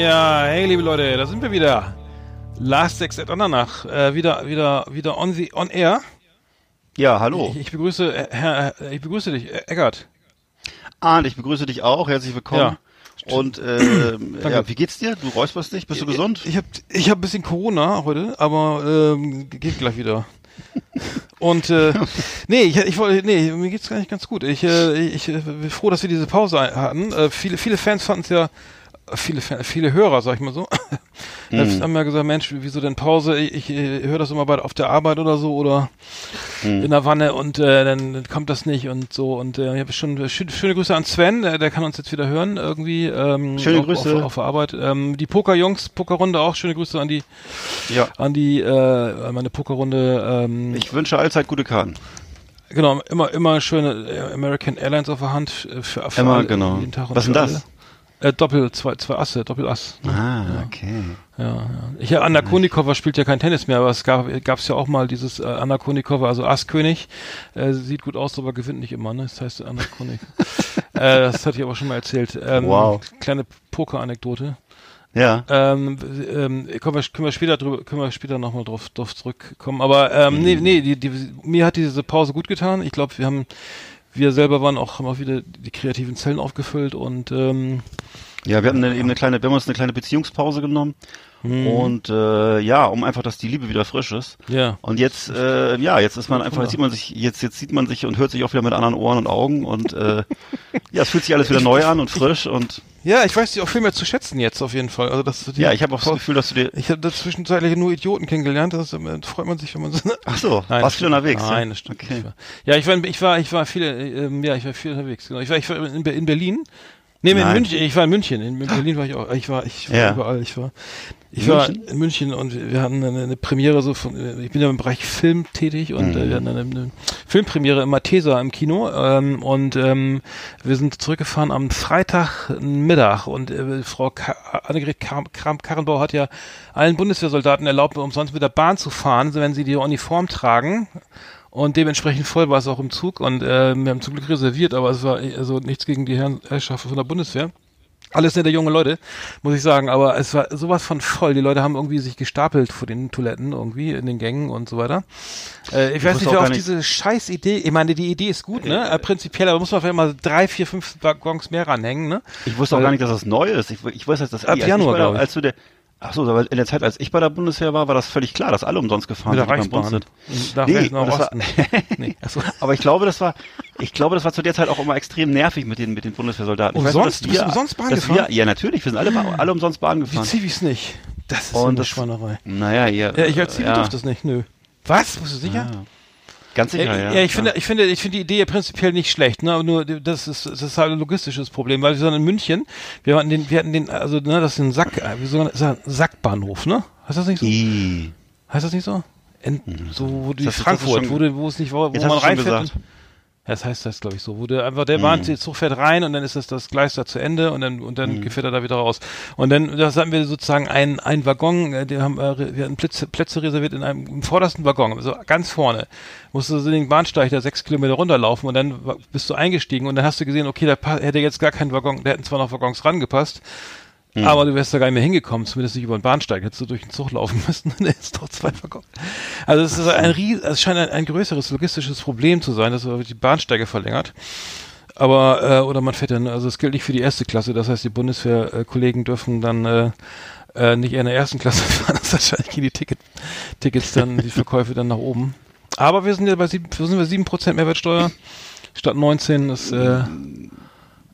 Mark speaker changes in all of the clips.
Speaker 1: Ja, hey liebe Leute, da sind wir wieder. Last Sex at Andernach, äh, wieder, wieder, wieder on the, on air.
Speaker 2: Ja, hallo.
Speaker 1: Ich, ich begrüße, äh, Herr, äh, ich begrüße dich, äh, Eckart.
Speaker 2: Arndt, ich begrüße dich auch. Herzlich willkommen.
Speaker 1: Ja.
Speaker 2: Und äh, ja, wie geht's dir? Du räusperst dich? Bist du gesund?
Speaker 1: Ich, ich habe ich hab ein bisschen Corona heute, aber ähm, geht gleich wieder. Und äh, nee, ich, ich wollte, nee, mir geht's gar nicht ganz gut. Ich, äh, ich äh, bin froh, dass wir diese Pause hatten. Äh, viele, viele Fans fanden es ja viele, viele Hörer, sag ich mal so, mhm. haben ja gesagt, Mensch, wieso denn Pause? Ich, ich, ich höre das immer bei auf der Arbeit oder so oder mhm. in der Wanne und äh, dann kommt das nicht und so und äh, ich habe schon schöne, schöne Grüße an Sven, der, der kann uns jetzt wieder hören irgendwie. Ähm,
Speaker 2: schöne Grüße
Speaker 1: auf, auf, der Arbeit. Ähm, die Pokerjungs, Pokerrunde auch schöne Grüße an die,
Speaker 2: ja,
Speaker 1: an die äh, meine Pokerrunde. Ähm,
Speaker 2: ich wünsche allzeit gute Karten.
Speaker 1: Genau, immer immer schöne äh, American Airlines auf der Hand äh, für, für
Speaker 2: immer
Speaker 1: alle,
Speaker 2: genau. Was ist denn das?
Speaker 1: Äh, Doppel, zwei, zwei Asse, Doppelass.
Speaker 2: Ne? Ah, ja. okay.
Speaker 1: Ja, ja. Ich, Anna Konikova spielt ja kein Tennis mehr, aber es gab es ja auch mal dieses äh, Anna Konikova, also Asskönig. Äh, sieht gut aus, aber gewinnt nicht immer, ne? Das heißt Anna Konik. äh, das hatte ich aber schon mal erzählt. Ähm,
Speaker 2: wow.
Speaker 1: Kleine Poker-Anekdote.
Speaker 2: Ja.
Speaker 1: Ähm, ähm, können, wir, können wir später drüber, können wir später nochmal drauf, drauf zurückkommen. Aber ähm, mhm. nee, nee, die, die, mir hat diese Pause gut getan. Ich glaube, wir haben wir selber waren auch, haben auch wieder die kreativen Zellen aufgefüllt und ähm,
Speaker 2: ja, wir hatten eine, eben eine kleine, wir haben uns eine kleine Beziehungspause genommen hm. und äh, ja, um einfach, dass die Liebe wieder frisch ist.
Speaker 1: Ja.
Speaker 2: Und jetzt, äh, ja, jetzt ist man einfach, jetzt sieht man sich, jetzt jetzt sieht man sich und hört sich auch wieder mit anderen Ohren und Augen und äh, ja, es fühlt sich alles wieder neu an und frisch und
Speaker 1: ja, ich weiß dich auch viel mehr zu schätzen jetzt auf jeden Fall. Also dass du
Speaker 2: die, ja, ich habe auch das Gefühl, dass du dir.
Speaker 1: Ich habe da zwischenzeitlich nur Idioten kennengelernt. Das, äh, freut man sich, wenn man so.
Speaker 2: Ach so, Nein, warst du unterwegs?
Speaker 1: Nein, das stimmt. Okay. Ja, ich war, ich war, ich war viele, ähm, ja, ich war viel unterwegs. Genau, ich war, ich war in, in Berlin. Nee, in München. Ich war in München. In Berlin war ich auch. Ich war, ich war
Speaker 2: ja.
Speaker 1: überall. Ich war. Ich war in München und wir hatten eine, eine, Premiere so von, ich bin ja im Bereich Film tätig und mhm. äh, wir hatten eine, eine, Filmpremiere im Mathesa im Kino ähm, und ähm, wir sind zurückgefahren am Freitagmittag und äh, Frau Ka Annegret Karrenbauer hat ja allen Bundeswehrsoldaten erlaubt, umsonst mit der Bahn zu fahren, wenn sie die Uniform tragen und dementsprechend voll war es auch im Zug und äh, wir haben zum Glück reserviert, aber es war also nichts gegen die Herren Herrschaft von der Bundeswehr. Alles nette junge Leute, muss ich sagen, aber es war sowas von voll. Die Leute haben irgendwie sich gestapelt vor den Toiletten irgendwie in den Gängen und so weiter. Äh, ich, ich weiß nicht, wer auf diese scheiß Idee, ich meine, die Idee ist gut, ne? Äh, prinzipiell, aber muss man vielleicht mal drei, vier, fünf Waggons mehr ranhängen, ne?
Speaker 2: Ich wusste auch gar nicht, dass das neu ist. Ich, ich weiß, dass das
Speaker 1: ab Januar,
Speaker 2: ich. Als du der, Ach so, aber in der Zeit, als ich bei der Bundeswehr war, war das völlig klar, dass alle umsonst gefahren
Speaker 1: Mit der sind. Reichsbahn.
Speaker 2: Da nee, das war, nee. So. Aber ich glaube, das war, ich glaube, das war zu der Zeit auch immer extrem nervig mit den, mit den Bundeswehrsoldaten.
Speaker 1: Umsonst?
Speaker 2: Ich weiß,
Speaker 1: wir, umsonst Bahn gefahren?
Speaker 2: Wir, ja, natürlich, wir sind alle, alle umsonst Bahn gefahren.
Speaker 1: Wie Zivis nicht? Das ist
Speaker 2: Und
Speaker 1: eine
Speaker 2: das,
Speaker 1: Schweinerei.
Speaker 2: Naja, ja.
Speaker 1: Ja, ich als Zivi ja. durfte das nicht, nö. Was? Bist du sicher?
Speaker 2: Ja. Ganz sicher, ja.
Speaker 1: Ja, ich finde, ich finde, ich finde die Idee prinzipiell nicht schlecht, ne, aber nur, das ist, das ist halt ein logistisches Problem, weil wir sind in München, wir hatten den, wir hatten den, also, ne, das ist ein Sack, wie so ein Sackbahnhof, ne? Heißt das nicht so?
Speaker 2: I.
Speaker 1: Heißt das nicht so? In, so, wo die Frankfurt, wo, wo es nicht, wo, wo man reinfährt. Das heißt das, glaube ich, so. Wo der einfach, der Bahn, der Zug fährt rein und dann ist das, das Gleis da zu Ende und dann, und dann mhm. fährt er da wieder raus. Und dann, das hatten wir sozusagen ein, ein Waggon, äh, die haben, äh, wir hatten Plätze, Plätze reserviert in einem, im vordersten Waggon, also ganz vorne. Musst du so den Bahnsteig da sechs Kilometer runterlaufen und dann bist du eingestiegen und dann hast du gesehen, okay, da hätte jetzt gar kein Waggon, da hätten zwar noch Waggons rangepasst, Mhm. Aber du wärst da gar nicht mehr hingekommen, zumindest nicht über den Bahnsteig. Hättest du durch den Zug laufen müssen, dann ist doch zwei verkommen. Also es ist ein ries es scheint ein, ein, größeres logistisches Problem zu sein, dass man die Bahnsteige verlängert. Aber, äh, oder man fährt dann, also es gilt nicht für die erste Klasse, das heißt, die Bundeswehrkollegen dürfen dann äh, äh, nicht in der ersten Klasse fahren, das wahrscheinlich gehen die Ticket, Tickets dann, die Verkäufe dann nach oben. Aber wir sind ja bei sieben, sind wir sieben Prozent Mehrwertsteuer statt 19, das äh,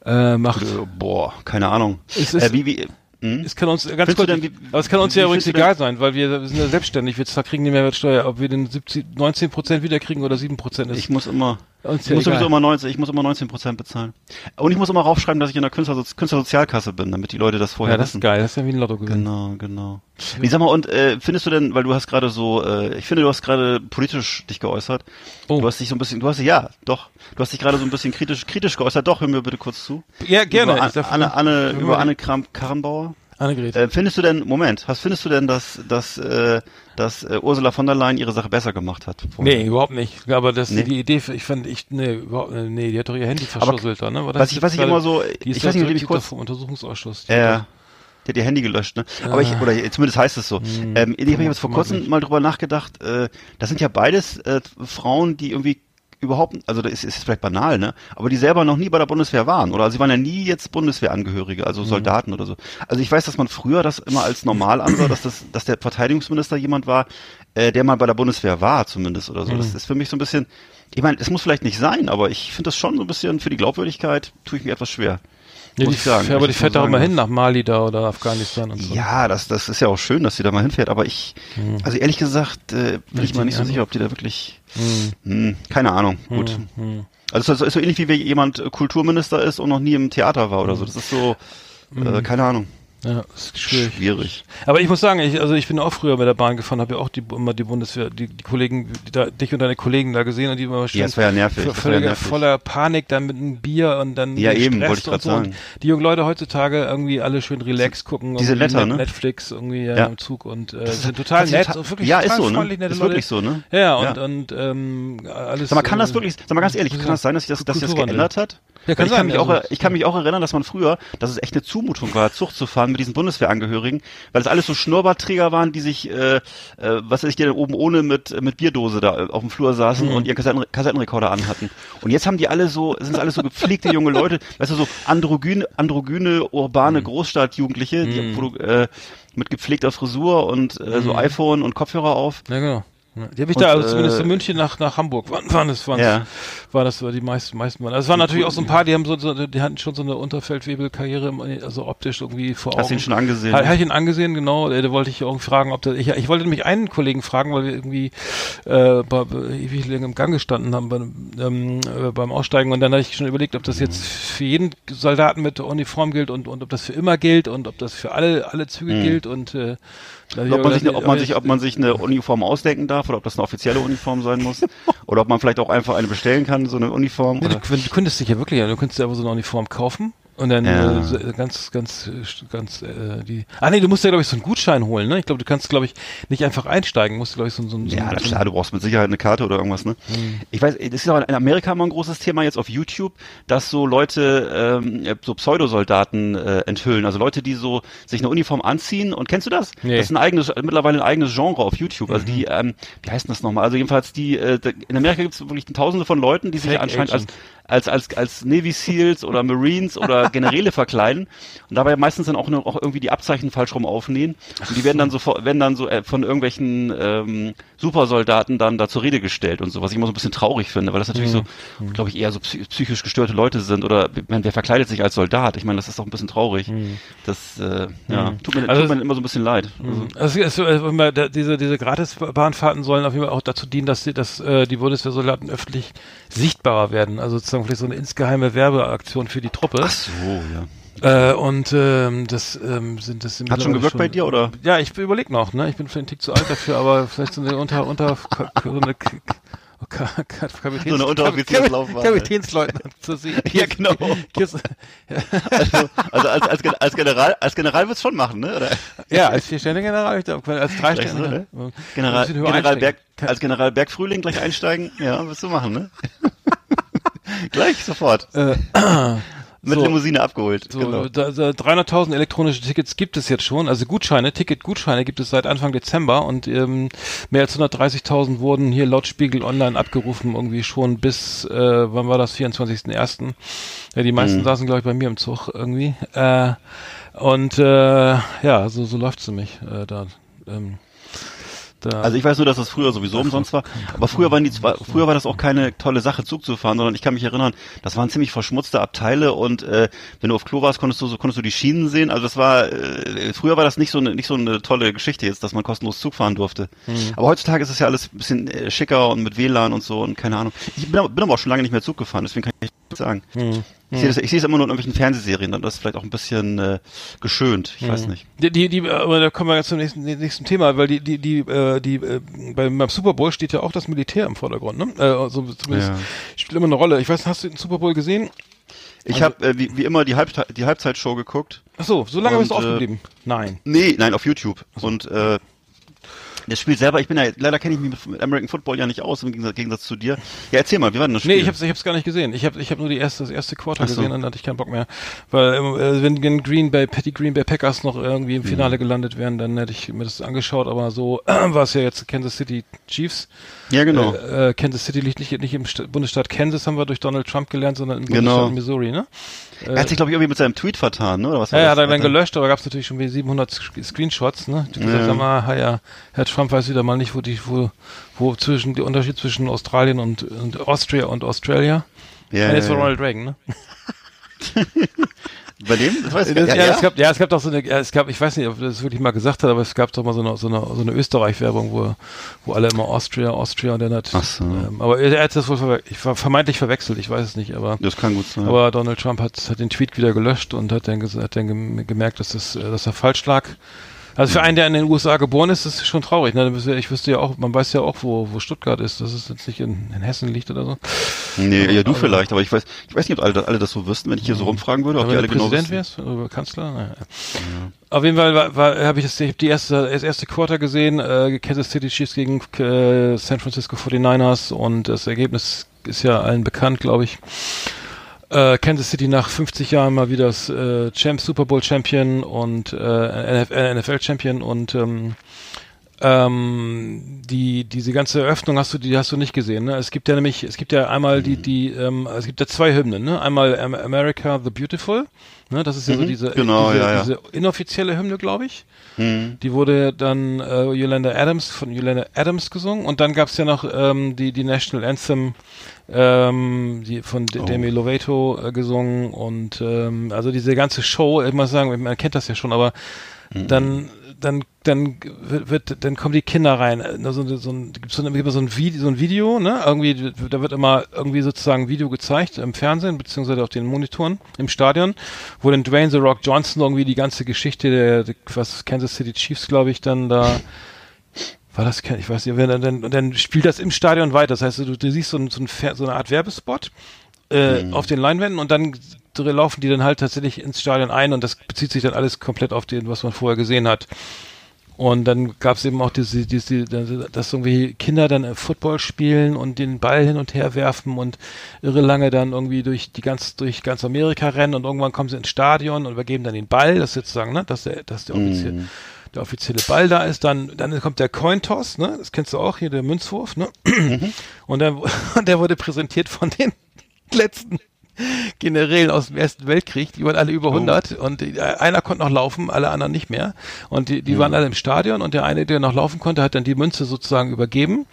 Speaker 1: äh, macht.
Speaker 2: Boah, keine Ahnung.
Speaker 1: Es ist,
Speaker 2: äh, wie, wie,
Speaker 1: hm? Es kann uns ganz kurz, denn, wie, aber es kann uns ja übrigens egal sein, weil wir, wir sind ja selbstständig, wir kriegen die Mehrwertsteuer, ob wir den 70, 19 Prozent wiederkriegen oder 7 Prozent
Speaker 2: Ich muss immer, ich muss sowieso immer 19, ich muss immer 19 Prozent bezahlen. Und ich muss immer raufschreiben, dass ich in der Künstler, Künstlersozialkasse bin, damit die Leute das vorher
Speaker 1: Ja, das
Speaker 2: wissen.
Speaker 1: ist geil, das ist ja wie ein Lotto
Speaker 2: gewesen. Genau, genau. Wie sag mal, und äh, findest du denn, weil du hast gerade so, äh, ich finde, du hast gerade politisch dich geäußert. Oh. Du hast dich so ein bisschen, du hast ja, doch, du hast dich gerade so ein bisschen kritisch, kritisch geäußert. Doch, hör mir bitte kurz zu.
Speaker 1: Ja, gerne.
Speaker 2: Über Anne, Anne, Anne über Anne Kramp Karrenbauer.
Speaker 1: Annegret.
Speaker 2: Äh, findest du denn, Moment, was findest du denn, dass, dass, äh, dass äh, Ursula von der Leyen ihre Sache besser gemacht hat?
Speaker 1: Vorher? Nee, überhaupt nicht. Aber das, nee? die Idee, ich fand, ich, nee, überhaupt, nee, die hat doch ihr Handy verschlüsselt da, ne?
Speaker 2: Was ich, was ich immer so, ich weiß nicht, wie ich
Speaker 1: kurz vom Untersuchungsausschuss.
Speaker 2: Ja. Der hat ihr Handy gelöscht, ne? Aber ich, oder zumindest heißt es so. Hm, ähm, ich habe jetzt vor kurzem mal drüber nachgedacht, äh, das sind ja beides äh, Frauen, die irgendwie überhaupt, also das ist, ist vielleicht banal, ne? Aber die selber noch nie bei der Bundeswehr waren. Oder sie waren ja nie jetzt Bundeswehrangehörige, also mhm. Soldaten oder so. Also ich weiß, dass man früher das immer als normal ansah, dass das, dass der Verteidigungsminister jemand war, äh, der mal bei der Bundeswehr war, zumindest oder so. Mhm. Das ist für mich so ein bisschen, ich meine, es muss vielleicht nicht sein, aber ich finde das schon so ein bisschen für die Glaubwürdigkeit, tue ich mir etwas schwer.
Speaker 1: Ja, die, sagen, aber die fährt doch immer hin nach Mali da oder Afghanistan und
Speaker 2: so. Ja, das, das ist ja auch schön, dass sie da mal hinfährt, aber ich, hm. also ehrlich gesagt, äh, bin ich, mal nicht so sicher, ob die da wirklich, hm. Hm, keine Ahnung, gut. Hm, hm. Also es ist so ähnlich wie wenn jemand Kulturminister ist und noch nie im Theater war oder so. Das ist so, äh, keine Ahnung.
Speaker 1: Ja, ist schwierig. schwierig. Aber ich muss sagen, ich, also ich bin auch früher mit der Bahn gefahren, habe ja auch die, immer die Bundeswehr, die, die Kollegen, die da, dich und deine Kollegen da gesehen und die immer
Speaker 2: stehen. Ja, das war ja nervig.
Speaker 1: Völlig, ja nervig. voller Panik dann mit einem Bier und dann
Speaker 2: ja eben wollte ich gerade so. sagen.
Speaker 1: die jungen Leute heutzutage irgendwie alle schön relax gucken,
Speaker 2: diese Netter, ne?
Speaker 1: Netflix irgendwie ja, ja. im Zug und äh, sind total nett,
Speaker 2: so wirklich ja, total ist so, ne?
Speaker 1: nette
Speaker 2: ist wirklich so, ne?
Speaker 1: Ja, und ja. und ähm, alles.
Speaker 2: Sag mal, kann das wirklich? Sag mal ganz ehrlich, kann das sein, dass sich das, dass sich das geändert hat? Ja, kann ich, kann mich also, auch, ich kann mich auch erinnern, dass man früher, dass es echt eine Zumutung war, Zucht zu fahren mit diesen Bundeswehrangehörigen, weil es alles so Schnurrbartträger waren, die sich, äh, äh, was weiß ich, die dann oben ohne mit mit Bierdose da auf dem Flur saßen mhm. und ihren Kassetten, Kassettenrekorder anhatten. Und jetzt haben die alle so, sind alles so gepflegte junge Leute, weißt du, so androgyne, androgyne, urbane mhm. Großstadtjugendliche, die mhm. äh, mit gepflegter Frisur und äh, so mhm. iPhone und Kopfhörer auf.
Speaker 1: Ja, genau. Die habe ich und, da also zumindest in München nach, nach Hamburg. Wann waren das? Waren ja. war das war die meisten meisten waren. Also es waren natürlich auch so ein paar, die haben so, so die hatten schon so eine Unterfeldwebelkarriere, also optisch irgendwie vor Augen.
Speaker 2: Hast du ihn schon angesehen?
Speaker 1: Habe ich ihn angesehen, genau. Da wollte ich irgendwie fragen, ob der, ich, ich wollte nämlich einen Kollegen fragen, weil wir irgendwie äh, bei, ewig lange im Gang gestanden haben beim, ähm, äh, beim Aussteigen und dann habe ich schon überlegt, ob das jetzt für jeden Soldaten mit Uniform gilt und, und ob das für immer gilt und ob das für alle alle Züge mhm. gilt und äh,
Speaker 2: ob man, sich, ob, man sich, ob man sich eine Uniform ausdenken darf oder ob das eine offizielle Uniform sein muss. oder ob man vielleicht auch einfach eine bestellen kann, so eine Uniform.
Speaker 1: Ja, du, du, könntest dich ja wirklich, du könntest ja einfach so eine Uniform kaufen und dann ja. äh, ganz, ganz, ganz äh, die. Ah nee, du musst ja glaube ich so einen Gutschein holen, ne? Ich glaube, du kannst glaube ich nicht einfach einsteigen, musst glaube ich so, so, so
Speaker 2: Ja, so klar, du brauchst mit Sicherheit eine Karte oder irgendwas, ne? Hm. Ich weiß, das ist auch in Amerika immer ein großes Thema jetzt auf YouTube, dass so Leute ähm, so Pseudosoldaten äh, enthüllen, also Leute, die so sich eine Uniform anziehen und kennst du das? Nee. Das ist ein eigenes mittlerweile ein eigenes Genre auf YouTube. Also mhm. die ähm, wie heißt das nochmal? Also jedenfalls die äh, in Amerika gibt es wirklich tausende von Leuten, die sich Fake anscheinend Agent. als als, als, als Navy Seals oder Marines oder Generäle verkleiden und dabei meistens dann auch, noch, auch irgendwie die Abzeichen falsch rum aufnähen. Und die werden dann so, werden dann so äh, von irgendwelchen ähm, Supersoldaten dann da zur Rede gestellt und so, was ich immer so ein bisschen traurig finde, weil das natürlich mhm. so, mhm. glaube ich, eher so psychisch gestörte Leute sind oder man, wer verkleidet sich als Soldat? Ich meine, das ist doch ein bisschen traurig. Mhm. Das äh, ja, mhm. tut, mir, also, tut mir immer so ein bisschen leid.
Speaker 1: Mhm. Also, also, also diese, diese Gratisbahnfahrten sollen auf jeden Fall auch dazu dienen, dass, die, dass äh, die Bundeswehrsoldaten öffentlich sichtbarer werden. Also sozusagen vielleicht so eine insgeheime Werbeaktion für die Truppe.
Speaker 2: Ach so, ja.
Speaker 1: Äh, und ähm, das ähm, sind das
Speaker 2: Hat schon gewirkt schon, bei dir oder?
Speaker 1: Ja, ich überlege noch, ne? Ich bin vielleicht ein Tick zu alt dafür, aber vielleicht so eine unter unter so eine
Speaker 2: Kapitäns so eine Unteroffizierslaufbahn.
Speaker 1: Kapitänsleutnant zu sehen.
Speaker 2: ja, genau. also, also als, als, als General, als General wird's schon machen, ne? Oder?
Speaker 1: Ja, als Vierstände-General, als Dreistände.
Speaker 2: So, ne? General, General Berg, als General Bergfrühling gleich einsteigen, ja, wirst du machen, ne? gleich, sofort. Äh, mit so, Limousine abgeholt.
Speaker 1: So, genau. 300.000 elektronische Tickets gibt es jetzt schon, also Gutscheine, Ticketgutscheine gibt es seit Anfang Dezember und ähm, mehr als 130.000 wurden hier laut Spiegel Online abgerufen, irgendwie schon bis, äh, wann war das, 24.01. Ja, die meisten mhm. saßen, glaube ich, bei mir im Zug irgendwie. Äh, und äh, ja, so, so läuft's für mich äh, da. Ähm,
Speaker 2: da also ich weiß nur, dass das früher sowieso umsonst war. Aber früher waren die früher war das auch keine tolle Sache, Zug zu fahren, sondern ich kann mich erinnern, das waren ziemlich verschmutzte Abteile und äh, wenn du auf Klo warst, konntest du so konntest du die Schienen sehen. Also das war äh, früher war das nicht so eine nicht so eine tolle Geschichte jetzt, dass man kostenlos Zug fahren durfte. Mhm. Aber heutzutage ist es ja alles ein bisschen äh, schicker und mit WLAN und so und keine Ahnung. Ich bin, bin aber auch schon lange nicht mehr Zug gefahren, deswegen kann ich nicht sagen. Mhm. Ich sehe, das, ich sehe es immer nur in irgendwelchen Fernsehserien, dann ist vielleicht auch ein bisschen äh, geschönt. Ich mhm. weiß nicht.
Speaker 1: Die, die, die, aber da kommen wir jetzt zum nächsten, nächsten Thema, weil die, die, die, äh, die, äh, beim, beim Super Bowl steht ja auch das Militär im Vordergrund, ne? Äh, also zumindest ja. spielt immer eine Rolle. Ich weiß, hast du den Super Bowl gesehen?
Speaker 2: Ich also, habe äh, wie, wie immer die, Halbzeit, die Halbzeitshow geguckt.
Speaker 1: Ach so, so lange und, bist du aufgeblieben? Äh,
Speaker 2: nein. Nee, nein, auf YouTube. So. Und äh, Das Spiel selber, ich bin ja, leider kenne ich mich mit American Football ja nicht aus, im Gegensatz, Gegensatz zu dir. Ja, erzähl mal, wie war denn das
Speaker 1: Spiel? Nee, ich hab's, ich hab's gar nicht gesehen. Ich habe ich hab nur die erste, das erste Quarter so. gesehen dann hatte ich keinen Bock mehr. Weil, äh, wenn Green Bay, Petty Green Bay Packers noch irgendwie im mhm. Finale mhm. gelandet wären, dann hätte ich mir das angeschaut, aber so äh, war es ja jetzt Kansas City Chiefs.
Speaker 2: Ja, genau.
Speaker 1: Äh, äh, Kansas City liegt nicht, nicht im St Bundesstaat Kansas, haben wir durch Donald Trump gelernt, sondern im genau. Bundesstaat Missouri, ne?
Speaker 2: Er hat sich, glaube ich, irgendwie mit seinem Tweet vertan, ne? Oder
Speaker 1: was ja, das? hat er dann gelöscht, aber gab es natürlich schon wie 700 Screenshots, ne? Die gesagt haben, ah, ja, Herr Trump weiß wieder mal nicht, wo die, wo, wo zwischen, der Unterschied zwischen Australien und, und Austria und Australia. Ja, ja, jetzt war Ronald Reagan, ne?
Speaker 2: Bei dem?
Speaker 1: Das weiß ich das, ja, ja, Es gab, ja, es gab doch so eine, es gab, ich weiß nicht, ob das wirklich mal gesagt hat, aber es gab doch mal so eine, so eine, so eine Österreich-Werbung, wo, wo alle immer Austria, Austria und dann hat, Ach so. ähm, aber er hat das wohl verwe ich war vermeintlich verwechselt, ich weiß es nicht, aber.
Speaker 2: Das kann gut sein.
Speaker 1: Aber Donald Trump hat, hat den Tweet wieder gelöscht und hat dann, hat dann gemerkt, dass das, dass er falsch lag. Also für einen, der in den USA geboren ist, ist es schon traurig. Ne? Ich wüsste ja auch, man weiß ja auch, wo, wo Stuttgart ist, dass es jetzt nicht in, in Hessen liegt oder so.
Speaker 2: Nee, ja, du aber, vielleicht, aber ich weiß, ich weiß nicht, ob alle, alle das so wüssten, wenn ich hier so rumfragen würde, ob die alle genau
Speaker 1: Präsident wärst oder Kanzler? Naja. Ja. Auf jeden Fall war, war, habe ich das, ich hab die erste, das erste Quarter gesehen, äh, Kansas City Chiefs gegen äh, San Francisco 49ers und das Ergebnis ist ja allen bekannt, glaube ich äh, Kansas City nach 50 Jahren mal wieder das äh, Champ, Super Bowl Champion und äh, NFL Champion und ähm, ähm, die diese ganze Eröffnung hast du die hast du nicht gesehen ne es gibt ja nämlich es gibt ja einmal die die ähm, es gibt ja zwei Hymnen ne einmal America the Beautiful ne das ist ja mhm, so diese
Speaker 2: genau,
Speaker 1: diese,
Speaker 2: ja, ja.
Speaker 1: diese inoffizielle Hymne glaube ich mhm. die wurde dann äh, Yolanda Adams von Yolanda Adams gesungen und dann gab's ja noch ähm, die die National Anthem ähm, die von oh. Demi Lovato äh, gesungen und ähm, also diese ganze Show, ich muss sagen, man kennt das ja schon, aber mhm. dann dann dann wird, dann kommen die Kinder rein. Also so ein gibt so, ein, so ein Video, so ein Video, ne? Irgendwie da wird immer irgendwie sozusagen Video gezeigt im Fernsehen beziehungsweise auf den Monitoren im Stadion, wo dann Dwayne the Rock Johnson irgendwie die ganze Geschichte der, der was Kansas City Chiefs, glaube ich, dann da war das ich weiß nicht, dann, dann, dann spielt das im Stadion weiter. Das heißt, du, du siehst so, ein, so, ein, so eine Art Werbespot äh, mhm. auf den Leinwänden und dann laufen die dann halt tatsächlich ins Stadion ein und das bezieht sich dann alles komplett auf den, was man vorher gesehen hat. Und dann gab es eben auch diese, diese, dass irgendwie Kinder dann Football spielen und den Ball hin und her werfen und irre lange dann irgendwie durch die ganz, durch ganz Amerika rennen und irgendwann kommen sie ins Stadion und übergeben dann den Ball, das ist sozusagen, ne, das ist der, das ist der offizielle, mm der offizielle Ball da ist, dann, dann kommt der Cointoss, ne? Das kennst du auch hier, der Münzwurf, ne? Mhm. Und der, der wurde präsentiert von den letzten Generälen aus dem Ersten Weltkrieg, die waren alle über 100 oh. und die, einer konnte noch laufen, alle anderen nicht mehr. Und die, die mhm. waren alle im Stadion und der eine, der noch laufen konnte, hat dann die Münze sozusagen übergeben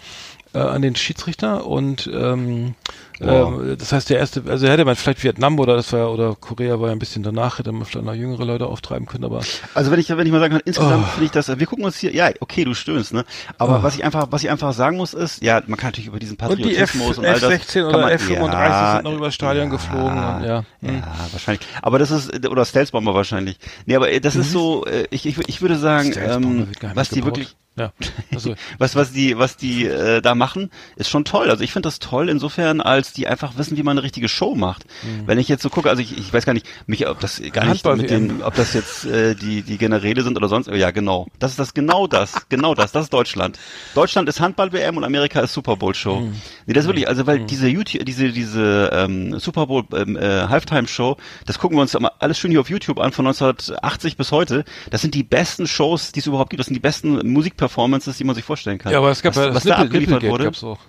Speaker 1: äh, an den Schiedsrichter und ähm, Wow. Ähm, das heißt, der erste, also hätte man vielleicht Vietnam oder das war oder Korea war ja ein bisschen danach, hätte man vielleicht noch jüngere Leute auftreiben können, aber.
Speaker 2: Also wenn ich, wenn ich mal sagen kann, insgesamt oh. finde ich das, wir gucken uns hier, ja, okay, du stöhnst, ne? Aber oh. was ich einfach, was ich einfach sagen muss, ist, ja, man kann natürlich über diesen Patriotismus und, die F,
Speaker 1: und all das. F16 oder man, F35 ja, sind noch über Stadion ja, geflogen und, ja.
Speaker 2: Hm. Ja, wahrscheinlich. Aber das ist, oder Stealth-Bomber wahrscheinlich. Nee, aber das mhm. ist so, äh, ich, ich, ich würde sagen, ähm, was die wirklich, ja. Also, was, was die, was die äh, da machen, ist schon toll. Also ich finde das toll insofern, als die einfach wissen, wie man eine richtige Show macht. Mhm. Wenn ich jetzt so gucke, also ich, ich weiß gar nicht, mich, ob das gar nicht mit den, ob das jetzt äh, die, die Generäle sind oder sonst. Ja, genau. Das ist das genau das, genau das. Das ist Deutschland. Deutschland ist Handball-WM und Amerika ist Super Bowl-Show. Mhm. Nee, das ist wirklich, also weil mhm. diese YouTube, diese, diese ähm, Super Bowl ähm, äh, Halftime-Show, das gucken wir uns alles schön hier auf YouTube an, von 1980 bis heute. Das sind die besten Shows, die es überhaupt gibt. Das sind die besten Musik Performances, die man sich vorstellen kann.
Speaker 1: Ja, aber es gab was, ja das was Nippel, da abgeliefert wurde.
Speaker 2: Gab's auch.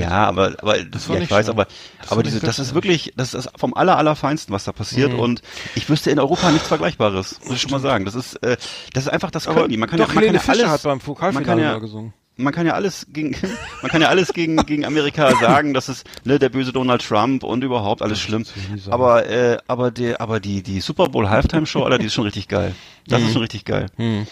Speaker 2: Ja, aber, aber das ja, ich weiß, aber, das aber diese, das ist wirklich, das ist vom aller, allerfeinsten, was da passiert. Mhm. Und ich wüsste in Europa nichts Vergleichbares, muss ich schon mal sagen. Das ist, äh, das ist einfach das können die. Man kann
Speaker 1: doch,
Speaker 2: ja, man
Speaker 1: Helene
Speaker 2: kann ja alles,
Speaker 1: hat beim kann ja, gesungen
Speaker 2: man kann ja alles gegen, man kann ja alles gegen, gegen Amerika sagen, das ist ne, der böse Donald Trump und überhaupt alles schlimm. Aber, äh, aber der, aber die, die Super Bowl Halftime Show, Alter, die ist schon richtig geil. Das mhm. ist schon richtig geil. Mhm.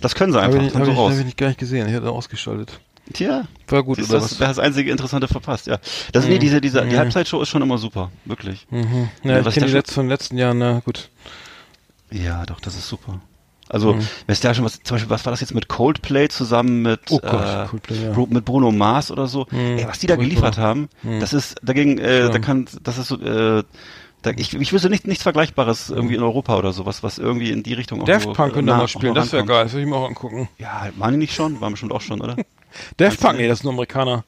Speaker 2: Das können sie einfach. Habe
Speaker 1: ich, hab ich, hab ich nicht gar nicht gesehen. Ich hätte ausgeschaltet.
Speaker 2: Tja.
Speaker 1: War gut,
Speaker 2: oder das, was? das einzige Interessante verpasst, ja. Das, mhm. nee, diese, diese, die mhm. Halbzeitshow ist schon immer super. Wirklich.
Speaker 1: Mhm. Ja, ja ich kenne die letzten, von den letzten Jahren, na gut.
Speaker 2: Ja, doch, das ist super. Also, mhm. weißt du ja schon was, zum Beispiel, was war das jetzt mit Coldplay zusammen mit, oh Gott, äh, Coldplay, ja. mit Bruno Mars oder so? Mhm. Ey, was die da geliefert haben, mhm. das ist, dagegen, äh, ja. da kann, das ist so, äh, Da, ich, ich wüsste nicht, nichts Vergleichbares irgendwie in Europa oder sowas, was irgendwie in die Richtung
Speaker 1: Daft Punk könnte mal spielen, das wäre geil, das würde ich mir auch angucken.
Speaker 2: Ja, waren die nicht schon? Waren bestimmt auch schon, oder?
Speaker 1: Daft Punk, nee, das sind nur Amerikaner.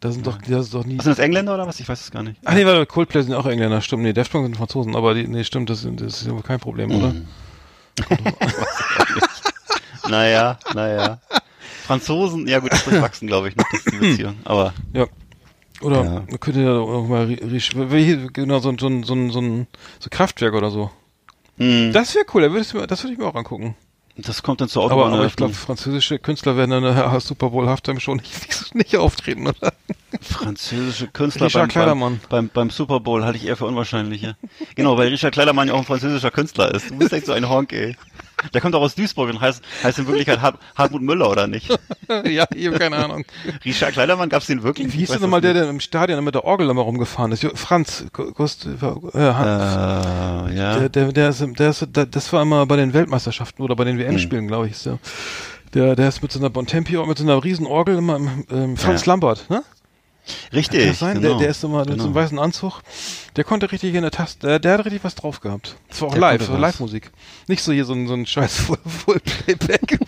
Speaker 1: Das sind doch, das ist doch nie.
Speaker 2: sind das Engländer oder was? Ich weiß es gar nicht.
Speaker 1: Ach nee, weil Coldplay sind auch Engländer, stimmt. Nee, Daft Punk sind Franzosen, aber die, nee, stimmt, das, das ist ja kein Problem, oder? Mm.
Speaker 2: naja, naja. Franzosen, ja gut, das durchwachsen, glaube ich, noch, das ist die Beziehung, aber.
Speaker 1: Ja. Oder ja. man könnte ja auch mal genau so, so, so, so, so ein so Kraftwerk oder so. Mm. Das wäre cool, das würde ich mir auch angucken.
Speaker 2: Das kommt dann zur
Speaker 1: Autobahn. Aber, aber ich glaube, französische Künstler werden dann der Super Bowl Halftime schon nicht, nicht auftreten, oder?
Speaker 2: Französische Künstler beim, beim, beim, beim, Super Bowl halte ich eher für unwahrscheinlich. Ja. Genau, weil Richard Kleidermann ja auch ein französischer Künstler ist. Du bist echt so ein Honk, ey. Der kommt auch aus Duisburg und heißt, heißt in Wirklichkeit Hart, Hartmut Müller, oder nicht?
Speaker 1: ja, ich habe keine Ahnung.
Speaker 2: Richard Kleidermann, gab's den wirklich?
Speaker 1: Wie hieß denn nochmal der, der im Stadion mit der Orgel immer rumgefahren ist? Franz, Gust, äh, Hans. Äh, ja. Der, der, der, ist, der ist, der, das war immer bei den Weltmeisterschaften oder bei den WM-Spielen, hm. glaube ich. So. Der, der ist mit so einer Bontempi, mit so einer riesen Orgel immer im, ähm, Franz ja. Lambert, ne?
Speaker 2: Richtig. Kann
Speaker 1: das sein? Genau. Der, der ist immer genau. mit so einem weißen Anzug. Der konnte richtig in der Taste, der, der hat richtig was drauf gehabt. Das war auch der live, so Live-Musik. Nicht so hier so ein, so ein scheiß Full-Playback.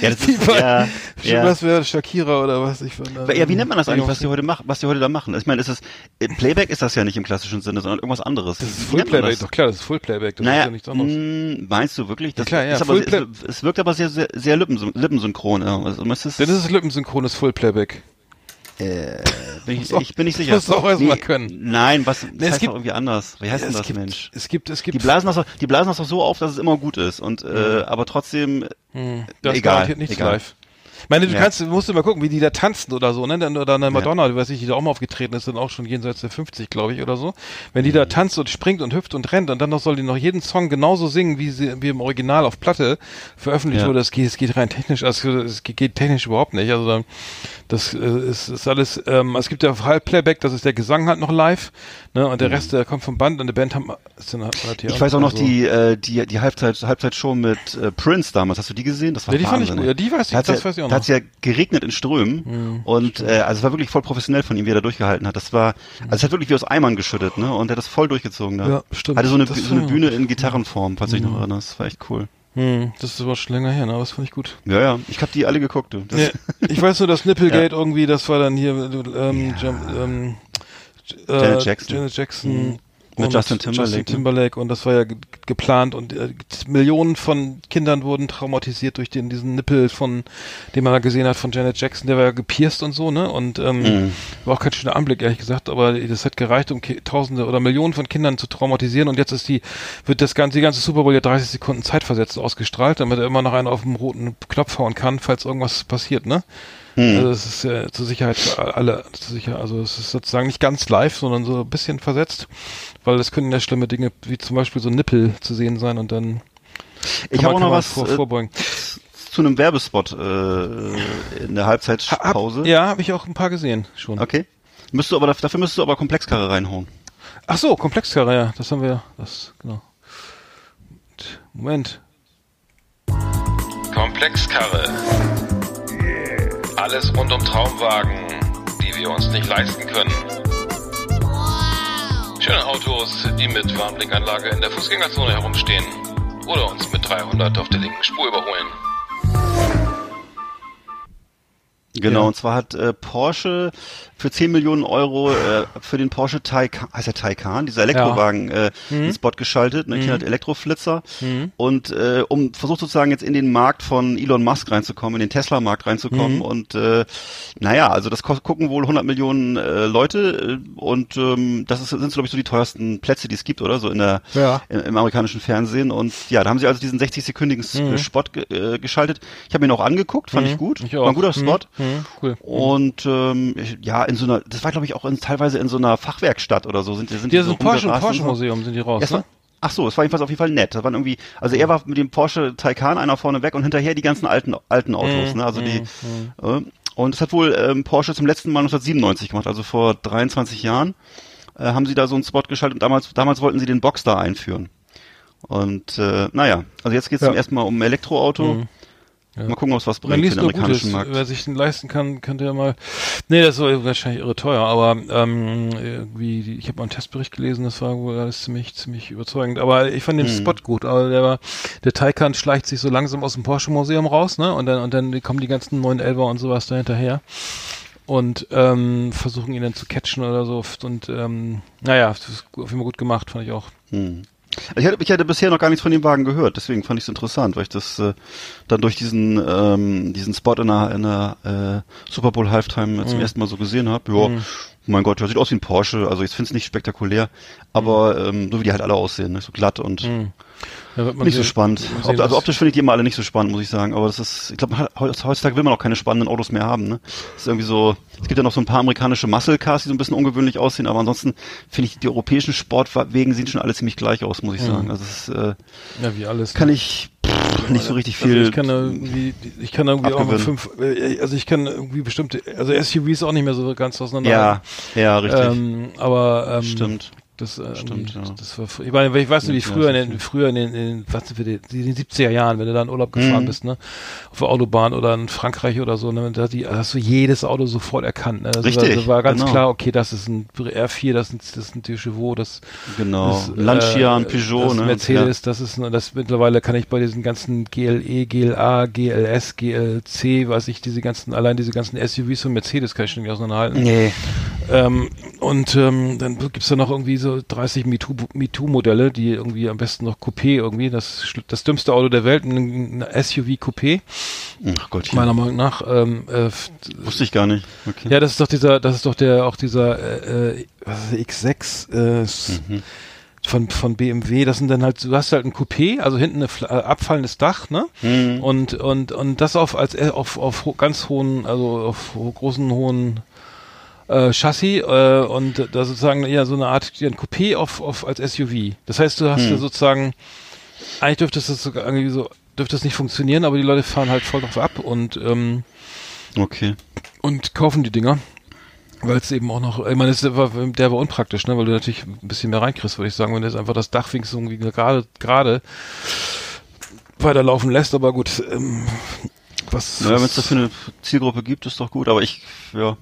Speaker 1: ja, das ist, ja, ja. Was wäre Shakira oder was ich von
Speaker 2: Ja, wie nennt man das eigentlich, was die heute machen, was die heute da machen? Ich meine, ist es, äh, Playback ist das ja nicht im klassischen Sinne, sondern irgendwas anderes.
Speaker 1: Das ist Full-Playback, doch klar, das ist Full-Playback, das
Speaker 2: naja,
Speaker 1: ist ja nichts anderes. Mh,
Speaker 2: mm, meinst du wirklich? Das ja, klar, ja, ist aber, es, es, wirkt aber sehr, sehr, sehr lippensynchron. Ja.
Speaker 1: Also, ist es, das ist lippensynchrones Full-Playback.
Speaker 2: Äh, bin ich, ich bin nicht sicher.
Speaker 1: Das musst du auch erstmal nee, können.
Speaker 2: Nein, was, das nee, heißt gibt, doch irgendwie anders. Wie heißt ja, denn das,
Speaker 1: gibt,
Speaker 2: Mensch?
Speaker 1: Es gibt, es gibt.
Speaker 2: Die blasen das doch, die blasen das doch so auf, dass es immer gut ist und, äh, mhm. aber trotzdem,
Speaker 1: hm. das egal. Nichts egal. live. Ich meine, du ja. kannst, musst du mal gucken, wie die da tanzen oder so, ne? Oder eine Madonna, ja. weiß ich, die da auch mal aufgetreten ist, dann auch schon jenseits der 50, glaube ich, oder so. Wenn die mhm. da tanzt und springt und hüpft und rennt und dann noch soll die noch jeden Song genauso singen, wie sie, wie im Original auf Platte veröffentlicht ja. wurde, das geht, es geht rein technisch, also es geht technisch überhaupt nicht. Also dann, das äh, ist, ist alles, ähm, es gibt ja Halbplayback, das ist der Gesang halt noch live, ne? Und der mhm. Rest, der kommt vom Band und der Band haben,
Speaker 2: ist dann halt hier Ich weiß auch noch so. die, äh, die, die Halbzeit, Halbzeitshow mit äh, Prince damals. Hast du die gesehen? Das war
Speaker 1: ja, die Wahnsinn, fand ich gut. Ja, die weiß ich, das
Speaker 2: ja, weiß ich auch noch. Da hat ja geregnet in Strömen mhm, und äh, also es war wirklich voll professionell von ihm, wie er da durchgehalten hat. Das war, also es hat wirklich wie aus Eimern geschüttet, ne? Und er hat das voll durchgezogen da. Ja, stimmt. Hatte so eine, so eine Bühne in Gitarrenform, falls du dich noch mhm. erinnerst. Das war echt cool.
Speaker 1: Hm, das ist aber schon länger her, ne? aber das fand ich gut.
Speaker 2: Ja, ja, ich habe die alle geguckt. Du.
Speaker 1: Ja, ich weiß nur, das Nipplegate ja. irgendwie, das war dann hier ähm, ja. ähm,
Speaker 2: äh, Janet Jackson.
Speaker 1: Janet Jackson mhm.
Speaker 2: Mit Justin Timberlake. Justin
Speaker 1: ne? Timberlake und das war ja geplant und äh, Millionen von Kindern wurden traumatisiert durch den, diesen Nippel von, den man da gesehen hat von Janet Jackson, der war ja gepierst und so, ne? Und ähm, mm. war auch kein schöner Anblick, ehrlich gesagt, aber das hat gereicht, um Tausende oder Millionen von Kindern zu traumatisieren und jetzt ist die, wird das ganze, die ganze Super Bowl ja 30 Sekunden zeitversetzt ausgestrahlt, damit er immer noch einen auf dem roten Knopf hauen kann, falls irgendwas passiert, ne? Hm. Also es ist äh, zur Sicherheit für alle, Sicherheit, also es ist sozusagen nicht ganz live, sondern so ein bisschen versetzt, weil es können ja schlimme Dinge wie zum Beispiel so Nippel zu sehen sein und dann
Speaker 2: ich habe auch noch was vor, äh, vorbeugen. zu einem Werbespot äh, in der Halbzeitpause.
Speaker 1: Hab, ja, habe ich auch ein paar gesehen schon.
Speaker 2: Okay. Müsstest du aber dafür müsstest du aber Komplexkarre reinhauen.
Speaker 1: Ach so, Komplexkarre, ja, das haben wir, das genau. Moment.
Speaker 3: Komplexkarre. Alles rund um Traumwagen, die wir uns nicht leisten können. Schöne Autos, die mit Warnblinkanlage in der Fußgängerzone herumstehen oder uns mit 300 auf der linken Spur überholen.
Speaker 2: Genau, ja. und zwar hat äh, Porsche für 10 Millionen Euro äh, für den Porsche Taycan, heißt der Taycan, dieser Elektrowagen, ja. äh, mhm. einen Spot geschaltet, ne, mhm. halt Elektroflitzer mhm. und äh, um versucht sozusagen jetzt in den Markt von Elon Musk reinzukommen, in den Tesla-Markt reinzukommen mhm. und äh, naja, also das gucken wohl 100 Millionen äh, Leute äh, und ähm, das ist, sind glaube ich so die teuersten Plätze, die es gibt, oder so in der ja. im, im, amerikanischen Fernsehen und ja, da haben sie also diesen 60-sekündigen mhm. Spot ge äh, geschaltet. Ich habe mir noch angeguckt, fand ich mhm. gut, ich war ein guter Spot cool. und ähm, ja in so einer, das war glaube ich auch in, teilweise in so einer Fachwerkstatt oder so. Sind, sind
Speaker 1: die, die so Porsche, Porsche Museum sind die raus, ne?
Speaker 2: Ach so, es war jedenfalls auf jeden Fall nett. Das waren irgendwie, also er war mit dem Porsche Taycan einer vorne weg und hinterher die ganzen alten alten Autos, mm, ne? Also mm, die mm. Äh, und es hat wohl ähm, Porsche zum letzten Mal 1997 gemacht, also vor 23 Jahren äh, haben sie da so einen Spot geschaltet und damals damals wollten sie den Boxster einführen. Und äh, naja, also jetzt geht es ja. zum ersten Mal um Elektroauto. Ja. Mal gucken, ob es was bringt für den
Speaker 1: amerikanischen Markt. Wer sich den leisten kann, könnte ja mal. Nee, das ist wahrscheinlich irre teuer, aber ähm, irgendwie, ich habe mal einen Testbericht gelesen, das war wohl alles ziemlich, ziemlich überzeugend. Aber ich fand den hm. Spot gut. Aber der war, der Taycan schleicht sich so langsam aus dem Porsche Museum raus, ne? Und dann und dann kommen die ganzen 911er und sowas da hinterher und ähm, versuchen ihn dann zu catchen oder so. Und ähm, naja, das ist auf jeden Fall gut gemacht, fand ich auch. Hm.
Speaker 2: Ich hatte, ich hatte bisher noch gar nichts von dem Wagen gehört, deswegen fand ich es interessant, weil ich das äh, dann durch diesen ähm, diesen Spot in der, in der äh, Super Bowl Halftime mhm. zum ersten Mal so gesehen habe. Ja, mhm. mein Gott, der sieht aus wie ein Porsche, also ich finde es nicht spektakulär, aber mhm. ähm, so wie die halt alle aussehen, ne? so glatt und mhm. Nicht so spannend. Sehen, also optisch finde ich die immer alle nicht so spannend, muss ich sagen. Aber das ist, ich glaube, heutzutage will man auch keine spannenden Autos mehr haben. Ne? Das ist irgendwie so. Es gibt ja noch so ein paar amerikanische Muscle Cars, die so ein bisschen ungewöhnlich aussehen. Aber ansonsten finde ich die europäischen Sportwegen sehen schon alle ziemlich gleich aus, muss ich mhm. sagen. Also das ist, äh,
Speaker 1: ja wie alles.
Speaker 2: Kann ne? ich pff, nicht so richtig also viel.
Speaker 1: Also ich kann irgendwie, ich kann irgendwie abgewinnen. auch fünf. Äh, also ich kann irgendwie bestimmte, also SUVs auch nicht mehr so ganz auseinander.
Speaker 2: Ja, ja, richtig.
Speaker 1: Ähm, aber ähm,
Speaker 2: stimmt.
Speaker 1: Das, äh, Stimmt, ja. das war, ich meine, ich weiß nicht, wie früher, in den, früher in den, in, was für die, in den 70er Jahren, wenn du da in Urlaub gefahren mhm. bist, ne, auf der Autobahn oder in Frankreich oder so, ne, da die, hast du jedes Auto sofort erkannt, ne, also
Speaker 2: Richtig,
Speaker 1: war, war ganz genau. klar, okay, das ist ein R4, das ist, das ist ein Chevaux, das,
Speaker 2: genau, das, Lancia, ein äh, Peugeot,
Speaker 1: das
Speaker 2: ne,
Speaker 1: Mercedes, ja. das ist, das mittlerweile kann ich bei diesen ganzen GLE, GLA, GLS, GLC, weiß ich, diese ganzen, allein diese ganzen SUVs von Mercedes kann ich schon nicht auseinanderhalten.
Speaker 2: Nee.
Speaker 1: Ähm, und, ähm, dann gibt's da noch irgendwie so 30 Mieten MeToo-Modelle, die irgendwie am besten noch Coupé irgendwie, das, das dümmste Auto der Welt, ein, SUV Coupé.
Speaker 2: Ach Gott.
Speaker 1: Meiner Meinung nach. Ähm, äh,
Speaker 2: Wusste ich gar nicht.
Speaker 1: Okay. Ja, das ist doch dieser, das ist doch der, auch dieser äh, äh X6 äh, mhm. von, von BMW. Das sind dann halt, du hast halt ein Coupé, also hinten ein äh, abfallendes Dach, ne? Mhm. Und, und, und das auf, als, äh, auf, auf ganz hohen, also auf großen, hohen äh, Chassis äh, und da sozusagen ja so eine Art ein Coupé auf, auf als SUV. Das heißt, du hast hm. ja sozusagen eigentlich dürfte das sogar irgendwie so dürfte das nicht funktionieren, aber die Leute fahren halt voll drauf ab und ähm,
Speaker 2: okay
Speaker 1: und kaufen die Dinger. Weil es eben auch noch, ich meine, der war, der war unpraktisch, ne? Weil du natürlich ein bisschen mehr reinkriegst, würde ich sagen, wenn du jetzt einfach das Dach wenigstens irgendwie gerade gerade weiterlaufen lässt, aber gut, ähm, was.
Speaker 2: Naja, wenn es dafür eine Zielgruppe gibt, ist doch gut, aber ich, ja,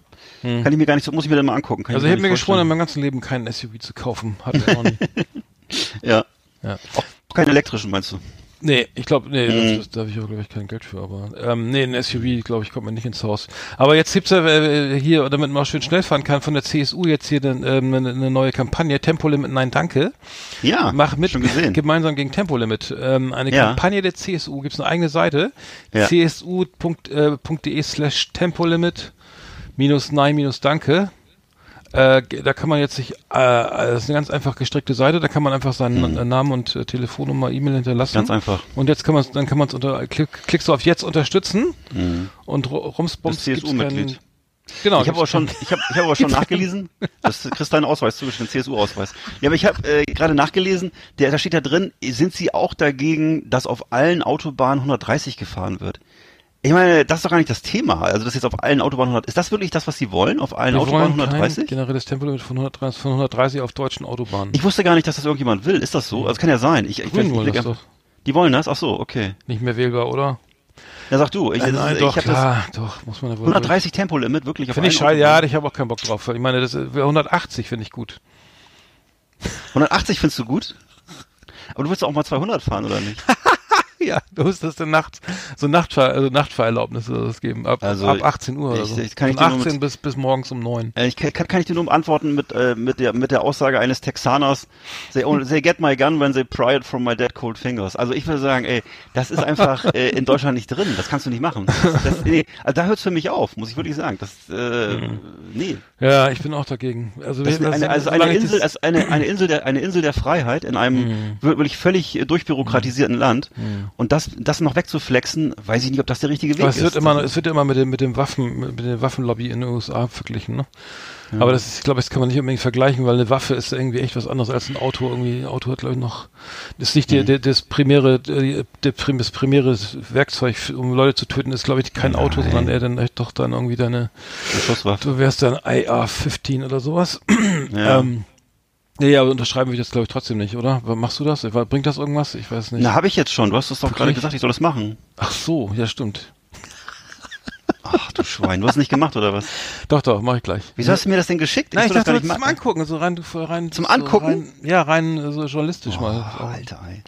Speaker 2: hm. Kann ich mir gar nicht so, muss ich mir dann mal angucken. Kann
Speaker 1: also ich, ich hätte mir geschworen, in meinem ganzen Leben keinen SUV zu kaufen. Hat er auch nicht.
Speaker 2: ja. ja. Auch keinen elektrischen, meinst du?
Speaker 1: Nee, ich glaube, nee, hm. das, da habe ich aber, glaube ich, kein Geld für, aber ähm, nee, ein SUV, glaube ich, kommt mir nicht ins Haus. Aber jetzt gibt's ja äh, hier, damit man auch schön schnell fahren kann, von der CSU jetzt hier ähm, eine, eine neue Kampagne, Tempolimit Nein Danke.
Speaker 2: Ja,
Speaker 1: Mach mit
Speaker 2: schon gesehen.
Speaker 1: gemeinsam gegen Tempolimit. Ähm, eine ja. Kampagne der CSU, gibt's eine eigene Seite, ja. csu.de äh, slash Tempolimit minus Nein minus Danke. Äh, da kann man jetzt sich, äh, das ist eine ganz einfach gestrickte Seite, da kann man einfach seinen mhm. Namen und äh, Telefonnummer, E-Mail hinterlassen.
Speaker 2: Ganz einfach.
Speaker 1: Und jetzt kann man dann kann man es unter, klick, klickst du auf jetzt unterstützen mhm. und rumsbums
Speaker 2: CSU-Mitglied. Genau. Ich habe aber schon, ich habe, ich habe aber schon nachgelesen. Das kriegst deinen Ausweis zugeschnitten, CSU-Ausweis. Ja, aber ich habe äh, gerade nachgelesen. Der, da steht da drin. Sind Sie auch dagegen, dass auf allen Autobahnen 130 gefahren wird? Ich meine, das ist doch gar nicht das Thema. Also das jetzt auf allen Autobahnen 100. Ist das wirklich das, was Sie wollen? Auf allen
Speaker 1: Wir
Speaker 2: Autobahnen 130?
Speaker 1: generelles Tempolimit von 130, von 130 auf deutschen Autobahnen.
Speaker 2: Ich wusste gar nicht, dass das irgendjemand will. Ist das so? Also das kann ja sein. Ich, ich,
Speaker 1: ich, wollen das doch.
Speaker 2: Die wollen das? Ach so, okay.
Speaker 1: Nicht mehr wählbar, oder?
Speaker 2: Ja, sag du. Ich,
Speaker 1: nein, nein, doch, klar, das doch, muss man ja
Speaker 2: wohl 130 Tempolimit, wirklich
Speaker 1: auf Finde ich scheiße, ja, ich habe auch keinen Bock drauf. Ich meine, das 180 finde ich gut.
Speaker 2: 180 findest du gut? Aber du willst auch mal 200 fahren, oder nicht?
Speaker 1: ja, du musst das dann nachts, so Nachtfahr, also Nachtfahrerlaubnis oder das geben, ab, also ab 18 Uhr
Speaker 2: ich,
Speaker 1: oder so.
Speaker 2: Ich, kann
Speaker 1: Von 18 mit, bis, bis morgens um 9.
Speaker 2: Äh, ich kann, kann ich dir nur antworten mit, äh, mit, der, mit der Aussage eines Texaners, they, only, they get my gun when they pry it from my dead cold fingers. Also ich würde sagen, ey, das ist einfach äh, in Deutschland nicht drin, das kannst du nicht machen. Das, das, nee, also da hört es für mich auf, muss ich wirklich sagen. Das, äh, mhm. nee.
Speaker 1: Ja, ich bin auch dagegen. Also,
Speaker 2: das, das eine, also eine Insel, also eine, eine Insel der, eine Insel der Freiheit in einem mhm. wirklich völlig durchbürokratisierten. Land mhm. Und das, das noch wegzuflexen, weiß ich nicht, ob das der richtige Weg
Speaker 1: Aber es
Speaker 2: ist.
Speaker 1: Wird immer, es wird immer mit dem, mit dem Waffen, mit der Waffenlobby in den USA verglichen, ne? Ja. Aber das ist, ich glaube, das kann man nicht unbedingt vergleichen, weil eine Waffe ist irgendwie echt was anderes als ein Auto. Irgendwie, ein Auto hat, glaube ich, noch, das ist nicht mhm. der, das primäre, der, das primäre Werkzeug, um Leute zu töten, ist, glaube ich, kein Nein. Auto, sondern eher dann echt doch dann irgendwie deine,
Speaker 2: Schusswaffe.
Speaker 1: du wärst dann AR-15 oder sowas.
Speaker 2: Ja. ähm,
Speaker 1: Nee, aber unterschreiben will ich das glaube ich trotzdem nicht, oder? Machst du das? Bringt das irgendwas? Ich weiß nicht.
Speaker 2: Na, habe ich jetzt schon. Du hast es doch gerade gesagt, ich soll das machen.
Speaker 1: Ach so, ja stimmt.
Speaker 2: Ach du Schwein, du hast nicht gemacht oder was?
Speaker 1: Doch, doch, mach ich gleich.
Speaker 2: Wieso hast du mir das denn geschickt?
Speaker 1: Nein, ich, ich dachte, das zum Angucken, so rein, rein
Speaker 2: zum Angucken.
Speaker 1: Rein, ja, rein so journalistisch oh, mal.
Speaker 2: Alter, ey.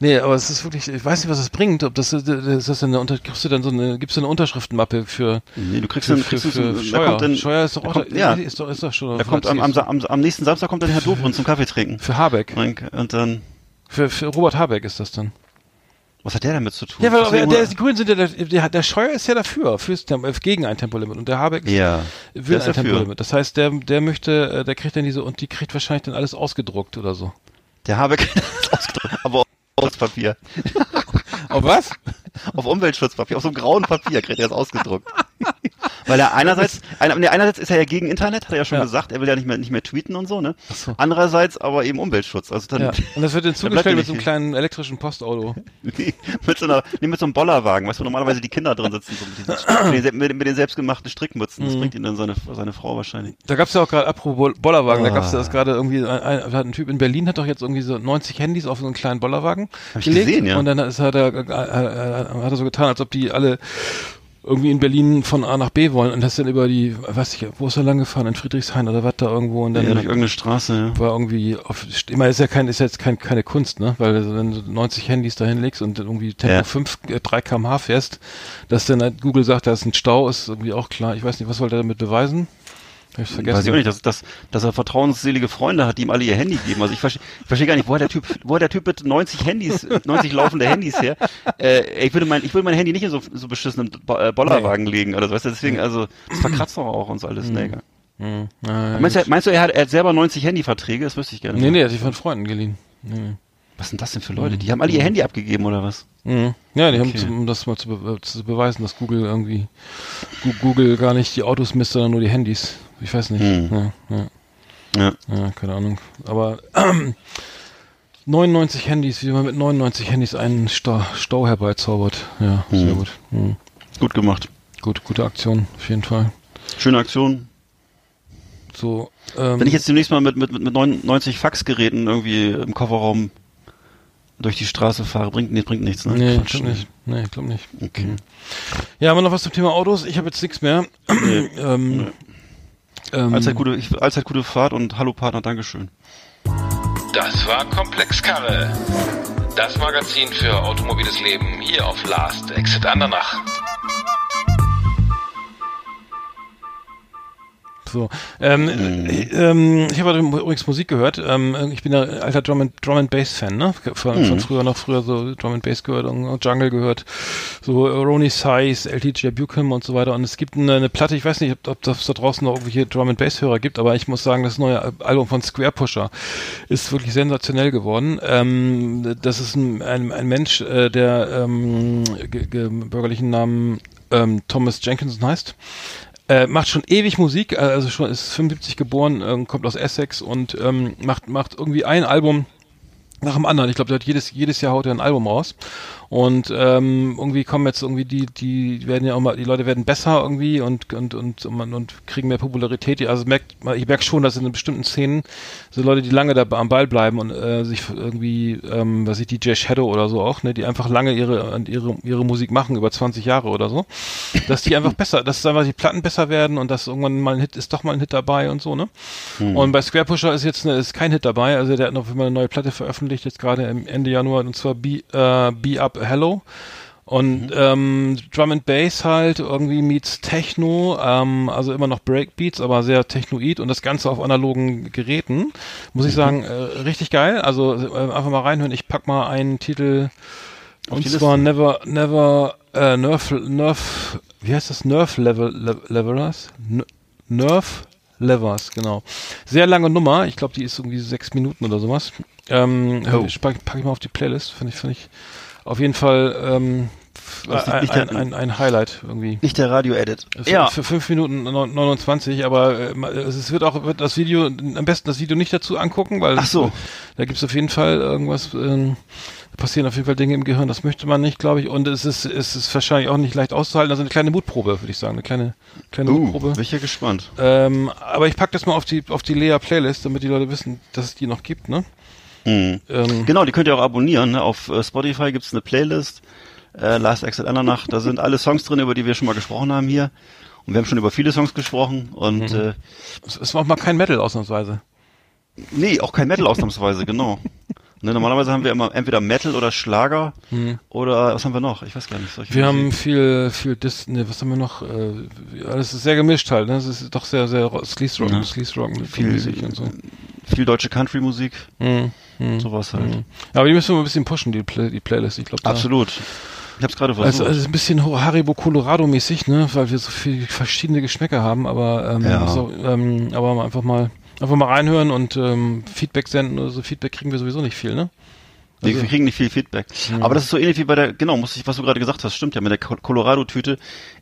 Speaker 1: Nee, aber es ist wirklich, ich weiß nicht, was es bringt. Ob das, das ist eine Unter, kriegst du dann so eine, gibst du eine Unterschriftenmappe für?
Speaker 2: Nee, du kriegst, für, dann, kriegst für, für,
Speaker 1: für Scheuer. Dann,
Speaker 2: Scheuer ist doch auch, kommt, ja, ist doch, ist doch schon. Er kommt am, am, am, am nächsten Samstag kommt dann Herr Dobrindt zum Kaffee trinken.
Speaker 1: Für Habeck.
Speaker 2: Und dann.
Speaker 1: Für, für Robert Habeck ist das dann.
Speaker 2: Was hat der damit zu tun?
Speaker 1: Ja, weil der, der, die Grünen sind ja, der, der, der Scheuer ist ja dafür, fürs, gegen ein Tempolimit und der Habeck
Speaker 2: ja,
Speaker 1: will ein Tempolimit. Das heißt, der, der möchte, äh, der kriegt dann diese, und die kriegt wahrscheinlich dann alles ausgedruckt oder so.
Speaker 2: Der Habeck ausgedruckt, aber aus Papier.
Speaker 1: Auf was?
Speaker 2: Auf Umweltschutzpapier, auf so einem grauen Papier kriegt er das ausgedruckt. Weil er einerseits, einer, nee, einerseits ist er ja gegen Internet, hat er ja schon ja. gesagt, er will ja nicht mehr, nicht mehr tweeten und so, ne? So. Andererseits aber eben Umweltschutz. Also dann,
Speaker 1: ja. Und das wird dann zugestellt mit so einem kleinen elektrischen Postauto.
Speaker 2: nee, mit so einer, nee, mit so einem Bollerwagen, weißt du, normalerweise die Kinder drin sitzen, so mit, diesen, mit, mit, den selbstgemachten Strickmützen. Das mhm. bringt ihn dann seine, seine Frau wahrscheinlich.
Speaker 1: Da gab's ja auch gerade, apropos Bollerwagen, oh. da gab's ja das gerade irgendwie, ein, ein, ein, Typ in Berlin hat doch jetzt irgendwie so 90 Handys auf so einen kleinen Bollerwagen
Speaker 2: Hab gelegt. Ich gesehen, ja.
Speaker 1: Und dann ist, hat, er, äh, äh, hat er so getan, als ob die alle irgendwie in Berlin von A nach B wollen und das dann über die, weiß ich, wo ist er lang gefahren? In Friedrichshain oder was da irgendwo und dann.
Speaker 2: Ja, durch irgendeine Straße, ja.
Speaker 1: War irgendwie auf, immer ist ja kein, ist jetzt kein, keine Kunst, ne? Weil wenn du 90 Handys da hinlegst und irgendwie Tempo ja. 5, 3 kmh fährst, dass dann halt Google sagt, da ist ein Stau, ist irgendwie auch klar. Ich weiß nicht, was wollte er damit beweisen?
Speaker 2: Ich vergesse. Weiß ich auch nicht, dass, dass, dass er vertrauensselige Freunde hat, die ihm alle ihr Handy geben. Also ich verstehe ich verstehe gar nicht, woher der Typ, woher der Typ bitte 90 Handys, 90 laufende Handys her. Äh, ich würde mein, ich würde mein Handy nicht in so, so beschissenen äh, Bollerwagen nee. legen oder so. Weißt du, deswegen, also, das verkratzt doch auch uns alles, mhm. ne? Mhm. Ja, meinst, du, meinst du, er hat, er hat selber 90 Handyverträge? Das wüsste ich gerne.
Speaker 1: Nee, nee, er hat die von Freunden geliehen. Nee.
Speaker 2: Was sind das denn für Leute? Die haben alle ihr Handy abgegeben oder was?
Speaker 1: Mhm. Ja, die okay. haben, um das mal zu, be zu, beweisen, dass Google irgendwie Google gar nicht die Autos misst, sondern nur die Handys. Ich weiß nicht. Mhm. Ja, ja. Ja. keine Ahnung. Aber ähm, 99 Handys, wie man mit 99 Handys einen Stau, Stau herbeizaubert. Ja, mhm. sehr gut. Mhm.
Speaker 2: Gut gemacht.
Speaker 1: Gut, gute Aktion, auf jeden Fall.
Speaker 2: Schöne Aktion.
Speaker 1: So,
Speaker 2: ähm, Wenn ich jetzt demnächst mal mit, mit, mit 99 Faxgeräten irgendwie im Kofferraum durch die Straße fahre, bringt, nee, bringt nichts, ne?
Speaker 1: Nee, Quatsch, nicht. Nee, ich glaube nicht. Okay. Mhm. Ja, haben wir noch was zum Thema Autos? Ich habe jetzt nichts mehr. Nee. ähm, nee.
Speaker 2: Ähm, allzeit, gute, ich, allzeit gute Fahrt und Hallo Partner, Dankeschön.
Speaker 3: Das war Komplexkarre. Das Magazin für automobiles Leben hier auf Last Exit Andernach.
Speaker 1: So, ähm, mhm. ähm, ich habe übrigens Musik gehört. Ähm, ich bin ja alter Drum and, Drum and Bass Fan, ne? Von, mhm. von früher noch früher so Drum and Bass gehört und Jungle gehört, so Ronnie Size, LTJ Buchan und so weiter. Und es gibt eine, eine Platte, ich weiß nicht, ob, ob das da draußen noch irgendwelche Drum and Bass Hörer gibt, aber ich muss sagen, das neue Album von Square Pusher ist wirklich sensationell geworden. Ähm, das ist ein, ein, ein Mensch, äh, der ähm, bürgerlichen Namen ähm, Thomas Jenkinson heißt. Äh, macht schon ewig Musik, äh, also schon ist 75 geboren, äh, kommt aus Essex und ähm, macht macht irgendwie ein Album nach dem anderen. Ich glaube, der hat jedes jedes Jahr haut er ein Album raus und ähm, irgendwie kommen jetzt irgendwie die, die werden ja auch mal, die Leute werden besser irgendwie und und und und, und kriegen mehr Popularität. Also merkt, ich merke schon, dass in bestimmten Szenen so Leute, die lange da am Ball bleiben und äh, sich irgendwie, ähm, was ich DJ Shadow oder so auch, ne, die einfach lange ihre ihre ihre Musik machen über 20 Jahre oder so, dass die einfach besser, dass einfach die Platten besser werden und dass irgendwann mal ein Hit ist doch mal ein Hit dabei und so, ne? Hm. Und bei Square Pusher ist jetzt eine, ist kein Hit dabei, also der hat noch immer eine neue Platte veröffentlicht jetzt gerade Ende Januar und zwar Be, äh, Be Up Hello. Und mhm. ähm, Drum and Bass halt irgendwie meets Techno, ähm, also immer noch Breakbeats, aber sehr technoid und das Ganze auf analogen Geräten. Muss ich mhm. sagen, äh, richtig geil. Also äh, einfach mal reinhören. Ich pack mal einen Titel auf und zwar Liste. Never, Never, äh, Nerf, Nerf, wie heißt das? Nerf Level, Le Levelers? Nerf Levers, genau. Sehr lange Nummer. Ich glaube, die ist irgendwie sechs Minuten oder sowas. Ähm, oh. pack, pack ich mal auf die Playlist. Finde ich, finde ich auf jeden Fall ähm, also ein, ein, ein, ein, Highlight irgendwie.
Speaker 2: Nicht der Radio-Edit.
Speaker 1: Ja. Für 5 Minuten 29, aber äh, es wird auch wird das Video, am besten das Video nicht dazu angucken, weil
Speaker 2: Ach so.
Speaker 1: da gibt es auf jeden Fall irgendwas, ähm, passieren auf jeden Fall Dinge im Gehirn, das möchte man nicht, glaube ich. Und es ist, es ist wahrscheinlich auch nicht leicht auszuhalten. Also eine kleine Mutprobe, würde ich sagen. Eine kleine, kleine
Speaker 2: uh,
Speaker 1: Mutprobe.
Speaker 2: Bin ich ja gespannt.
Speaker 1: Ähm, aber ich packe das mal auf die, auf die Lea-Playlist, damit die Leute wissen, dass es die noch gibt, ne?
Speaker 2: Mhm. Ähm, genau, die könnt ihr auch abonnieren. Ne? Auf äh, Spotify gibt's eine Playlist, äh, Last Exit Andernach. Da sind alle Songs drin, über die wir schon mal gesprochen haben hier. Und wir haben schon über viele Songs gesprochen. Und mhm. äh,
Speaker 1: es, war auch mal kein Metal ausnahmsweise.
Speaker 2: Nee, auch kein Metal ausnahmsweise, genau. Ne, normalerweise haben wir immer entweder Metal oder Schlager mhm. oder was haben wir noch? Ich weiß gar nicht.
Speaker 1: wir Musik. haben viel, viel Dis, ne, was haben wir noch? Äh, alles ist sehr gemischt halt. Ne? Es ist doch sehr, sehr Sleaze Rock, ja. Sleaze Rock
Speaker 2: mit viel Musik und so. Viel deutsche Country Musik. Mhm. Mhm. Sowas halt. Mhm.
Speaker 1: Aber die müssen wir ein bisschen pushen, die, Play die Playlist. Ich glaube.
Speaker 2: Absolut. Ich hab's gerade
Speaker 1: versucht. Also, also ein bisschen Haribo Colorado mäßig, ne, weil wir so viele verschiedene Geschmäcker haben, aber ähm, ja. so, ähm, aber einfach mal Einfach mal reinhören und ähm, Feedback senden oder so. Feedback kriegen wir sowieso nicht viel, ne?
Speaker 2: Also, wir kriegen nicht viel Feedback. Mhm. Aber das ist so ähnlich wie bei der, genau, muss ich, was du gerade gesagt hast, stimmt ja, mit der Colorado-Tüte.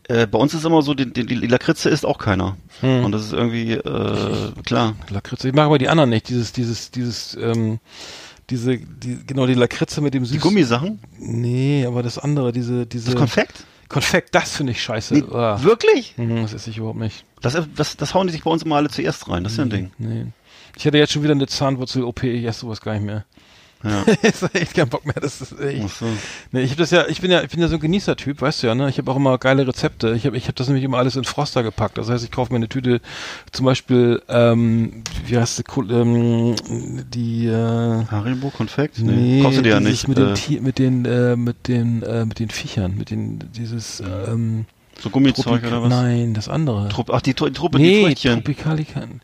Speaker 2: Äh, bei uns ist immer so, die, die, die Lakritze ist auch keiner. Mhm. Und das ist irgendwie, äh, klar.
Speaker 1: Lakritze. Ich mag aber die anderen nicht, dieses, dieses, dieses, ähm, diese, die, genau, die Lakritze mit dem
Speaker 2: Süß... Die Gummisachen?
Speaker 1: Nee, aber das andere, diese, diese...
Speaker 2: Das Konfekt?
Speaker 1: Konfekt, das finde ich scheiße. Nee,
Speaker 2: ah. Wirklich?
Speaker 1: Mhm, das esse ich überhaupt nicht.
Speaker 2: Das, das, das hauen die sich bei uns immer alle zuerst rein, das ist ja ein Ding.
Speaker 1: Nee. Ich hatte jetzt schon wieder eine Zahnwurzel-OP, ich esse sowas gar nicht mehr. Ja. ich habe echt keinen Bock mehr. Das ist echt. So. Nee, ich habe das ja, ich bin ja, ich bin ja so ein Genießertyp, weißt du ja, ne? Ich habe auch immer geile Rezepte. Ich habe, ich habe das nämlich immer alles in Froster gepackt. Das heißt, ich kaufe mir eine Tüte, zum Beispiel, ähm, wie heißt die, ähm, die äh,
Speaker 2: Haribo Konfekt?
Speaker 1: Nee, nee kostet ja nicht. Mit äh, den, mit den, äh, mit den, äh, mit den Viechern, mit den, dieses, ähm,
Speaker 2: so Gummizeug Tropik oder was?
Speaker 1: Nein, das andere.
Speaker 2: Trupp, ach, die, Truppe,
Speaker 1: nee, die Früchtchen. Tropicalican.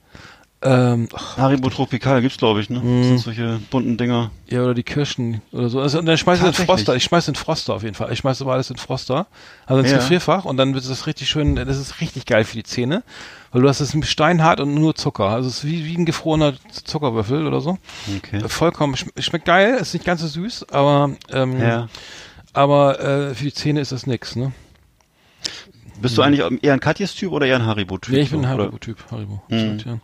Speaker 2: Ähm, Haribo Tropical gibt's glaube ich, ne? Das sind mhm. solche bunten Dinger.
Speaker 1: Ja, oder die Kirschen oder so. Also, und dann schmeiß ich in Froster. Ich schmeiß in Froster auf jeden Fall. Ich schmeiß aber alles in Froster. Also ins ja. Gefrierfach und dann wird das richtig schön, das ist richtig geil für die Zähne. Weil du hast es steinhart und nur Zucker. Also es ist wie, wie ein gefrorener Zuckerwürfel oder so.
Speaker 2: Okay.
Speaker 1: Vollkommen, schmeckt geil, ist nicht ganz so süß, aber, ähm, ja. aber äh, für die Zähne ist das nix, ne?
Speaker 2: Bist du eigentlich eher ein Katjes Typ oder eher ein Haribo-Typ?
Speaker 1: Nee, ich bin ein Haribo-Typ. Haribo.
Speaker 2: Mhm. ja.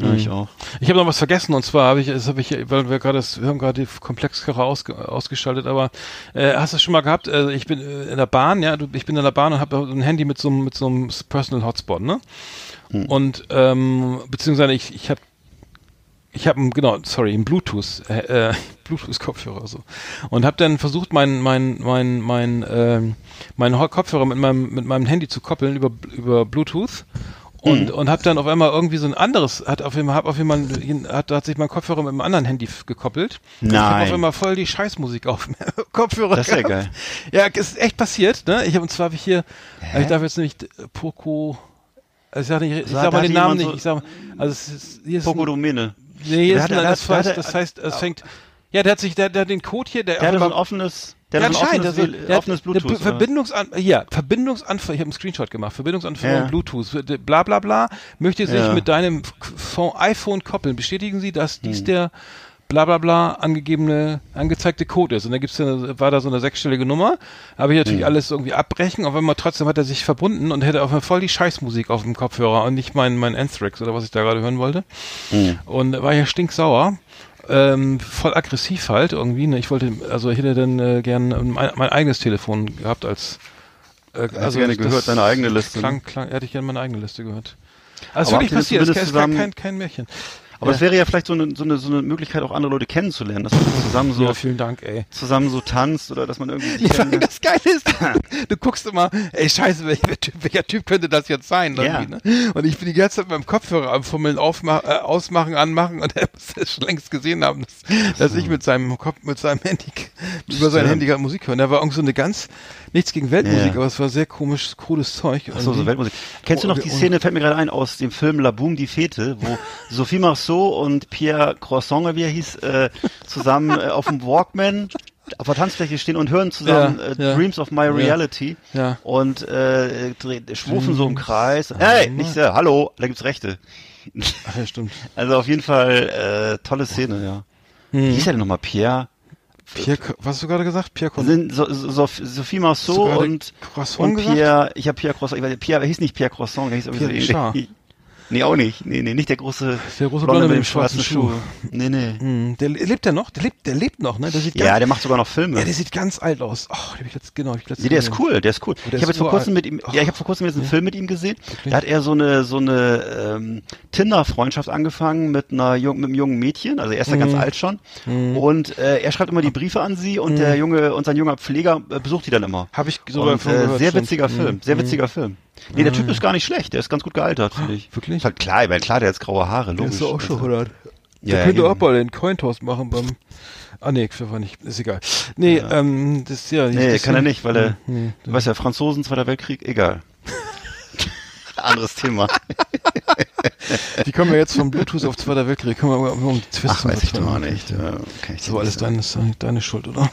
Speaker 2: Ja, ich mhm. auch.
Speaker 1: Ich habe noch was vergessen und zwar habe ich, das habe ich, weil wir gerade, wir haben gerade die Komplexkarre ausge, ausgeschaltet, aber äh, hast du das schon mal gehabt? Also ich bin äh, in der Bahn, ja, du, ich bin in der Bahn und habe ein Handy mit so mit so einem Personal Hotspot, ne? Hm. Und ähm, beziehungsweise ich, ich habe ich habe genau, sorry, ein Bluetooth, äh, äh Bluetooth-Kopfhörer so und habe dann versucht, mein mein mein mein äh, meinen Kopfhörer mit meinem mit meinem Handy zu koppeln über über Bluetooth und, mhm. und hab dann auf einmal irgendwie so ein anderes, hat auf einmal, hab auf einmal, hat, hat sich mein Kopfhörer mit einem anderen Handy gekoppelt.
Speaker 2: Nein. Ich hab
Speaker 1: auf einmal voll die Scheißmusik auf dem Kopfhörer.
Speaker 2: Das ist ja geil.
Speaker 1: Ja, ist echt passiert, ne? Ich habe und zwar habe ich hier, Hä? ich darf jetzt nicht äh, Poco, also ich sag nicht, ich sag mal den Namen nicht, ich sag mal, also es ist,
Speaker 2: hier ist Poco Domene.
Speaker 1: Nee, hier ist, ein, das, heißt, das heißt, es fängt, ja, der hat sich, der, der hat den Code hier, der,
Speaker 2: der hat so ein offenes, der, hat ein offenes, also, der offenes Bluetooth.
Speaker 1: Verbindungsan hier, Verbindungsanforderung, ich habe einen Screenshot gemacht, Verbindungsanforderung ja. Bluetooth, bla bla bla, möchte sich ja. mit deinem iPhone koppeln. Bestätigen Sie, dass dies hm. der bla bla bla angegebene, angezeigte Code ist. Und da gibt's ja, war da so eine sechsstellige Nummer. Habe ich natürlich hm. alles irgendwie abbrechen, aber immer trotzdem hat er sich verbunden und hätte auf voll die Scheißmusik auf dem Kopfhörer und nicht mein, mein Anthrax oder was ich da gerade hören wollte. Hm. Und war ja stinksauer ähm, voll aggressiv halt irgendwie. Ne? Ich wollte, also ich hätte dann äh, gern mein, mein eigenes Telefon gehabt als
Speaker 2: äh, also gerne gehört, deine eigene Liste.
Speaker 1: Klang, klang, hätte ich gerne meine eigene Liste gehört. Also wirklich passiert, es ist kein, kein, kein Märchen.
Speaker 2: Aber es wäre ja vielleicht so eine, so, eine, so eine Möglichkeit, auch andere Leute kennenzulernen, dass man zusammen so,
Speaker 1: vielen Dank, ey.
Speaker 2: zusammen so tanzt oder dass man irgendwie
Speaker 1: ja, Das Geile ist, du guckst immer, ey, scheiße, welcher Typ, welcher typ könnte das jetzt sein? Ja. Ne? Und ich bin die ganze Zeit mit meinem Kopfhörer am Fummeln, aufmach, äh, ausmachen, anmachen und er muss es schon längst gesehen haben, dass, dass ich mit seinem Kopf, mit seinem Handy, über sein Handy gerade Musik höre. Und da war irgendwie so eine ganz, nichts gegen Weltmusik, ja. aber es war sehr komisch, cooles Zeug.
Speaker 2: Achso, so Weltmusik. Kennst du noch die Szene, fällt mir gerade ein, aus dem Film La Boom, die Fete, wo Sophie Marceau und Pierre Pierre Croissant, wie er hieß, äh, zusammen äh, auf dem Walkman auf der Tanzfläche stehen und hören zusammen ja, äh, ja. Dreams of My Reality
Speaker 1: ja.
Speaker 2: und äh, schwufen so im Kreis. Hey, nicht sehr, hallo, da gibt's Rechte.
Speaker 1: Ach, ja, stimmt.
Speaker 2: Also auf jeden Fall äh, tolle Szene, ja. Hm. Wie hieß er denn nochmal? Pierre?
Speaker 1: Pierre, was hast du gerade gesagt?
Speaker 2: Pierre Con sind so, so, Sophie Marceau und, und Pierre, ich habe Pierre Croissant, ich weiß, Pierre, er hieß nicht Pierre Croissant, er hieß irgendwie so Nee, auch nicht. Nee, nee, nicht der große,
Speaker 1: der große Blonde, mit dem schwarzen Schuh. Schuh.
Speaker 2: Nee, nee.
Speaker 1: Hm, der lebt der noch? Der lebt, der lebt noch, ne? Der
Speaker 2: sieht ja, der macht sogar noch Filme.
Speaker 1: Ja, der sieht ganz alt aus. Oh, ich jetzt genau, ich
Speaker 2: letztens nee, der ist cool, der ist cool. Der ich habe jetzt vor kurzem alt. mit ihm, ja, ich habe vor kurzem jetzt einen ja. Film mit ihm gesehen. Okay. Da hat er so eine so eine ähm, Tinder Freundschaft angefangen mit einer jung, mit einem jungen Mädchen, also er ist ja mhm. ganz alt schon mhm. und äh, er schreibt immer die Briefe an sie und mhm. der junge und sein junger Pfleger äh, besucht die dann immer.
Speaker 1: Habe ich sogar und,
Speaker 2: äh, sehr witziger Film, sehr mhm. witziger Film. Nee, der Typ ist gar nicht schlecht, der ist ganz gut gealtert, finde ich.
Speaker 1: Wirklich?
Speaker 2: Ist halt klar, ich meine, klar, der hat jetzt graue Haare,
Speaker 1: logisch. Der ist auch schon 100. Also, ja, der könnte auch mal den Cointoss machen beim Ah nee, war nicht, ist egal. Nee, ja. ähm, das ist ja
Speaker 2: Nee, das kann er nicht, weil er, nee, du weißt ja, Franzosen, Zweiter Weltkrieg, egal. Anderes Thema.
Speaker 1: Die kommen ja jetzt vom Bluetooth auf Zweiter Weltkrieg, können wir um, um
Speaker 2: Twist Ach, weiß ich doch nicht. Ja,
Speaker 1: so alles deine, deine Schuld, oder?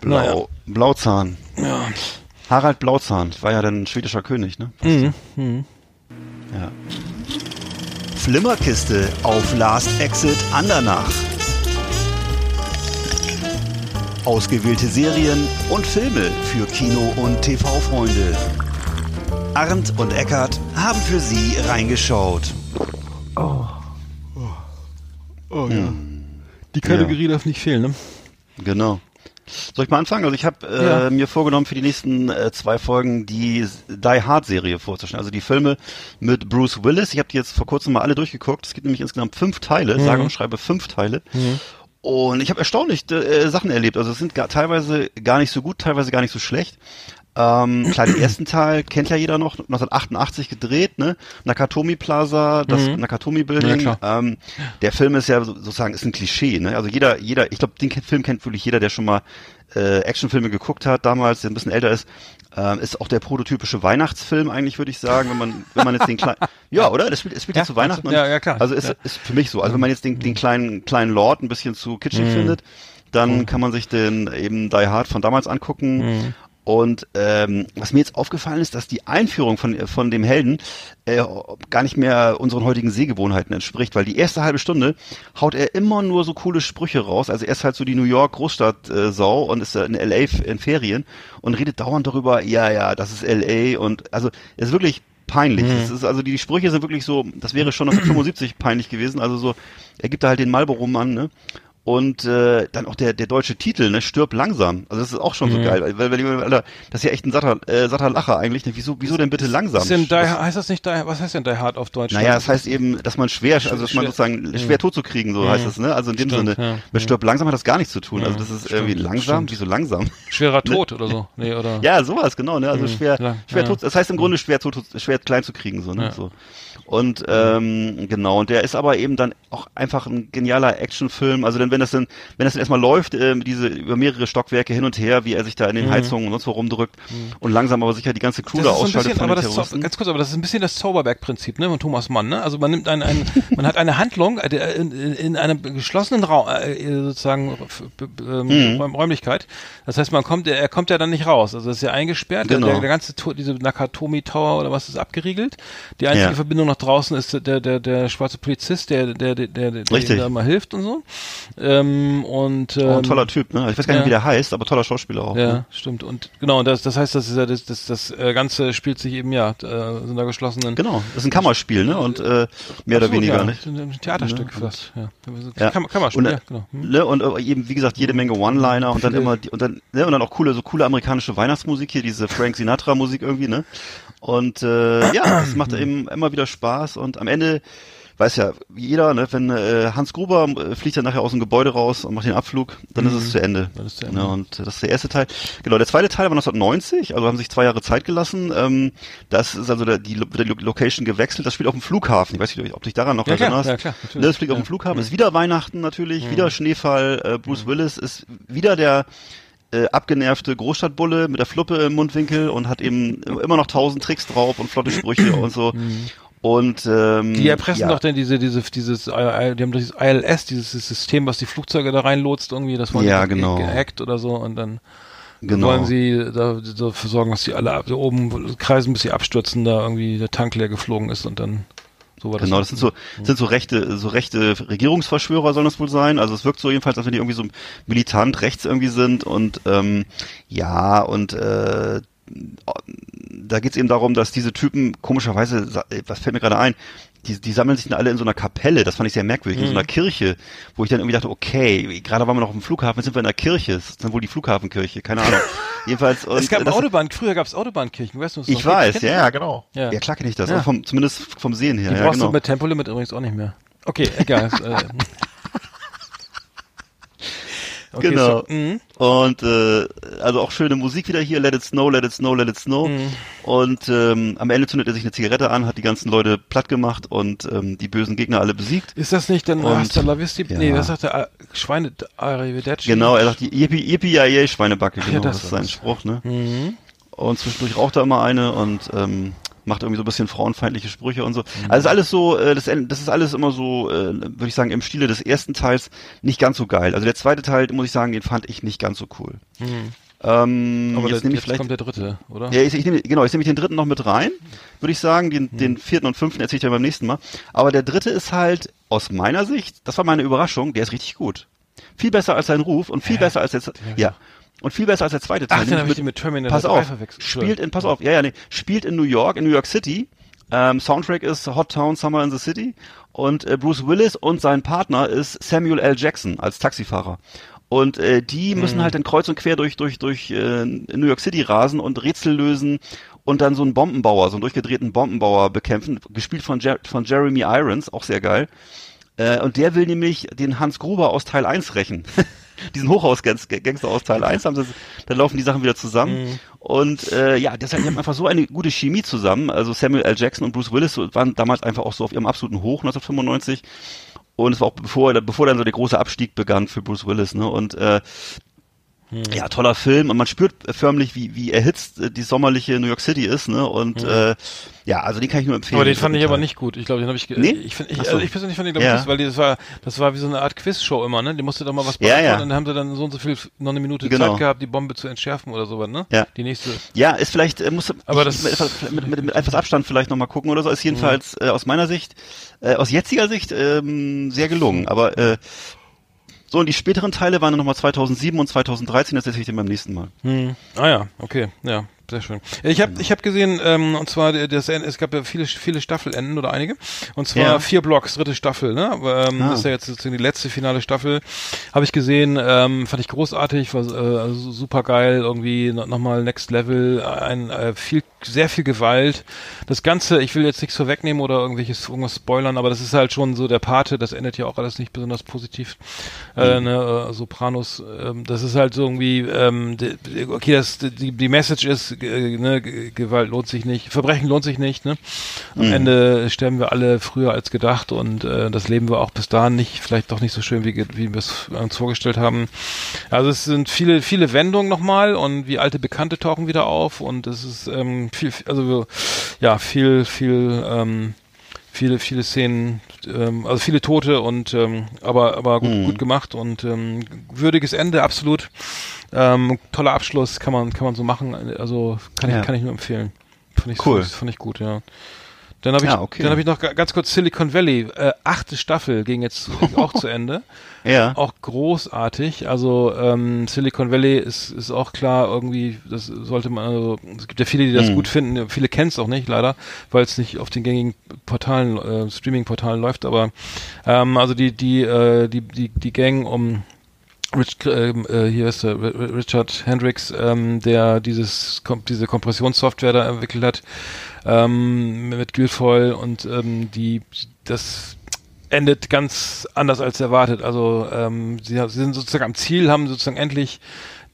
Speaker 2: Blau, naja. Blauzahn.
Speaker 1: Ja.
Speaker 2: Harald Blauzahn war ja dann schwedischer König, ne?
Speaker 1: Mhm. Mhm.
Speaker 2: Ja.
Speaker 4: Flimmerkiste auf Last Exit Andernach. Ausgewählte Serien und Filme für Kino- und TV-Freunde. Arndt und Eckart haben für Sie reingeschaut.
Speaker 1: Oh. Oh, oh ja. Hm. Die Kategorie ja. darf nicht fehlen, ne?
Speaker 2: Genau. Soll ich mal anfangen? Also ich habe äh, ja. mir vorgenommen, für die nächsten äh, zwei Folgen die Die Hard Serie vorzustellen. Also die Filme mit Bruce Willis. Ich habe die jetzt vor kurzem mal alle durchgeguckt. Es gibt nämlich insgesamt fünf Teile, mhm. sage und schreibe fünf Teile. Mhm. Und ich habe erstaunlich äh, Sachen erlebt. Also es sind gar, teilweise gar nicht so gut, teilweise gar nicht so schlecht. Ähm, klar, den ersten Teil kennt ja jeder noch, 1988 gedreht, ne? Nakatomi Plaza, das mhm. Nakatomi Building. Ja, ähm, der Film ist ja sozusagen ist ein Klischee, ne? Also jeder, jeder, ich glaube, den Film kennt wirklich jeder, der schon mal äh, Actionfilme geguckt hat, damals, der ein bisschen älter ist. Ähm, ist auch der prototypische Weihnachtsfilm eigentlich, würde ich sagen, wenn man, wenn man jetzt den kleinen, ja, oder? Das spielt, das spielt ja, zu Weihnachten.
Speaker 1: Ja, ja, klar.
Speaker 2: Also ist,
Speaker 1: ja.
Speaker 2: ist für mich so. Also wenn man jetzt den, den kleinen, kleinen Lord ein bisschen zu kitschig mhm. findet, dann mhm. kann man sich den eben Die Hard von damals angucken. Mhm. Und ähm, was mir jetzt aufgefallen ist, dass die Einführung von, von dem Helden äh, gar nicht mehr unseren heutigen Sehgewohnheiten entspricht, weil die erste halbe Stunde haut er immer nur so coole Sprüche raus. Also er ist halt so die New York Großstadt-Sau äh, und ist in LA in Ferien und redet dauernd darüber, ja, ja, das ist LA und also er ist wirklich peinlich. Mhm. ist also die Sprüche sind wirklich so, das wäre schon 1975 peinlich gewesen. Also so, er gibt da halt den Marlboro-Mann, ne? Und äh, dann auch der, der deutsche Titel, ne, stirb langsam. Also das ist auch schon so mhm. geil, weil, weil, Alter, das ist ja echt ein satter, äh, satter Lacher eigentlich. Ne? Wieso, wieso denn bitte langsam?
Speaker 1: Ist denn die, heißt das nicht, die, was heißt denn Die Hard auf Deutsch?
Speaker 2: Naja, das heißt eben, dass man schwer, also dass man sozusagen mhm. schwer tot zu kriegen, so mhm. heißt das, ne? Also in dem stimmt, Sinne, ja. mit stirb langsam hat das gar nichts zu tun. Also das ist stimmt, irgendwie langsam, stimmt. wieso langsam?
Speaker 1: Schwerer ne? Tod oder so. Nee, oder?
Speaker 2: Ja, sowas, genau, ne? Also mhm. schwer, schwer tot, das heißt im Grunde schwer tot, schwer klein zu kriegen, so, ne? So. Und ähm, genau, und der ist aber eben dann auch einfach ein genialer Actionfilm. Also denn wenn das dann, wenn das dann erstmal läuft, äh, diese über mehrere Stockwerke hin und her, wie er sich da in den mhm. Heizungen und sonst wo rumdrückt mhm. und langsam aber sicher die ganze Crew da ausschaltet
Speaker 1: bisschen, von den Terroristen. ganz kurz, aber das ist ein bisschen das Zauberberg-Prinzip, ne, von Thomas Mann, ne? Also man nimmt ein, ein man hat eine Handlung äh, in, in einem geschlossenen Raum, äh, sozusagen ähm, mhm. Räumlichkeit. Das heißt, man kommt, er kommt ja dann nicht raus. Also das ist ja eingesperrt. Genau. Der, der ganze diese Nakatomi Tower oder was ist abgeriegelt. Die einzige ja. Verbindung nach draußen ist der, der, der schwarze Polizist, der, der, der, der, der da mal hilft und so. Ähm, und, ähm,
Speaker 2: oh, ein toller Typ, ne? Ich weiß gar nicht, ja. wie der heißt, aber toller Schauspieler auch.
Speaker 1: Ja,
Speaker 2: ne?
Speaker 1: stimmt. Und genau, das, das heißt, das ist ja das, das, das äh, Ganze spielt sich eben ja äh, in einer geschlossenen.
Speaker 2: Genau, das ist ein Kammerspiel, ne? Und äh, mehr oder weniger,
Speaker 1: ja,
Speaker 2: ne?
Speaker 1: Ein Theaterstück ne? fast. Ja.
Speaker 2: ja. Kam Kammerspiel, und, ja, genau. Hm. Ne? Und äh, eben, wie gesagt, jede Menge One-Liner und dann immer die, und dann, ne? und dann auch coole, so coole amerikanische Weihnachtsmusik hier, diese Frank Sinatra-Musik irgendwie, ne? Und äh, ja, das macht eben immer wieder Spaß und am Ende weiß ja jeder, ne, wenn äh, Hans Gruber äh, fliegt dann nachher aus dem Gebäude raus und macht den Abflug, dann mhm. ist es zu Ende. Das ist zu Ende. Ja, und das ist der erste Teil. Genau, der zweite Teil war 1990, also haben sich zwei Jahre Zeit gelassen. Ähm, das ist also der, die, die Location gewechselt. Das spielt auf dem Flughafen. Ich weiß nicht, ob dich daran noch ja, erinnerst. Ja, klar, natürlich. Das fliegt ja. auf dem Flughafen. Mhm. Ist wieder Weihnachten natürlich, mhm. wieder Schneefall. Äh, Bruce mhm. Willis ist wieder der äh, abgenervte Großstadtbulle mit der Fluppe im Mundwinkel und hat eben immer noch tausend Tricks drauf und flotte Sprüche und so. Mhm. Und ähm,
Speaker 1: die erpressen ja. doch denn diese, diese, dieses, die haben doch dieses ILS, dieses System, was die Flugzeuge da reinlotst, irgendwie, das wollen
Speaker 2: ja, genau.
Speaker 1: gehackt oder so und dann genau. wollen sie da, dafür sorgen, dass die alle ab, oben kreisen, bis sie abstürzen, da irgendwie der Tank leer geflogen ist und dann
Speaker 2: So war das genau, das sind so, sind so rechte, so rechte Regierungsverschwörer sollen das wohl sein. Also es wirkt so jedenfalls, als wenn die irgendwie so militant rechts irgendwie sind und ähm, ja, und äh, da geht's eben darum, dass diese Typen komischerweise, was fällt mir gerade ein, die, die sammeln sich dann alle in so einer Kapelle, das fand ich sehr merkwürdig, mhm. in so einer mhm. Kirche, wo ich dann irgendwie dachte, okay, gerade waren wir noch auf dem Flughafen, jetzt sind wir in der Kirche, das ist dann wohl die Flughafenkirche, keine Ahnung. Jedenfalls.
Speaker 1: Und es gab das, Autobahn, früher gab es Autobahnkirchen, weißt du
Speaker 2: was Ich weiß, ja, ja, genau. Ja, ja klar kenne ich das, ja. vom, zumindest vom Sehen her.
Speaker 1: Die
Speaker 2: ja,
Speaker 1: brauchst genau. du mit Tempolimit übrigens auch nicht mehr. Okay, egal. äh,
Speaker 2: Okay, genau. So, mhm. und äh, also auch schöne Musik wieder hier, Let It Snow, Let It Snow, Let It Snow. Mhm. Und ähm, am Ende zündet er sich eine Zigarette an, hat die ganzen Leute platt gemacht und ähm, die bösen Gegner alle besiegt.
Speaker 1: Ist das nicht dann und, hasta la vista? Ja. Nee, was sagt der Schweine Arrivederci?
Speaker 2: Genau, er sagt die Yippie, Yippie, ja, yeah, Schweinebacke, genau, ja, das, das ist sein Spruch, ne? Mhm. Und zwischendurch raucht er immer eine und ähm, macht irgendwie so ein bisschen frauenfeindliche Sprüche und so. Mhm. Also alles so, äh, das, das ist alles immer so, äh, würde ich sagen, im Stile des ersten Teils nicht ganz so geil. Also der zweite Teil, muss ich sagen, den fand ich nicht ganz so cool. Mhm.
Speaker 1: Ähm, Aber jetzt, der, jetzt vielleicht, kommt der dritte, oder?
Speaker 2: Ja, ich, ich nehme, genau, ich nehme den dritten noch mit rein, würde ich sagen. Den, mhm. den vierten und fünften erzähle ich dann beim nächsten Mal. Aber der dritte ist halt, aus meiner Sicht, das war meine Überraschung, der ist richtig gut. Viel besser als sein Ruf und viel Hä? besser als jetzt, ja. Und viel besser als der zweite Teil.
Speaker 1: Ach, dann habe ich die mit Terminator
Speaker 2: pass auf, Spielt in, pass auf, ja, ja, nee, spielt in New York, in New York City. Ähm, Soundtrack ist Hot Town Summer in the City. Und äh, Bruce Willis und sein Partner ist Samuel L. Jackson als Taxifahrer. Und äh, die müssen mhm. halt dann kreuz und quer durch durch durch äh, New York City rasen und Rätsel lösen und dann so einen Bombenbauer, so einen durchgedrehten Bombenbauer bekämpfen, gespielt von, Jer von Jeremy Irons, auch sehr geil. Äh, und der will nämlich den Hans Gruber aus Teil 1 rächen. diesen Hochhaus-Gangster aus Teil 1 haben sie, dann laufen die Sachen wieder zusammen. Mhm. Und äh, ja, deshalb die haben einfach so eine gute Chemie zusammen. Also Samuel L. Jackson und Bruce Willis waren damals einfach auch so auf ihrem absoluten Hoch 1995. Und es war auch bevor, bevor dann so der große Abstieg begann für Bruce Willis, ne? Und äh. Ja, toller Film und man spürt förmlich, wie, wie erhitzt äh, die sommerliche New York City ist, ne? Und hm. äh, ja, also den kann ich nur empfehlen.
Speaker 1: Aber den fand ich aber nicht gut. Ich glaube, den habe ich. Nee? Ich, find, ich, so. also ich persönlich fand den, glaube ja. ich, weil das war, das war wie so eine Art Quizshow immer, ne? Die musste doch mal was
Speaker 2: beantworten ja, ja.
Speaker 1: und dann haben sie dann so und so viel, noch eine Minute genau. Zeit gehabt, die Bombe zu entschärfen oder sowas, ne?
Speaker 2: Ja.
Speaker 1: Die nächste.
Speaker 2: Ja, ist vielleicht, äh, muss
Speaker 1: aber das
Speaker 2: mit, mit, mit, mit etwas Abstand vielleicht nochmal gucken oder so. Ist jedenfalls mhm. äh, aus meiner Sicht, äh, aus jetziger Sicht ähm, sehr gelungen. Aber äh, so, und die späteren Teile waren dann nochmal 2007 und 2013, das erzähle ich dir beim nächsten Mal.
Speaker 1: Hm. Ah ja, okay, ja sehr schön. Ich habe ich hab gesehen, ähm, und zwar das, es gab ja viele viele Staffelenden oder einige, und zwar ja. vier Blocks, dritte Staffel. Ne? Ähm, ah. Das ist ja jetzt sozusagen die letzte finale Staffel. Habe ich gesehen, ähm, fand ich großartig, war äh, also super geil, irgendwie nochmal Next Level, ein äh, viel sehr viel Gewalt. Das Ganze, ich will jetzt nichts vorwegnehmen oder irgendwelches irgendwas spoilern, aber das ist halt schon so der Pate. Das endet ja auch alles nicht besonders positiv. Äh, mhm. ne, äh, Sopranos, äh, das ist halt so irgendwie, ähm, okay, das die die Message ist äh, ne, Gewalt lohnt sich nicht, Verbrechen lohnt sich nicht, ne? Am mhm. Ende sterben wir alle früher als gedacht und äh, das leben wir auch bis dahin nicht, vielleicht doch nicht so schön, wie, wie wir es uns vorgestellt haben. Also es sind viele, viele Wendungen nochmal und wie alte Bekannte tauchen wieder auf und es ist ähm, viel, also ja, viel, viel, ähm, viele, viele Szenen, ähm, also viele Tote und ähm, aber, aber gut, mhm. gut gemacht und ähm, würdiges Ende, absolut. Ähm, toller Abschluss, kann man, kann man so machen. Also kann ich, kann ich nur empfehlen. Fand ich,
Speaker 2: cool.
Speaker 1: Fand ich gut, ja. Dann habe ich, ja, okay. dann habe ich noch ganz kurz Silicon Valley. Äh, achte Staffel ging jetzt auch zu Ende.
Speaker 2: Ja.
Speaker 1: Auch großartig. Also ähm, Silicon Valley ist, ist auch klar irgendwie, das sollte man, also es gibt ja viele, die das mhm. gut finden, viele kennen es auch nicht, leider, weil es nicht auf den gängigen Portalen, äh, Streaming-Portalen läuft, aber ähm, also die, die, äh, die, die, die Gang um Rich, ähm, äh, hier ist der Richard Hendricks, ähm, der dieses diese Kompressionssoftware da entwickelt hat ähm, mit Guildfall und ähm, die das endet ganz anders als erwartet. Also ähm, sie, sie sind sozusagen am Ziel, haben sozusagen endlich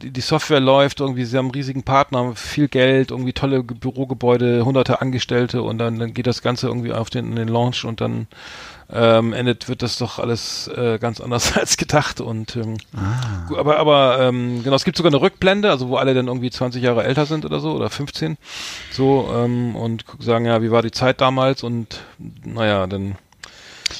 Speaker 1: die, Software läuft, irgendwie, sie haben einen riesigen Partner, viel Geld, irgendwie tolle Bürogebäude, hunderte Angestellte und dann, dann geht das Ganze irgendwie auf den, den Launch und dann ähm, endet, wird das doch alles äh, ganz anders als gedacht und ähm, ah. aber aber ähm, genau, es gibt sogar eine Rückblende, also wo alle dann irgendwie 20 Jahre älter sind oder so oder 15 so ähm, und sagen ja, wie war die Zeit damals und naja, dann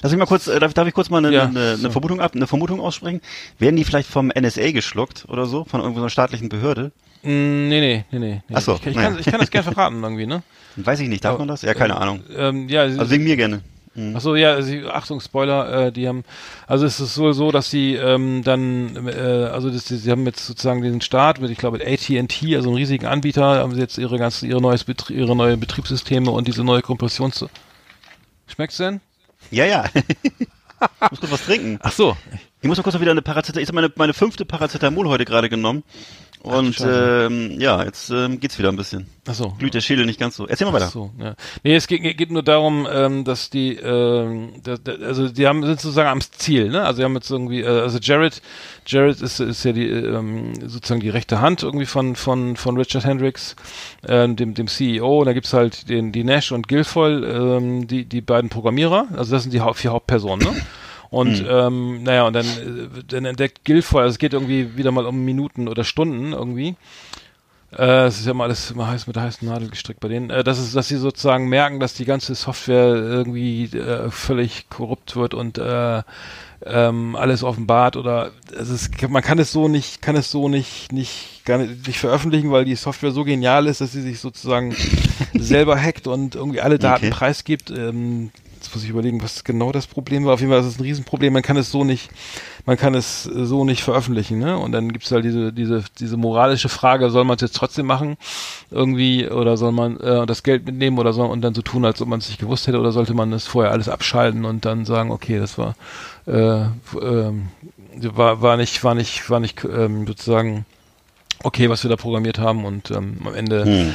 Speaker 2: Lass mich mal kurz, äh, darf, darf ich kurz mal eine, ja, eine, eine Vermutung ab, eine Vermutung aussprechen? Werden die vielleicht vom NSA geschluckt oder so, von irgendeiner staatlichen Behörde?
Speaker 1: Mm, nee, nee, nee, nee.
Speaker 2: Ach so,
Speaker 1: ich, ich, kann, ich kann das gerne verraten irgendwie, ne?
Speaker 2: Weiß ich nicht, darf man das? Ja, keine Ahnung.
Speaker 1: Ähm, ja,
Speaker 2: also wegen mir gerne.
Speaker 1: Mhm. Achso, ja, also, Achtung, Spoiler, äh, die haben, also es ist wohl so, dass sie ähm, dann, äh, also das, sie haben jetzt sozusagen den Start mit, ich glaube, mit AT&T, also einem riesigen Anbieter, haben sie jetzt ihre ganzen, ihre neues Betrie ihre neue Betriebssysteme und diese neue Kompressions... Schmeckt's denn?
Speaker 2: Ja, ja. ich muss kurz was trinken.
Speaker 1: Ach so.
Speaker 2: Ich muss noch kurz noch wieder eine Paracetamol, ich habe meine, meine fünfte Paracetamol heute gerade genommen. Und Ach, ähm, ja, jetzt ähm, geht's wieder ein bisschen.
Speaker 1: Ach so.
Speaker 2: Glüht der Schädel nicht ganz so. Erzähl mal weiter. Ach
Speaker 1: so, ja. Nee, es geht, geht nur darum, ähm, dass die, ähm, da, da, also die haben sind sozusagen am Ziel, ne? Also die haben jetzt irgendwie, äh, also Jared, Jared ist, ist ja die ähm, sozusagen die rechte Hand irgendwie von von von Richard Hendricks, äh, dem dem CEO. Und da gibt's halt den die Nash und Guilfoyle, ähm, die die beiden Programmierer. Also das sind die Haupt, vier Hauptpersonen, ne? Und mhm. ähm, naja, und dann, äh, dann entdeckt Guilfoyle, also es geht irgendwie wieder mal um Minuten oder Stunden irgendwie. Äh, es ist ja mal alles immer heiß mit der heißen Nadel gestrickt bei denen. Äh, das ist, dass sie sozusagen merken, dass die ganze Software irgendwie äh, völlig korrupt wird und äh, ähm, alles offenbart oder es ist, man kann es so nicht, kann es so nicht, nicht, gar nicht, nicht veröffentlichen, weil die Software so genial ist, dass sie sich sozusagen selber hackt und irgendwie alle Daten okay. preisgibt. Ähm, jetzt muss ich überlegen, was genau das Problem war. Auf jeden Fall ist es ein Riesenproblem. Man kann es so nicht, man kann es so nicht veröffentlichen. Ne? Und dann gibt es halt diese, diese, diese moralische Frage: Soll man es jetzt trotzdem machen, irgendwie, oder soll man äh, das Geld mitnehmen oder soll und dann so tun, als ob man es nicht gewusst hätte, oder sollte man es vorher alles abschalten und dann sagen, okay, das war, äh, äh, war, war nicht, war nicht, war nicht ähm, sozusagen okay, was wir da programmiert haben und ähm, am Ende hm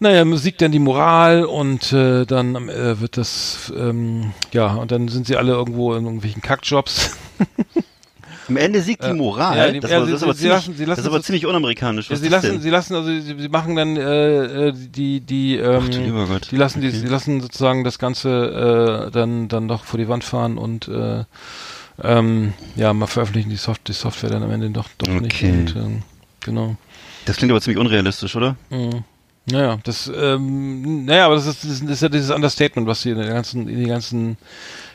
Speaker 1: naja, Musik dann die Moral und äh, dann äh, wird das, ähm, ja, und dann sind sie alle irgendwo in irgendwelchen Kackjobs.
Speaker 2: Am Ende siegt die Moral. Ja, die, das, ja, war, das, sie, aber, ziemlich, lassen, das ist aber so, ziemlich unamerikanisch.
Speaker 1: Ja, sie lassen, sie lassen, also sie, sie machen dann äh, äh die die ähm, Ach, die lassen okay. die, sie lassen sozusagen das Ganze äh, dann dann doch vor die Wand fahren und äh, ähm, ja, mal veröffentlichen die, Soft die Software dann am Ende doch doch okay. nicht. Und, äh, genau.
Speaker 2: Das klingt aber ziemlich unrealistisch, oder?
Speaker 1: Mhm. Naja, das, ähm, naja, aber das ist, das ist ja dieses Understatement, was sie in den ganzen, in den ganzen, mhm.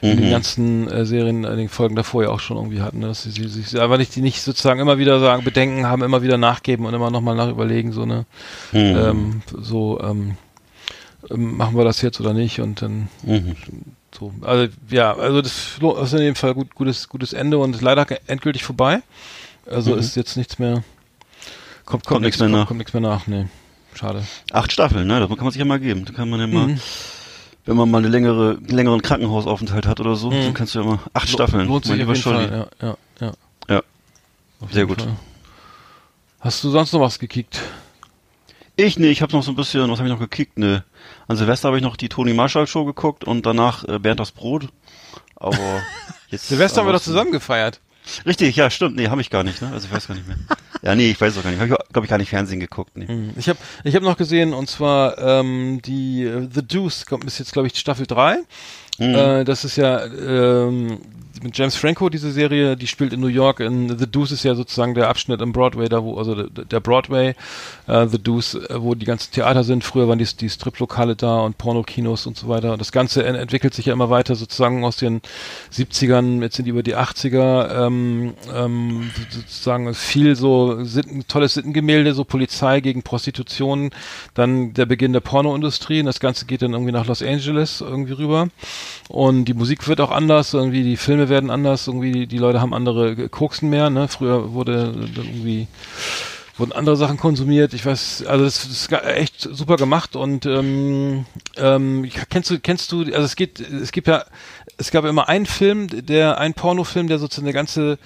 Speaker 1: in den mhm. ganzen äh, Serien, in den Folgen davor ja auch schon irgendwie hatten, ne? dass sie sich einfach nicht, die nicht sozusagen immer wieder sagen, Bedenken haben, immer wieder nachgeben und immer nochmal nachüberlegen, so, ne, mhm. ähm, so, ähm, ähm, machen wir das jetzt oder nicht und dann, mhm. so, also, ja, also das, ist in jedem Fall gut, gutes, gutes Ende und leider endgültig vorbei. Also mhm. ist jetzt nichts mehr, kommt, kommt, kommt nichts mehr nach. Kommt, kommt nichts mehr nach, nee. Schade.
Speaker 2: Acht Staffeln, ne? Das kann man sich ja mal geben. Da kann man ja mal, mhm. wenn man mal eine längere, längeren Krankenhausaufenthalt hat oder so, mhm. dann kannst du ja mal acht Staffeln.
Speaker 1: Lohnt sich auf jeden Fall, ja, ja, ja.
Speaker 2: Ja. Sehr gut. Fall.
Speaker 1: Hast du sonst noch was gekickt?
Speaker 2: Ich, nee, ich habe noch so ein bisschen, was habe ich noch gekickt? Ne, an Silvester habe ich noch die Toni Marshall Show geguckt und danach äh, Bernd das Brot. Aber
Speaker 1: jetzt. Silvester haben wir doch zusammen gefeiert.
Speaker 2: Richtig, ja, stimmt. Nee, habe ich gar nicht, ne? Also ich weiß gar nicht mehr. Ja, nee, ich weiß auch gar nicht. Habe ich, glaube ich, gar nicht Fernsehen geguckt. Nee.
Speaker 1: Hm, ich habe ich hab noch gesehen, und zwar ähm, die uh, The Deuce kommt bis jetzt, glaube ich, Staffel 3. Mhm. Äh, das ist ja ähm, mit James Franco, diese Serie, die spielt in New York. In The Deuce ist ja sozusagen der Abschnitt im Broadway, da wo, also der, Broadway, äh, The Deuce, äh, wo die ganzen Theater sind. Früher waren die, die Striplokale da und Pornokinos und so weiter. Und das Ganze en entwickelt sich ja immer weiter sozusagen aus den 70ern, jetzt sind die über die 80er, ähm, ähm, sozusagen viel so Sitten, tolles Sittengemälde, so Polizei gegen Prostitution, dann der Beginn der Pornoindustrie und das Ganze geht dann irgendwie nach Los Angeles irgendwie rüber. Und die Musik wird auch anders, irgendwie die Filme werden anders, irgendwie die, die Leute haben andere Koksen mehr, ne? Früher wurde irgendwie wurden andere Sachen konsumiert. Ich weiß, also das, ist echt super gemacht und ähm, ähm, kennst du, kennst du, also es geht, es gibt ja, es gab immer einen Film, der, ein Pornofilm, der sozusagen eine ganze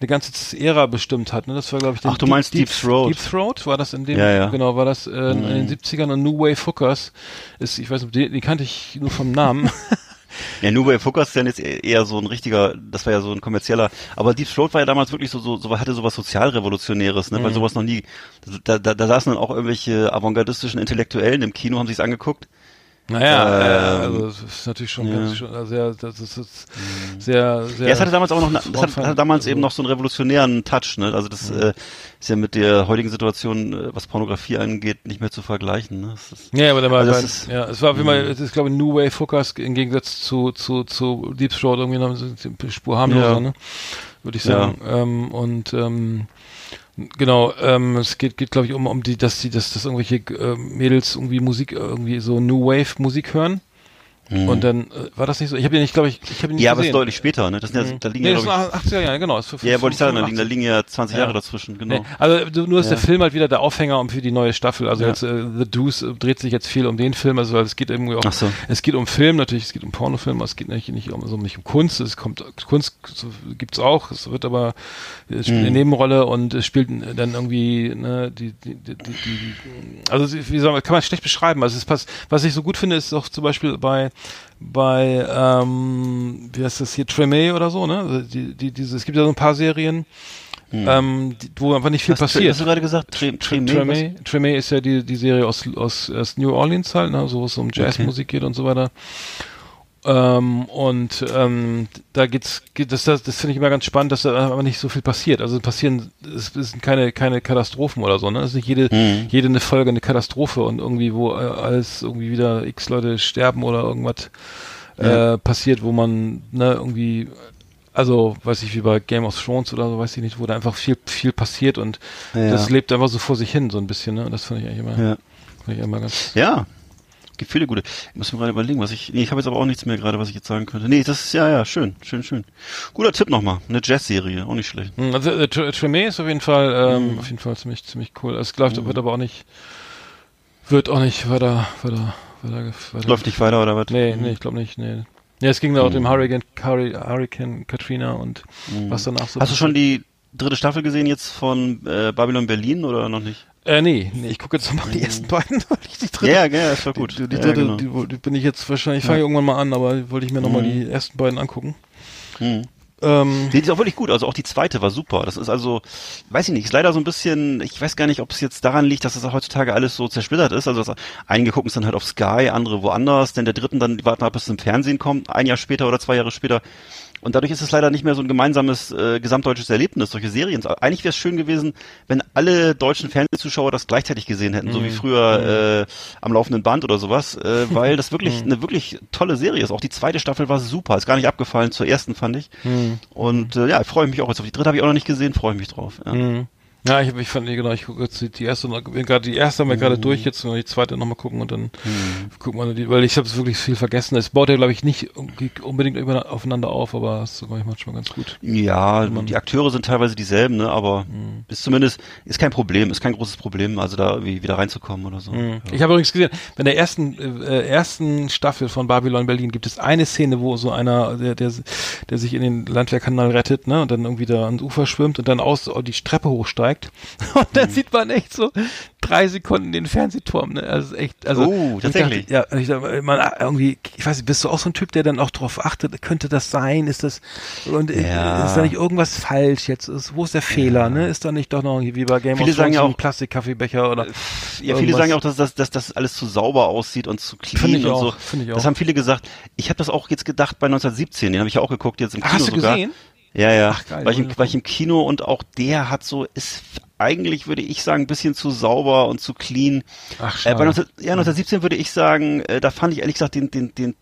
Speaker 1: eine ganze Ära bestimmt hat. Ne? Das war, glaube ich,
Speaker 2: Ach, du meinst Deep, Deep, Throat.
Speaker 1: Deep Throat war das in dem,
Speaker 2: ja, ja.
Speaker 1: genau, war das äh, mhm. in den 70ern und New Wave Hookers ist, ich weiß nicht, den, den kannte ich nur vom Namen.
Speaker 2: Ja, New Wave Hookers ist ja jetzt eher so ein richtiger, das war ja so ein kommerzieller, aber Deep Throat war ja damals wirklich so, so, so hatte sowas sozialrevolutionäres, ne, mhm. weil sowas noch nie, da, da, da saßen dann auch irgendwelche avantgardistischen Intellektuellen im Kino, haben sich's angeguckt
Speaker 1: naja, ähm, also das ist natürlich schon ja. ganz schon, also sehr, das ist, ist mhm. sehr, sehr.
Speaker 2: Ja, es hatte damals auch noch, das hatte, hatte damals also, eben noch so einen revolutionären Touch, ne? Also das mhm. äh, ist ja mit der heutigen Situation, äh, was Pornografie angeht, nicht mehr zu vergleichen. Ne?
Speaker 1: Ist, ja, aber da war, also bei, ist, ja, es war wie mal, mhm. es ist glaube ich New Wave Focus im Gegensatz zu zu zu Deep Throat irgendwie noch eine Spur harmloser, ja. ne? Würde ich sagen. Ja. Ähm, und ähm, Genau, ähm, es geht, geht glaube ich, um, um die, dass die, dass, dass irgendwelche äh, Mädels irgendwie Musik, irgendwie so New Wave Musik hören. Mhm. Und dann äh, war das nicht so. Ich habe ihn nicht, glaube ich, ich habe ihn nicht
Speaker 2: Ja,
Speaker 1: gesehen. aber es
Speaker 2: ist deutlich später, ne? Das sind ja, mhm. da liegen
Speaker 1: nee,
Speaker 2: ja,
Speaker 1: das sind 80er Jahre, genau. Ist
Speaker 2: für, ja, wollte ich sagen, da liegen, da liegen ja 20 ja. Jahre dazwischen, genau. Nee,
Speaker 1: also nur ist ja. der Film halt wieder der Aufhänger um für die neue Staffel. Also ja. jetzt äh, The Deuce dreht sich jetzt viel um den Film, also es geht irgendwie auch, so. es geht um Film natürlich, es geht um Pornofilm, es geht nicht, nicht um, also nicht um Kunst. Es kommt Kunst gibt's auch, es wird aber es spielt mhm. eine Nebenrolle und es spielt dann irgendwie ne, die, die, die, die also wie soll man, kann man schlecht beschreiben. Also es passt, was ich so gut finde, ist auch zum Beispiel bei bei, ähm, wie heißt das hier, Tremé oder so, ne? Also die, die, diese, es gibt ja so ein paar Serien, hm. ähm, die, wo einfach nicht viel
Speaker 2: Was,
Speaker 1: passiert.
Speaker 2: Hast du gerade gesagt? Tremé?
Speaker 1: Tremé, Tremé ist ja die, die Serie aus, aus, aus New Orleans halt, ne? so wo es um Jazzmusik okay. geht und so weiter. Ähm, und ähm, da geht's, geht das, das, das finde ich immer ganz spannend, dass da aber nicht so viel passiert. Also passieren, es, sind keine keine Katastrophen oder so. Ne, es ist nicht jede mhm. jede eine Folge eine Katastrophe und irgendwie wo äh, alles irgendwie wieder x Leute sterben oder irgendwas ja. äh, passiert, wo man ne irgendwie also weiß ich wie bei Game of Thrones oder so, weiß ich nicht, wo da einfach viel viel passiert und ja. das lebt einfach so vor sich hin so ein bisschen. Ne, das finde ich eigentlich immer, ja.
Speaker 2: ich immer ganz. Ja, viele gute. Ich muss mir gerade überlegen, was ich. Nee, ich habe jetzt aber auch nichts mehr gerade, was ich jetzt sagen könnte. Nee, das ist ja, ja, schön, schön, schön. Guter Tipp nochmal. Eine Jazz-Serie, auch nicht schlecht.
Speaker 1: Hm, also äh, Tremé ist auf jeden Fall, ähm, mhm. auf jeden Fall ziemlich, ziemlich cool. Es läuft, mhm. wird aber auch nicht, wird auch nicht weiter, weiter, weiter,
Speaker 2: weiter Läuft nicht weiter oder was?
Speaker 1: Nee, nee, ich glaube nicht, nee. Ja, es ging da auch mhm. dem Hurricane, Hurricane Katrina und mhm. was danach
Speaker 2: so. Hast du schon die dritte Staffel gesehen jetzt von äh, Babylon Berlin oder noch nicht?
Speaker 1: Äh, nee, nee, ich gucke jetzt nochmal die ersten beiden,
Speaker 2: weil ich die dritte. Ja, ja, ist war gut.
Speaker 1: Die, die, dritte, ja, genau. die, die, bin ich jetzt wahrscheinlich, fange ja. irgendwann mal an, aber wollte ich mir nochmal mhm. die ersten beiden angucken.
Speaker 2: Mhm. Ähm, die ist auch wirklich gut, also auch die zweite war super. Das ist also, weiß ich nicht, ist leider so ein bisschen, ich weiß gar nicht, ob es jetzt daran liegt, dass es das heutzutage alles so zersplittert ist. Also einige gucken es dann halt auf Sky, andere woanders, denn der dritten dann die warten ab, bis es im Fernsehen kommt, ein Jahr später oder zwei Jahre später. Und dadurch ist es leider nicht mehr so ein gemeinsames äh, gesamtdeutsches Erlebnis, solche Serien. Eigentlich wäre es schön gewesen, wenn alle deutschen Fernsehzuschauer das gleichzeitig gesehen hätten, mhm. so wie mhm. früher mhm. äh, am laufenden Band oder sowas, äh, weil das wirklich mhm. eine wirklich tolle Serie ist. Auch die zweite Staffel war super, ist gar nicht abgefallen zur ersten, fand ich. Und äh, ja, freue mich auch jetzt auf die dritte, habe ich auch noch nicht gesehen, freue mich drauf. Ja.
Speaker 1: Ja, ich, ich fand, genau, ich gucke jetzt die, erste, gerade die erste haben wir mhm. gerade durch, jetzt die zweite nochmal gucken und dann mhm. gucken wir die, weil ich habe wirklich viel vergessen. Es baut ja, glaube ich, nicht unbedingt aufeinander auf, aber das ist, manchmal ganz gut.
Speaker 2: Ja, die Akteure sind teilweise dieselben, ne, aber mhm. ist zumindest, ist kein Problem, ist kein großes Problem, also da wie, wieder reinzukommen oder so.
Speaker 1: Mhm. Ja. Ich habe übrigens gesehen, bei der ersten, äh, ersten Staffel von Babylon Berlin gibt es eine Szene, wo so einer, der, der, der sich in den Landwehrkanal rettet, ne, und dann irgendwie da ans Ufer schwimmt und dann aus die Treppe hochsteigt zeigt. Und dann mhm. sieht man echt so drei Sekunden den Fernsehturm. Ne? Also echt, also
Speaker 2: oh, tatsächlich.
Speaker 1: Dachte, ja, ich dachte, man irgendwie, ich weiß nicht, bist du auch so ein Typ, der dann auch drauf achtet, könnte das sein? Ist das und ja. ist da nicht irgendwas falsch jetzt? Ist, wo ist der Fehler? Ja. Ne? Ist da nicht doch noch wie bei Game
Speaker 2: viele of Thrones
Speaker 1: ja
Speaker 2: auch, ein
Speaker 1: Plastikkaffeebecher oder?
Speaker 2: Ja, viele sagen ja auch, dass das, dass das alles zu sauber aussieht und zu clean Find ich und auch, so. Find ich auch. Das haben viele gesagt. Ich habe das auch jetzt gedacht bei 1917. Den habe ich ja auch geguckt jetzt im Kino
Speaker 1: Hast du
Speaker 2: sogar.
Speaker 1: gesehen?
Speaker 2: Ja, ja. Ach, geil, war, ich im, war ich im Kino und auch der hat so, ist eigentlich, würde ich sagen, ein bisschen zu sauber und zu clean. Ach, äh, bei 19, ja, 1917 würde ich sagen, äh, da fand ich ehrlich gesagt den, den, den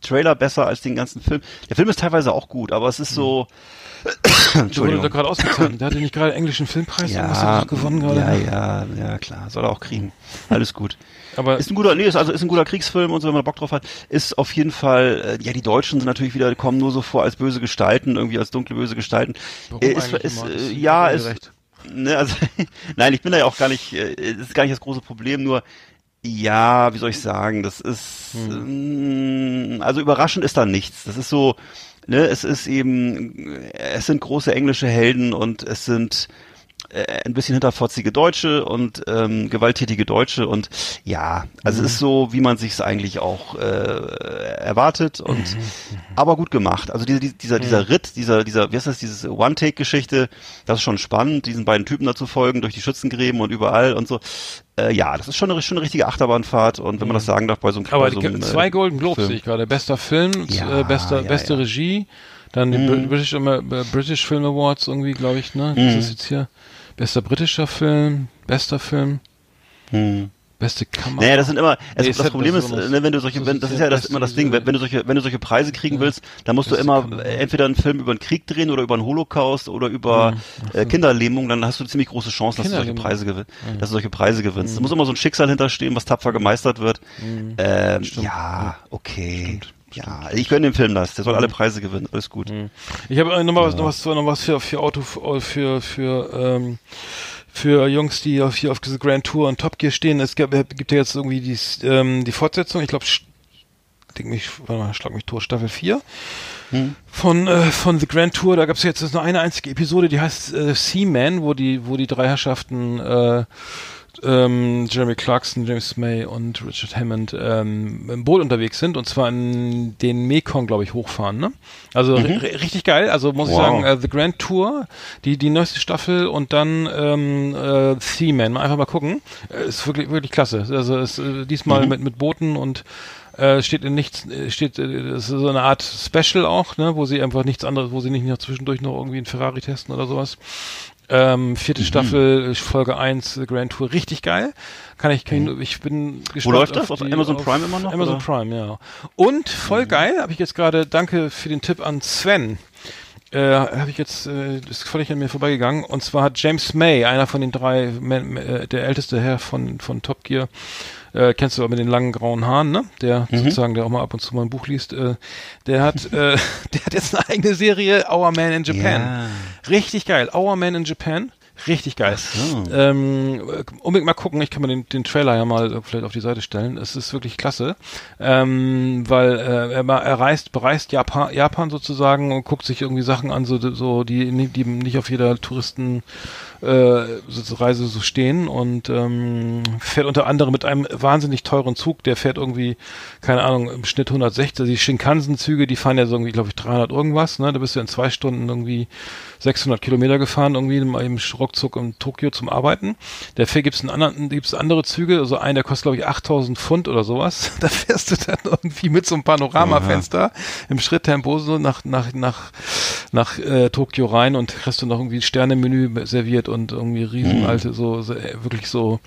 Speaker 2: Trailer besser als den ganzen Film. Der Film ist teilweise auch gut, aber es ist so.
Speaker 1: Du wurde da gerade ausgezeichnet. Der hatte nicht gerade englischen Filmpreis
Speaker 2: ja, gewonnen gerade. Ja, ja, ja, klar. Soll er auch kriegen. Alles gut. Aber ist ein guter, nee, ist also ist ein guter Kriegsfilm und so, wenn man Bock drauf hat, ist auf jeden Fall, äh, ja, die Deutschen sind natürlich wieder, kommen nur so vor als böse Gestalten, irgendwie als dunkle böse Gestalten.
Speaker 1: Warum äh, ist,
Speaker 2: ist, äh, ja, ist, ne, also, nein, ich bin da ja auch gar nicht, äh, ist gar nicht das große Problem, nur, ja, wie soll ich sagen, das ist, hm. also überraschend ist da nichts. Das ist so, ne, es ist eben, es sind große englische Helden und es sind, äh, ein bisschen hinterfotzige Deutsche und ähm, gewalttätige Deutsche und ja, also mhm. es ist so, wie man sich es eigentlich auch äh, erwartet und mhm. aber gut gemacht. Also diese, dieser dieser mhm. Ritt, dieser dieser wie heißt das, diese One-Take-Geschichte, das ist schon spannend, diesen beiden Typen dazu folgen durch die Schützengräben und überall und so. Äh, ja, das ist schon eine, schon eine richtige Achterbahnfahrt und wenn man das mhm. sagen darf bei so einem
Speaker 1: Aber
Speaker 2: so
Speaker 1: einem, zwei Golden Globes sehe ich gerade, bester Film, ja, äh, bester ja, beste ja. Regie. Dann die mm. British, British Film Awards irgendwie, glaube ich, ne? Das mm. ist jetzt hier. Bester britischer Film, bester Film. Hm. Beste Kamera.
Speaker 2: Naja, das sind immer, also nee, das Problem ist, ne, wenn du solche, wenn, das ist ja das immer das Ding, wenn, wenn du solche, wenn du solche Preise kriegen ja. willst, dann musst du immer Kamera. entweder einen Film über einen Krieg drehen oder über einen Holocaust oder über ja. äh, Kinderlähmung, dann hast du ziemlich große Chancen, dass du solche Preise gewinnst, ja. dass du solche Preise gewinnst. Mhm. Da muss immer so ein Schicksal hinterstehen, was tapfer gemeistert wird. Mhm. Ähm, ja, okay. Stimmt. Ja, ich gönne dem Film das. Der soll alle Preise gewinnen. Alles gut.
Speaker 1: Mhm. Ich habe noch, was, noch was, noch was für, für Auto, für, für, ähm, für Jungs, die auf, hier auf diese Grand Tour und Top Gear stehen. Es gibt, gibt ja jetzt irgendwie die, ähm, die Fortsetzung. Ich glaube, denke mich, warte mal, schlag mich Tour Staffel 4 hm. von äh, von The Grand Tour. Da gab es jetzt nur eine einzige Episode, die heißt äh, Seaman, wo die wo die drei Herrschaften äh, ähm, Jeremy Clarkson, James May und Richard Hammond ähm, im Boot unterwegs sind und zwar in den Mekong, glaube ich, hochfahren. Ne? Also mhm. richtig geil. Also muss wow. ich sagen, äh, The Grand Tour, die die neueste Staffel und dann ähm, äh, Seaman. Einfach mal gucken. Äh, ist wirklich wirklich klasse. Also ist äh, diesmal mhm. mit mit Booten und äh, steht in nichts, äh, steht, äh, das ist so eine Art Special auch, ne, wo sie einfach nichts anderes, wo sie nicht noch zwischendurch noch irgendwie einen Ferrari testen oder sowas. Ähm, vierte mhm. Staffel, Folge 1, Grand Tour, richtig geil. Kann ich, kann ich, ich bin
Speaker 2: gespannt. Wo läuft das? Auf, Amazon Prime immer noch?
Speaker 1: Amazon oder? Prime, ja. Und voll mhm. geil, habe ich jetzt gerade, danke für den Tipp an Sven. Äh, habe ich jetzt, äh, das ist völlig an mir vorbeigegangen. Und zwar hat James May, einer von den drei, äh, der älteste Herr von, von Top Gear, äh, kennst du aber mit den langen grauen Haaren, ne? Der mhm. sozusagen, der auch mal ab und zu mal ein Buch liest, äh, der hat, äh, der hat jetzt eine eigene Serie, Our Man in Japan. Ja. Richtig geil. Our Man in Japan. Richtig geil. So. Ähm, unbedingt mal gucken, ich kann mir den, den Trailer ja mal vielleicht auf die Seite stellen. Es ist wirklich klasse. Ähm, weil äh, er, er reist, bereist Japan, Japan sozusagen und guckt sich irgendwie Sachen an, so, so die, die nicht auf jeder Touristen Reise so stehen und ähm, fährt unter anderem mit einem wahnsinnig teuren Zug, der fährt irgendwie, keine Ahnung, im Schnitt 160, die Shinkansen-Züge, die fahren ja so irgendwie, glaube ich, 300 irgendwas, ne, da bist du in zwei Stunden irgendwie 600 Kilometer gefahren, irgendwie im, im Ruckzuck in Tokio zum Arbeiten. Dafür gibt's einen anderen, gibt's andere Züge, also einen, der kostet, glaube ich, 8000 Pfund oder sowas. Da fährst du dann irgendwie mit so einem Panoramafenster im Schritttempo so nach, nach, nach, nach äh, Tokio rein und kriegst du noch irgendwie Sternemenü serviert und irgendwie riesenalte, mhm. so, so äh, wirklich so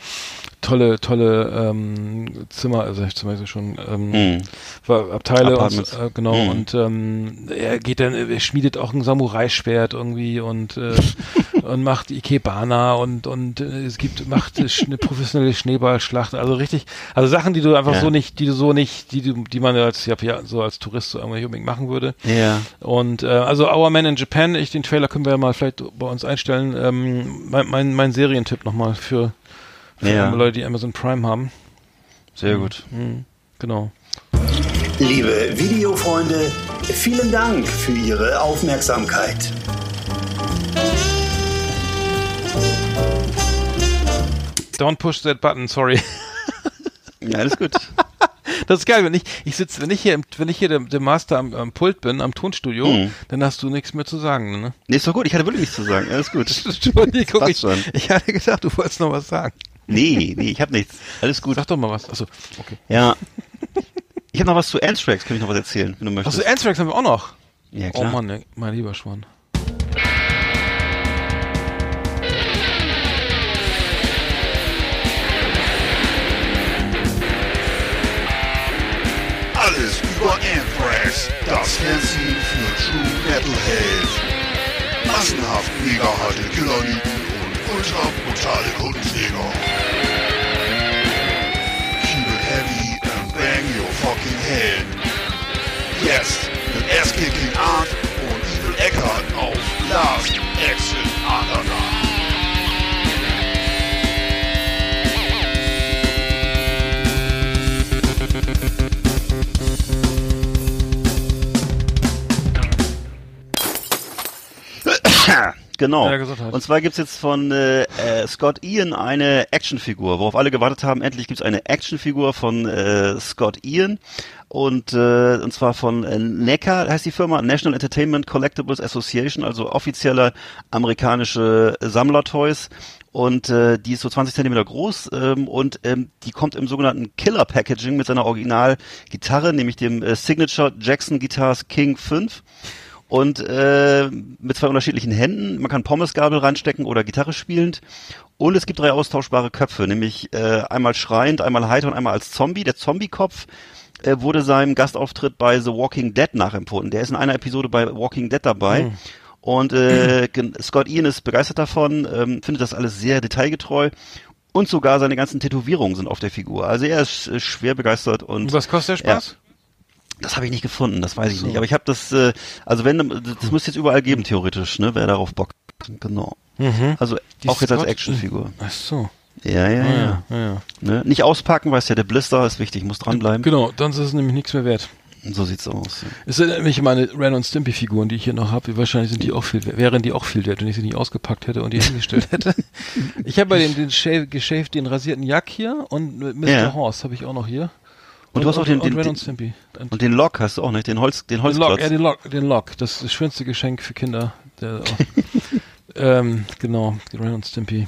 Speaker 1: tolle, tolle ähm, Zimmer, also ich zum Beispiel schon ähm, mm. Abteile und, äh, genau mm. und ähm, er geht dann, er schmiedet auch ein Samurai-Schwert irgendwie und äh, und macht Ikebana und und äh, es gibt macht eine professionelle Schneeballschlacht, also richtig, also Sachen, die du einfach ja. so nicht, die du so nicht, die du, die man als ja, so als Tourist so irgendwie unbedingt machen würde.
Speaker 2: Ja.
Speaker 1: Und äh, also Our Man in Japan, ich den Trailer können wir ja mal vielleicht bei uns einstellen. Ähm, mein mein, mein Serientipp nochmal für für ja. Leute, die Amazon Prime haben.
Speaker 2: Sehr gut.
Speaker 1: Mhm. Genau.
Speaker 4: Liebe Videofreunde, vielen Dank für Ihre Aufmerksamkeit.
Speaker 1: Don't push that button, sorry.
Speaker 2: Ja, alles gut.
Speaker 1: Das ist geil, wenn ich, ich sitze, wenn ich hier, wenn ich hier der, der Master am, am, Pult bin, am Tonstudio, mhm. dann hast du nichts mehr zu sagen, ne?
Speaker 2: Nee, ist doch gut, ich hatte wirklich nichts zu sagen, alles gut.
Speaker 1: Entschuldigung, ich, ich hatte gedacht, du wolltest noch was sagen.
Speaker 2: Nee, nee, ich habe nichts. Alles gut.
Speaker 1: Sag doch mal was. Achso, okay.
Speaker 2: Ja. Ich habe noch was zu Anthrax, kann ich noch was erzählen, wenn du möchtest.
Speaker 1: Achso, Anthrax haben wir auch noch.
Speaker 2: Ja, klar.
Speaker 1: Oh Mann, mein lieber Schwan.
Speaker 4: Anthrax, das Fernsehen für True Metalhead. Massenhaft mega harte Killerlieben ultra brutale Kundenjäger. Keep it heavy and bang your fucking head. Jetzt mit Ass-Kicking Art und Evil Eckart auf Last Exit Underground.
Speaker 2: Genau. Und zwar gibt's jetzt von äh, äh, Scott Ian eine Actionfigur, worauf alle gewartet haben. Endlich gibt's eine Actionfigur von äh, Scott Ian und äh, und zwar von äh, NECA heißt die Firma National Entertainment Collectibles Association, also offizielle amerikanische Sammlertoys und äh, die ist so 20 Zentimeter groß ähm, und ähm, die kommt im sogenannten Killer Packaging mit seiner Original-Gitarre, nämlich dem äh, Signature Jackson Guitars King 5 und äh, mit zwei unterschiedlichen Händen. Man kann Pommesgabel reinstecken oder Gitarre spielend. Und es gibt drei austauschbare Köpfe, nämlich äh, einmal schreiend, einmal heiter und einmal als Zombie. Der Zombie-Kopf äh, wurde seinem Gastauftritt bei The Walking Dead nachempfunden. Der ist in einer Episode bei Walking Dead dabei. Mhm. Und äh, Scott Ian ist begeistert davon, ähm, findet das alles sehr detailgetreu und sogar seine ganzen Tätowierungen sind auf der Figur. Also er ist äh, schwer begeistert und.
Speaker 1: und was kostet der Spaß?
Speaker 2: Das habe ich nicht gefunden, das weiß ich so. nicht. Aber ich habe das, äh, also wenn, das hm. muss jetzt überall geben, theoretisch, ne? Wer darauf Bock hat. Genau. Mhm. Also Die auch jetzt als Actionfigur.
Speaker 1: Ach so.
Speaker 2: Ja, ja, ah, ja. ja, ja. Ne? Nicht auspacken, weil es ja der Blister ist wichtig, muss dranbleiben.
Speaker 1: Genau, dann ist es nämlich nichts mehr wert.
Speaker 2: So sieht's aus. Ja.
Speaker 1: Es sind nämlich meine Ren und Stimpy Figuren, die ich hier noch habe. Wahrscheinlich sind die auch viel, wären die auch viel wert, wenn ich sie nicht ausgepackt hätte und die hingestellt hätte. ich habe bei den, den geschäft, den rasierten Jack hier und Mr. Ja. Horse habe ich auch noch hier.
Speaker 2: Und, und, du hast auch den, den, den, den und, und den Lock hast du auch nicht, den Holz, den Holzklotz.
Speaker 1: Den Lock, ja, den Lock, den Lock. Das ist das schönste Geschenk für Kinder. Der, ähm, genau, Ren und Stimpy.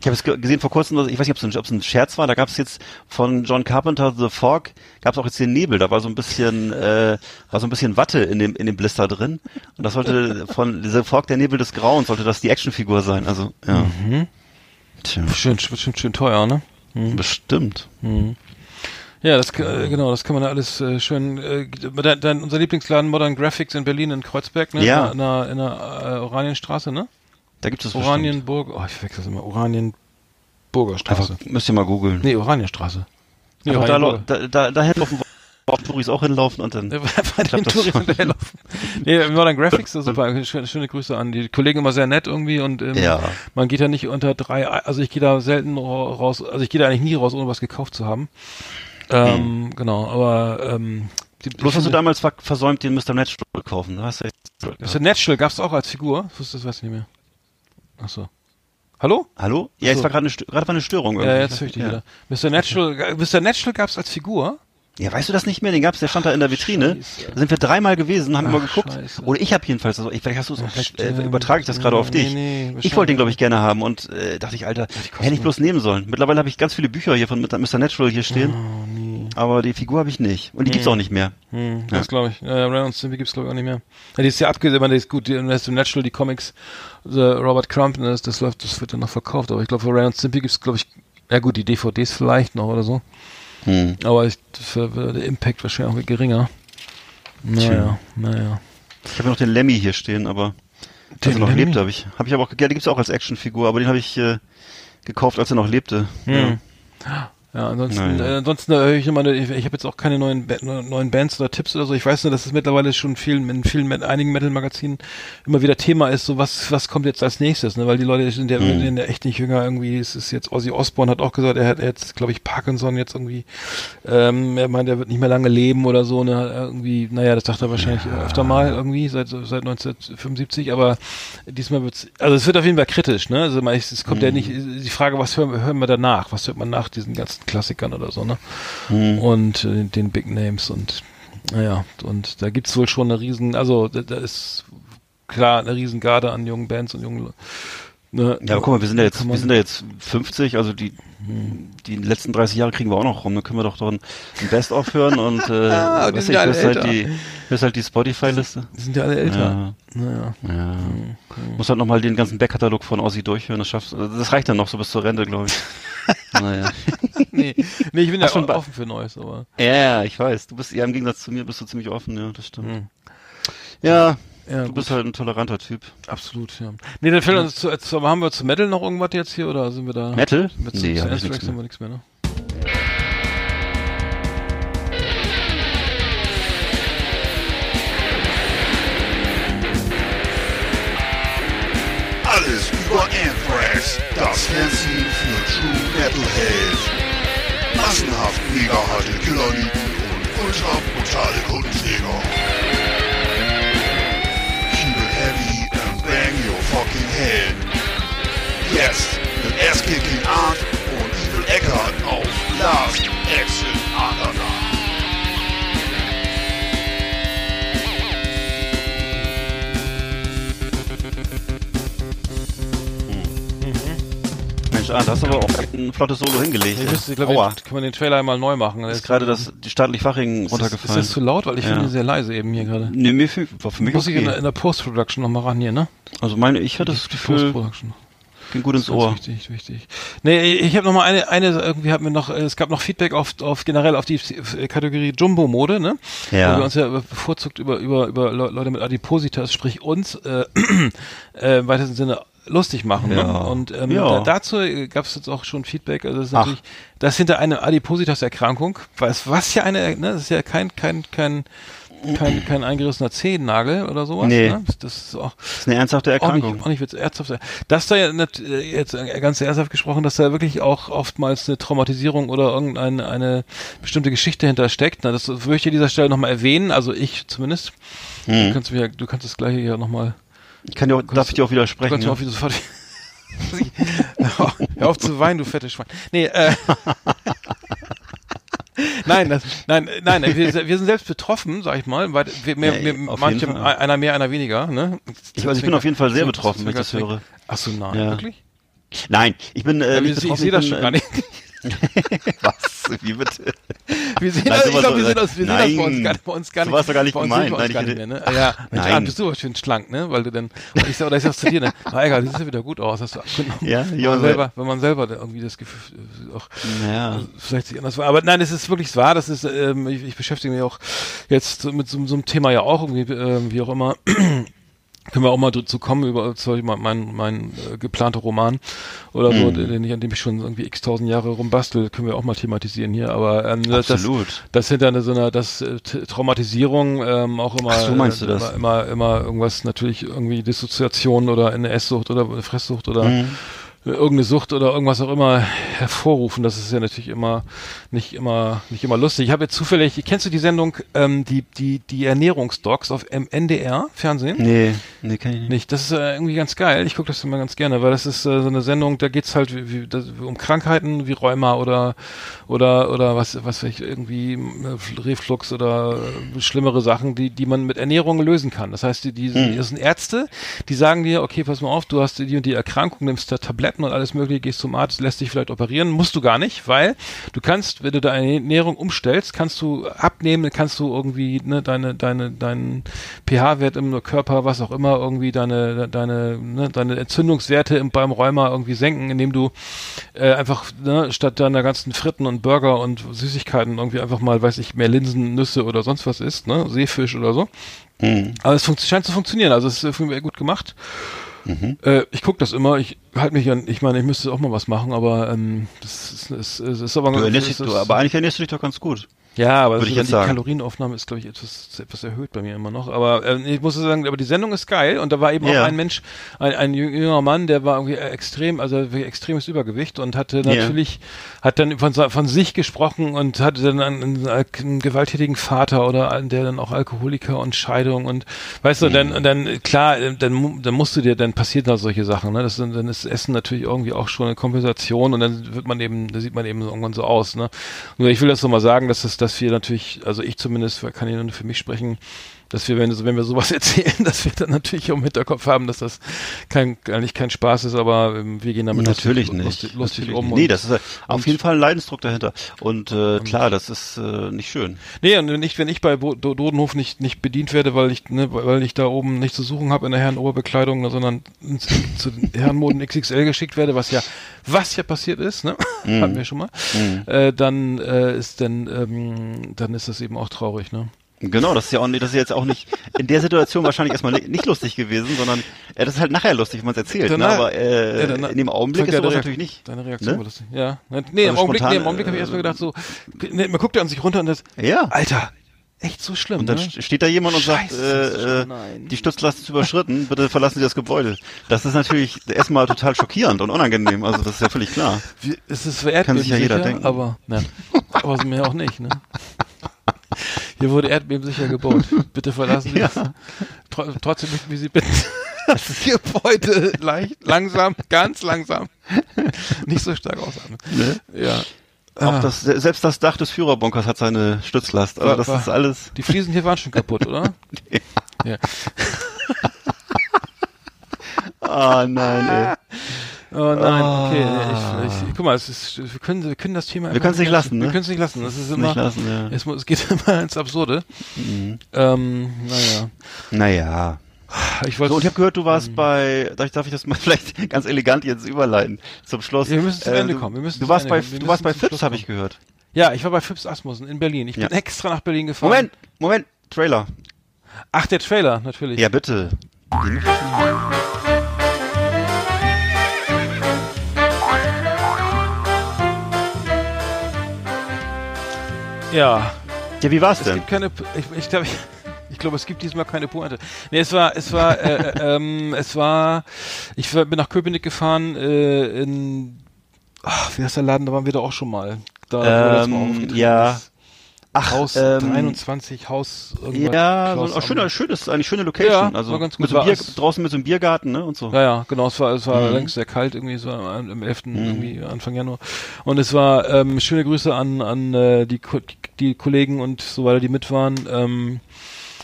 Speaker 2: Ich habe es gesehen vor kurzem, ich weiß nicht, ob es ein, ein, Scherz war, da gab es jetzt von John Carpenter The Fog, gab es auch jetzt den Nebel, da war so ein bisschen, äh, war so ein bisschen Watte in dem, in dem Blister drin. Und das sollte von The Fog, der Nebel des Grauens, sollte das die Actionfigur sein. Also, ja. Mhm.
Speaker 1: Tja. Schön, bestimmt schön teuer, ne?
Speaker 2: Mhm. Bestimmt. Mhm.
Speaker 1: Ja, das äh, genau, das kann man alles äh, schön. Äh, dein, dein, unser Lieblingsladen Modern Graphics in Berlin in Kreuzberg, ne?
Speaker 2: Ja.
Speaker 1: In der, in der äh, Oranienstraße, ne?
Speaker 2: Da gibt es
Speaker 1: Oranienburg, oh, ich wechsle das immer. Oranienburger Straße.
Speaker 2: Einfach, müsst ihr mal googeln.
Speaker 1: Nee, Oranienstraße.
Speaker 2: Nee, da, da, da, dahin laufen auch Touris auch hinlaufen und dann.
Speaker 1: Bei den Touris hinterherlaufen. nee, Modern Graphics, das super. Schöne, schöne Grüße an die Kollegen immer sehr nett irgendwie und ähm,
Speaker 2: ja.
Speaker 1: man geht ja nicht unter drei, also ich gehe da selten raus, also ich gehe da eigentlich nie raus, ohne was gekauft zu haben. Ähm, hm. Genau, aber ähm,
Speaker 2: die, Bloß hast du damals versäumt, den Mr. Natural zu kaufen. Du hast ja
Speaker 1: Mr. Natural gab's auch als Figur? Das, das weiß ich nicht mehr. Ach so. Hallo?
Speaker 2: Hallo? Ja, jetzt war gerade eine, eine Störung.
Speaker 1: Irgendwie. Ja, jetzt höre ich dich ja. wieder. Mr. Natural, Mr. Natural gab's als Figur?
Speaker 2: Ja, weißt du das nicht mehr? Den gab's, der stand da in der Vitrine. Scheiße. Da sind wir dreimal gewesen, haben Ach, immer geguckt. Scheiße. Oder ich habe jedenfalls, also ich, vielleicht hast du es, vielleicht äh, übertrage ich das gerade auf dich. Nee, nee, ich wollte den, glaube ich, gerne haben und äh, dachte ich, Alter, ja, hätte ich bloß nehmen sollen. Mittlerweile habe ich ganz viele Bücher hier von Mr. Natural hier stehen. Oh, nee. Aber die Figur habe ich nicht. Und die hm. gibt's auch nicht mehr.
Speaker 1: Hm, das glaube ich. Ja, Ren und Stimpy gibt's glaube ich auch nicht mehr. Ja, die ist ja abgesehen, die ist gut, die Mr. Natural, die Comics, the Robert Crump, das, das läuft, das wird dann noch verkauft. Aber ich glaube, für Ren und Stimpy gibt's glaube ich, ja gut, die DVDs vielleicht noch oder so. Hm. Aber ich, der Impact wahrscheinlich auch geringer. Naja, naja.
Speaker 2: Ich habe noch den Lemmy hier stehen, aber den als er noch Lemmy? lebte, habe ich. Habe ich aber auch, ja, den gibt's auch als Actionfigur, aber den habe ich äh, gekauft, als er noch lebte.
Speaker 1: Hm. Ja. Ja, ansonsten, naja. äh, ansonsten höre ich immer, ich, ich habe jetzt auch keine neuen, neuen Bands oder Tipps oder so. Ich weiß nur, dass es mittlerweile schon vielen, in vielen, in einigen Metal-Magazinen immer wieder Thema ist, so was, was kommt jetzt als nächstes, ne? Weil die Leute sind ja, mhm. ja echt nicht jünger irgendwie. Es ist jetzt Ozzy Osbourne hat auch gesagt, er hat jetzt, glaube ich, Parkinson jetzt irgendwie, ähm, er meint, er wird nicht mehr lange leben oder so, ne? Irgendwie, naja, das sagt er wahrscheinlich ja. öfter mal irgendwie, seit, seit 1975, aber diesmal wird's, also es wird auf jeden Fall kritisch, ne? Also es kommt mhm. ja nicht, die Frage, was hören, hören wir danach? Was hört man nach diesen ganzen Klassikern oder so, ne? Mhm. Und äh, den Big Names und naja, und da gibt's wohl schon eine riesen, also da, da ist klar eine riesen Garde an jungen Bands und jungen
Speaker 2: Ne, ja, aber guck mal, wir sind ja jetzt, wir sind ja jetzt 50, also die, hm. die letzten 30 Jahre kriegen wir auch noch rum, dann können wir doch doch ein, ein Best-of hören und äh, ah, ja ist halt die, halt die Spotify-Liste.
Speaker 1: Die sind ja alle älter. Ja.
Speaker 2: Naja. Ja. Hm. Muss halt nochmal den ganzen Backkatalog von Ozzy durchhören, das schaffst Das reicht dann noch so bis zur Rente, glaube ich.
Speaker 1: naja. nee, nee, ich bin Ach, ja schon offen für Neues, aber.
Speaker 2: Ja, ja, ich weiß. Du bist, ja, im Gegensatz zu mir bist du ziemlich offen, ja, das stimmt. Hm. Ja, ja, du gut. bist halt ein toleranter Typ.
Speaker 1: Absolut, ja. Nee, dann fällt uns zu, zu, haben wir zu Metal noch irgendwas jetzt hier oder sind wir da?
Speaker 2: Metal?
Speaker 1: Mit nee, zu, zu haben wir nichts mehr, ne?
Speaker 4: Alles über Anthrax, das Fernsehen für True Metalhead. Massenhaft mega harte Killerlieben und ultra brutale Kundenjäger. fucking head. Jetzt mit Ass-Kicking Art und Evil Eckart auf Last Exit Underground.
Speaker 2: Mensch, ah, da hast du aber auch ein flottes Solo hingelegt.
Speaker 1: Ich wüsste, glaube, Aua. können wir den Trailer einmal neu machen.
Speaker 2: ist gerade das die staatlich Faching runtergefallen.
Speaker 1: Ist das zu laut? Weil ich ja. finde sehr leise eben hier gerade.
Speaker 2: Nee, mir für, war für mich
Speaker 1: Muss okay. ich in der, in der Post-Production nochmal ran hier, ne?
Speaker 2: Also meine, ich hatte das Gefühl... Post-Production. Ging gut ins Ohr.
Speaker 1: Wichtig, wichtig. Nee, ich habe noch mal eine, eine, irgendwie hat mir noch, es gab noch Feedback auf, auf generell auf die Kategorie Jumbo-Mode, ne?
Speaker 2: Ja.
Speaker 1: Wo wir uns ja bevorzugt über, über, über Leute mit Adipositas, sprich uns, äh, äh, im weitesten Sinne lustig machen. Ne? Ja. Ne? Und ähm, ja. dazu gab es jetzt auch schon Feedback. Also das ist natürlich, das hinter einer Adipositas-Erkrankung, was, was ja eine, ne, das ist ja kein, kein, kein kein, kein eingerissener Zehennagel oder sowas. Nee. Ne?
Speaker 2: Das ist auch das ist eine ernsthafte Erkrankung. Auch nicht,
Speaker 1: auch nicht wird's ernsthaft. Dass da ja nicht, jetzt ganz ernsthaft gesprochen, dass da wirklich auch oftmals eine Traumatisierung oder irgendeine eine bestimmte Geschichte hintersteckt. Na, das würde ich an dieser Stelle nochmal erwähnen. Also ich zumindest. Hm. Du kannst mir, du kannst das gleiche ja nochmal.
Speaker 2: Ich kann dir auch, darf ich dir auch widersprechen? Kannst
Speaker 1: ja? auch wieder sofort. Hör auf zu weinen, du fette Schwein. Nee, äh. nein, das, nein, nein, wir, wir, sind selbst betroffen, sag ich mal, weil wir, mehr, ja, mehr, manche, einer mehr, einer weniger. Ne?
Speaker 2: Ich, also ich bin auf jeden Fall sehr betroffen, wenn ich das höre.
Speaker 1: Ach so, nein, ja. wirklich?
Speaker 2: Nein, ich bin. Äh, ja,
Speaker 1: ich, ich sehe das schon gar nicht.
Speaker 2: Was? Wie bitte?
Speaker 1: Wir sehen, Nein, das, ich glaube, wir sehen das, wir
Speaker 2: Nein.
Speaker 1: sehen das bei uns gar nicht. Bei uns gar
Speaker 2: nicht. So es doch gar nicht gemeint.
Speaker 1: Nein, gar nicht mehr, ne? Ja, Mensch, Nein. Ah, bist du aber schön schlank, ne? Weil du dann, ich sag, oder ich sag's zu dir, ne? Na egal, siehst ja wieder gut aus, hast du abgenommen.
Speaker 2: Ja,
Speaker 1: wenn man selber, wenn man selber irgendwie das Gefühl, äh, auch, ja. Also vielleicht sich anders war. Aber nein, es ist wirklich wahr, das ist, ähm, ich, ich beschäftige mich auch jetzt mit so, so einem Thema ja auch irgendwie, ähm, wie auch immer, können wir auch mal dazu kommen über sorry, mein mein, mein äh, geplanter Roman oder so, mhm. den ich an dem ich schon irgendwie x-tausend Jahre rumbastel, können wir auch mal thematisieren hier. Aber ähm,
Speaker 2: Absolut.
Speaker 1: das, das hinter so einer das äh, Traumatisierung ähm, auch immer, Ach
Speaker 2: so meinst du das?
Speaker 1: immer, immer immer irgendwas natürlich irgendwie Dissoziation oder eine Esssucht oder eine Fresssucht oder mhm irgendeine Sucht oder irgendwas auch immer hervorrufen. Das ist ja natürlich immer nicht immer nicht immer lustig. Ich habe jetzt zufällig, kennst du die Sendung, ähm, die die die Ernährungsdocs auf NDR Fernsehen?
Speaker 2: Nee, nee, kann ich nicht.
Speaker 1: nicht. Das ist äh, irgendwie ganz geil. Ich gucke das immer ganz gerne, weil das ist äh, so eine Sendung, da geht's halt wie, wie, das, um Krankheiten wie Rheuma oder oder oder was was weiß ich irgendwie äh, Reflux oder äh, schlimmere Sachen, die die man mit Ernährung lösen kann. Das heißt, die die hm. das sind Ärzte, die sagen dir, okay, pass mal auf, du hast die und die Erkrankung, nimmst da Tabletten Tabletten und alles mögliche, gehst zum Arzt, lässt dich vielleicht operieren, musst du gar nicht, weil du kannst, wenn du deine Ernährung umstellst, kannst du abnehmen, kannst du irgendwie ne, deine deine deinen pH-Wert im Körper, was auch immer, irgendwie deine deine ne, deine Entzündungswerte im, beim Rheuma irgendwie senken, indem du äh, einfach ne, statt deiner ganzen Fritten und Burger und Süßigkeiten irgendwie einfach mal, weiß ich, mehr Linsen, Nüsse oder sonst was isst, ne, Seefisch oder so. Mhm. Aber es scheint zu funktionieren, also es ist irgendwie gut gemacht. Mhm. Äh, ich gucke das immer, ich halte mich an, ich meine, ich müsste auch mal was machen, aber ähm, das ist, ist, ist, ist aber...
Speaker 2: Du ernährst dich, du, aber eigentlich ernährst du dich doch ganz gut.
Speaker 1: Ja, aber die Kalorienaufnahme ist, glaube ich, etwas, etwas erhöht bei mir immer noch. Aber äh, ich muss sagen, aber die Sendung ist geil und da war eben ja. auch ein Mensch, ein, ein jüngerer Mann, der war irgendwie extrem, also extremes Übergewicht und hatte natürlich, ja. hat dann von, von sich gesprochen und hatte dann einen, einen, gewalttätigen Vater oder einen, der dann auch Alkoholiker und Scheidung und weißt du, mhm. dann, dann klar, dann, dann musst du dir, dann passiert da solche Sachen, ne? Das, dann ist Essen natürlich irgendwie auch schon eine Kompensation und dann wird man eben, da sieht man eben irgendwann so aus, ne? Nur ich will das nochmal sagen, dass das dass wir natürlich, also ich zumindest kann ich nur für mich sprechen, dass wir, wenn, wenn wir sowas erzählen, dass wir dann natürlich auch im Hinterkopf haben, dass das kein, eigentlich kein Spaß ist, aber ähm, wir gehen damit
Speaker 2: natürlich lustig, nicht. lustig, lustig natürlich um. Nee, das ist auf jeden Fall ein Leidensdruck dahinter. Und, äh, klar, das ist äh, nicht schön.
Speaker 1: Nee, und wenn ich, wenn ich bei Bo Dodenhof nicht, nicht bedient werde, weil ich, ne, weil ich da oben nicht zu suchen habe in der Herrenoberbekleidung, ne, sondern zu den Herrenmoden XXL geschickt werde, was ja, was ja passiert ist, ne? Mm. hatten wir schon mal, mm. äh, dann äh, ist dann, ähm, dann ist das eben auch traurig, ne?
Speaker 2: Genau, das ist ja auch das ist jetzt auch nicht in der Situation wahrscheinlich erstmal nicht lustig gewesen, sondern äh, das ist halt nachher lustig, wenn man es erzählt. Ne? Aber äh, ja, in dem Augenblick ist sowas natürlich nicht.
Speaker 1: Deine Reaktion ne? war lustig. Ja. Nee, also im Augenblick, nee, im Augenblick habe ich erstmal gedacht so, nee, man guckt ja an sich runter und das, ja. Alter, echt so schlimm.
Speaker 2: Und dann
Speaker 1: ne?
Speaker 2: steht da jemand und Scheiße, sagt, äh, äh, die Stützlast ist überschritten, bitte verlassen Sie das Gebäude. Das ist natürlich erstmal total schockierend und unangenehm, also das ist ja völlig klar.
Speaker 1: Wie, es ist für Kann sich ja jeder denken. Aber, ne, aber mir auch nicht, ne. Hier wurde erdbebensicher gebaut. Bitte verlassen Sie ja. Tr trotzdem möchten wir Sie bitten, das Gebäude leicht, langsam, ganz langsam, nicht so stark ausatmen. Ne? Ja.
Speaker 2: Auch ah. das, selbst das Dach des Führerbunkers hat seine Stützlast. Also war, das war, ist alles.
Speaker 1: Die Fliesen hier waren schon kaputt, oder? ja. ja.
Speaker 2: oh nein, ey.
Speaker 1: Oh nein, oh. okay. Ich, ich, guck mal, es ist, wir, können, wir können das Thema.
Speaker 2: Wir können es nicht lassen, ne?
Speaker 1: Wir können es nicht lassen. Das ist immer. Lassen, ja. es, es, geht immer ins Absurde. Mhm. Ähm, naja.
Speaker 2: Naja. Ich. So, und ich habe gehört, du warst ähm, bei. Darf ich, darf ich das mal vielleicht ganz elegant jetzt überleiten zum Schluss?
Speaker 1: Wir müssen zum äh, Ende kommen. Wir müssen
Speaker 2: du warst bei, du warst bei Fips, habe ich gehört.
Speaker 1: Ja, ich war bei Fips Asmussen in Berlin. Ich ja. bin extra nach Berlin gefahren.
Speaker 2: Moment, Moment, Trailer.
Speaker 1: Ach, der Trailer, natürlich.
Speaker 2: Ja, bitte.
Speaker 1: Ja.
Speaker 2: Ja, wie war's
Speaker 1: es
Speaker 2: denn?
Speaker 1: Es gibt keine, ich, ich glaube, ich, ich glaube, es gibt diesmal keine Pointe. Nee, es war, es war, äh, äh ähm, es war, ich bin nach Köpenick gefahren, äh, in, ach, wie heißt der Laden, da waren wir doch auch schon mal.
Speaker 2: Da, ähm, ja.
Speaker 1: Ist. Ach, Haus ähm, 23, Haus
Speaker 2: irgendwas. Ja, so ein schöner, schönes, eine schöne Location. Ja, also ganz gut. Mit so Bier, draußen mit so einem Biergarten, ne, und so.
Speaker 1: Ja, ja, genau, es war, es war mhm. längst sehr kalt irgendwie, war im 11. Mhm. irgendwie Anfang Januar. Und es war, ähm, schöne Grüße an, an, äh, die, die Kollegen und so weiter, die mit waren, ähm,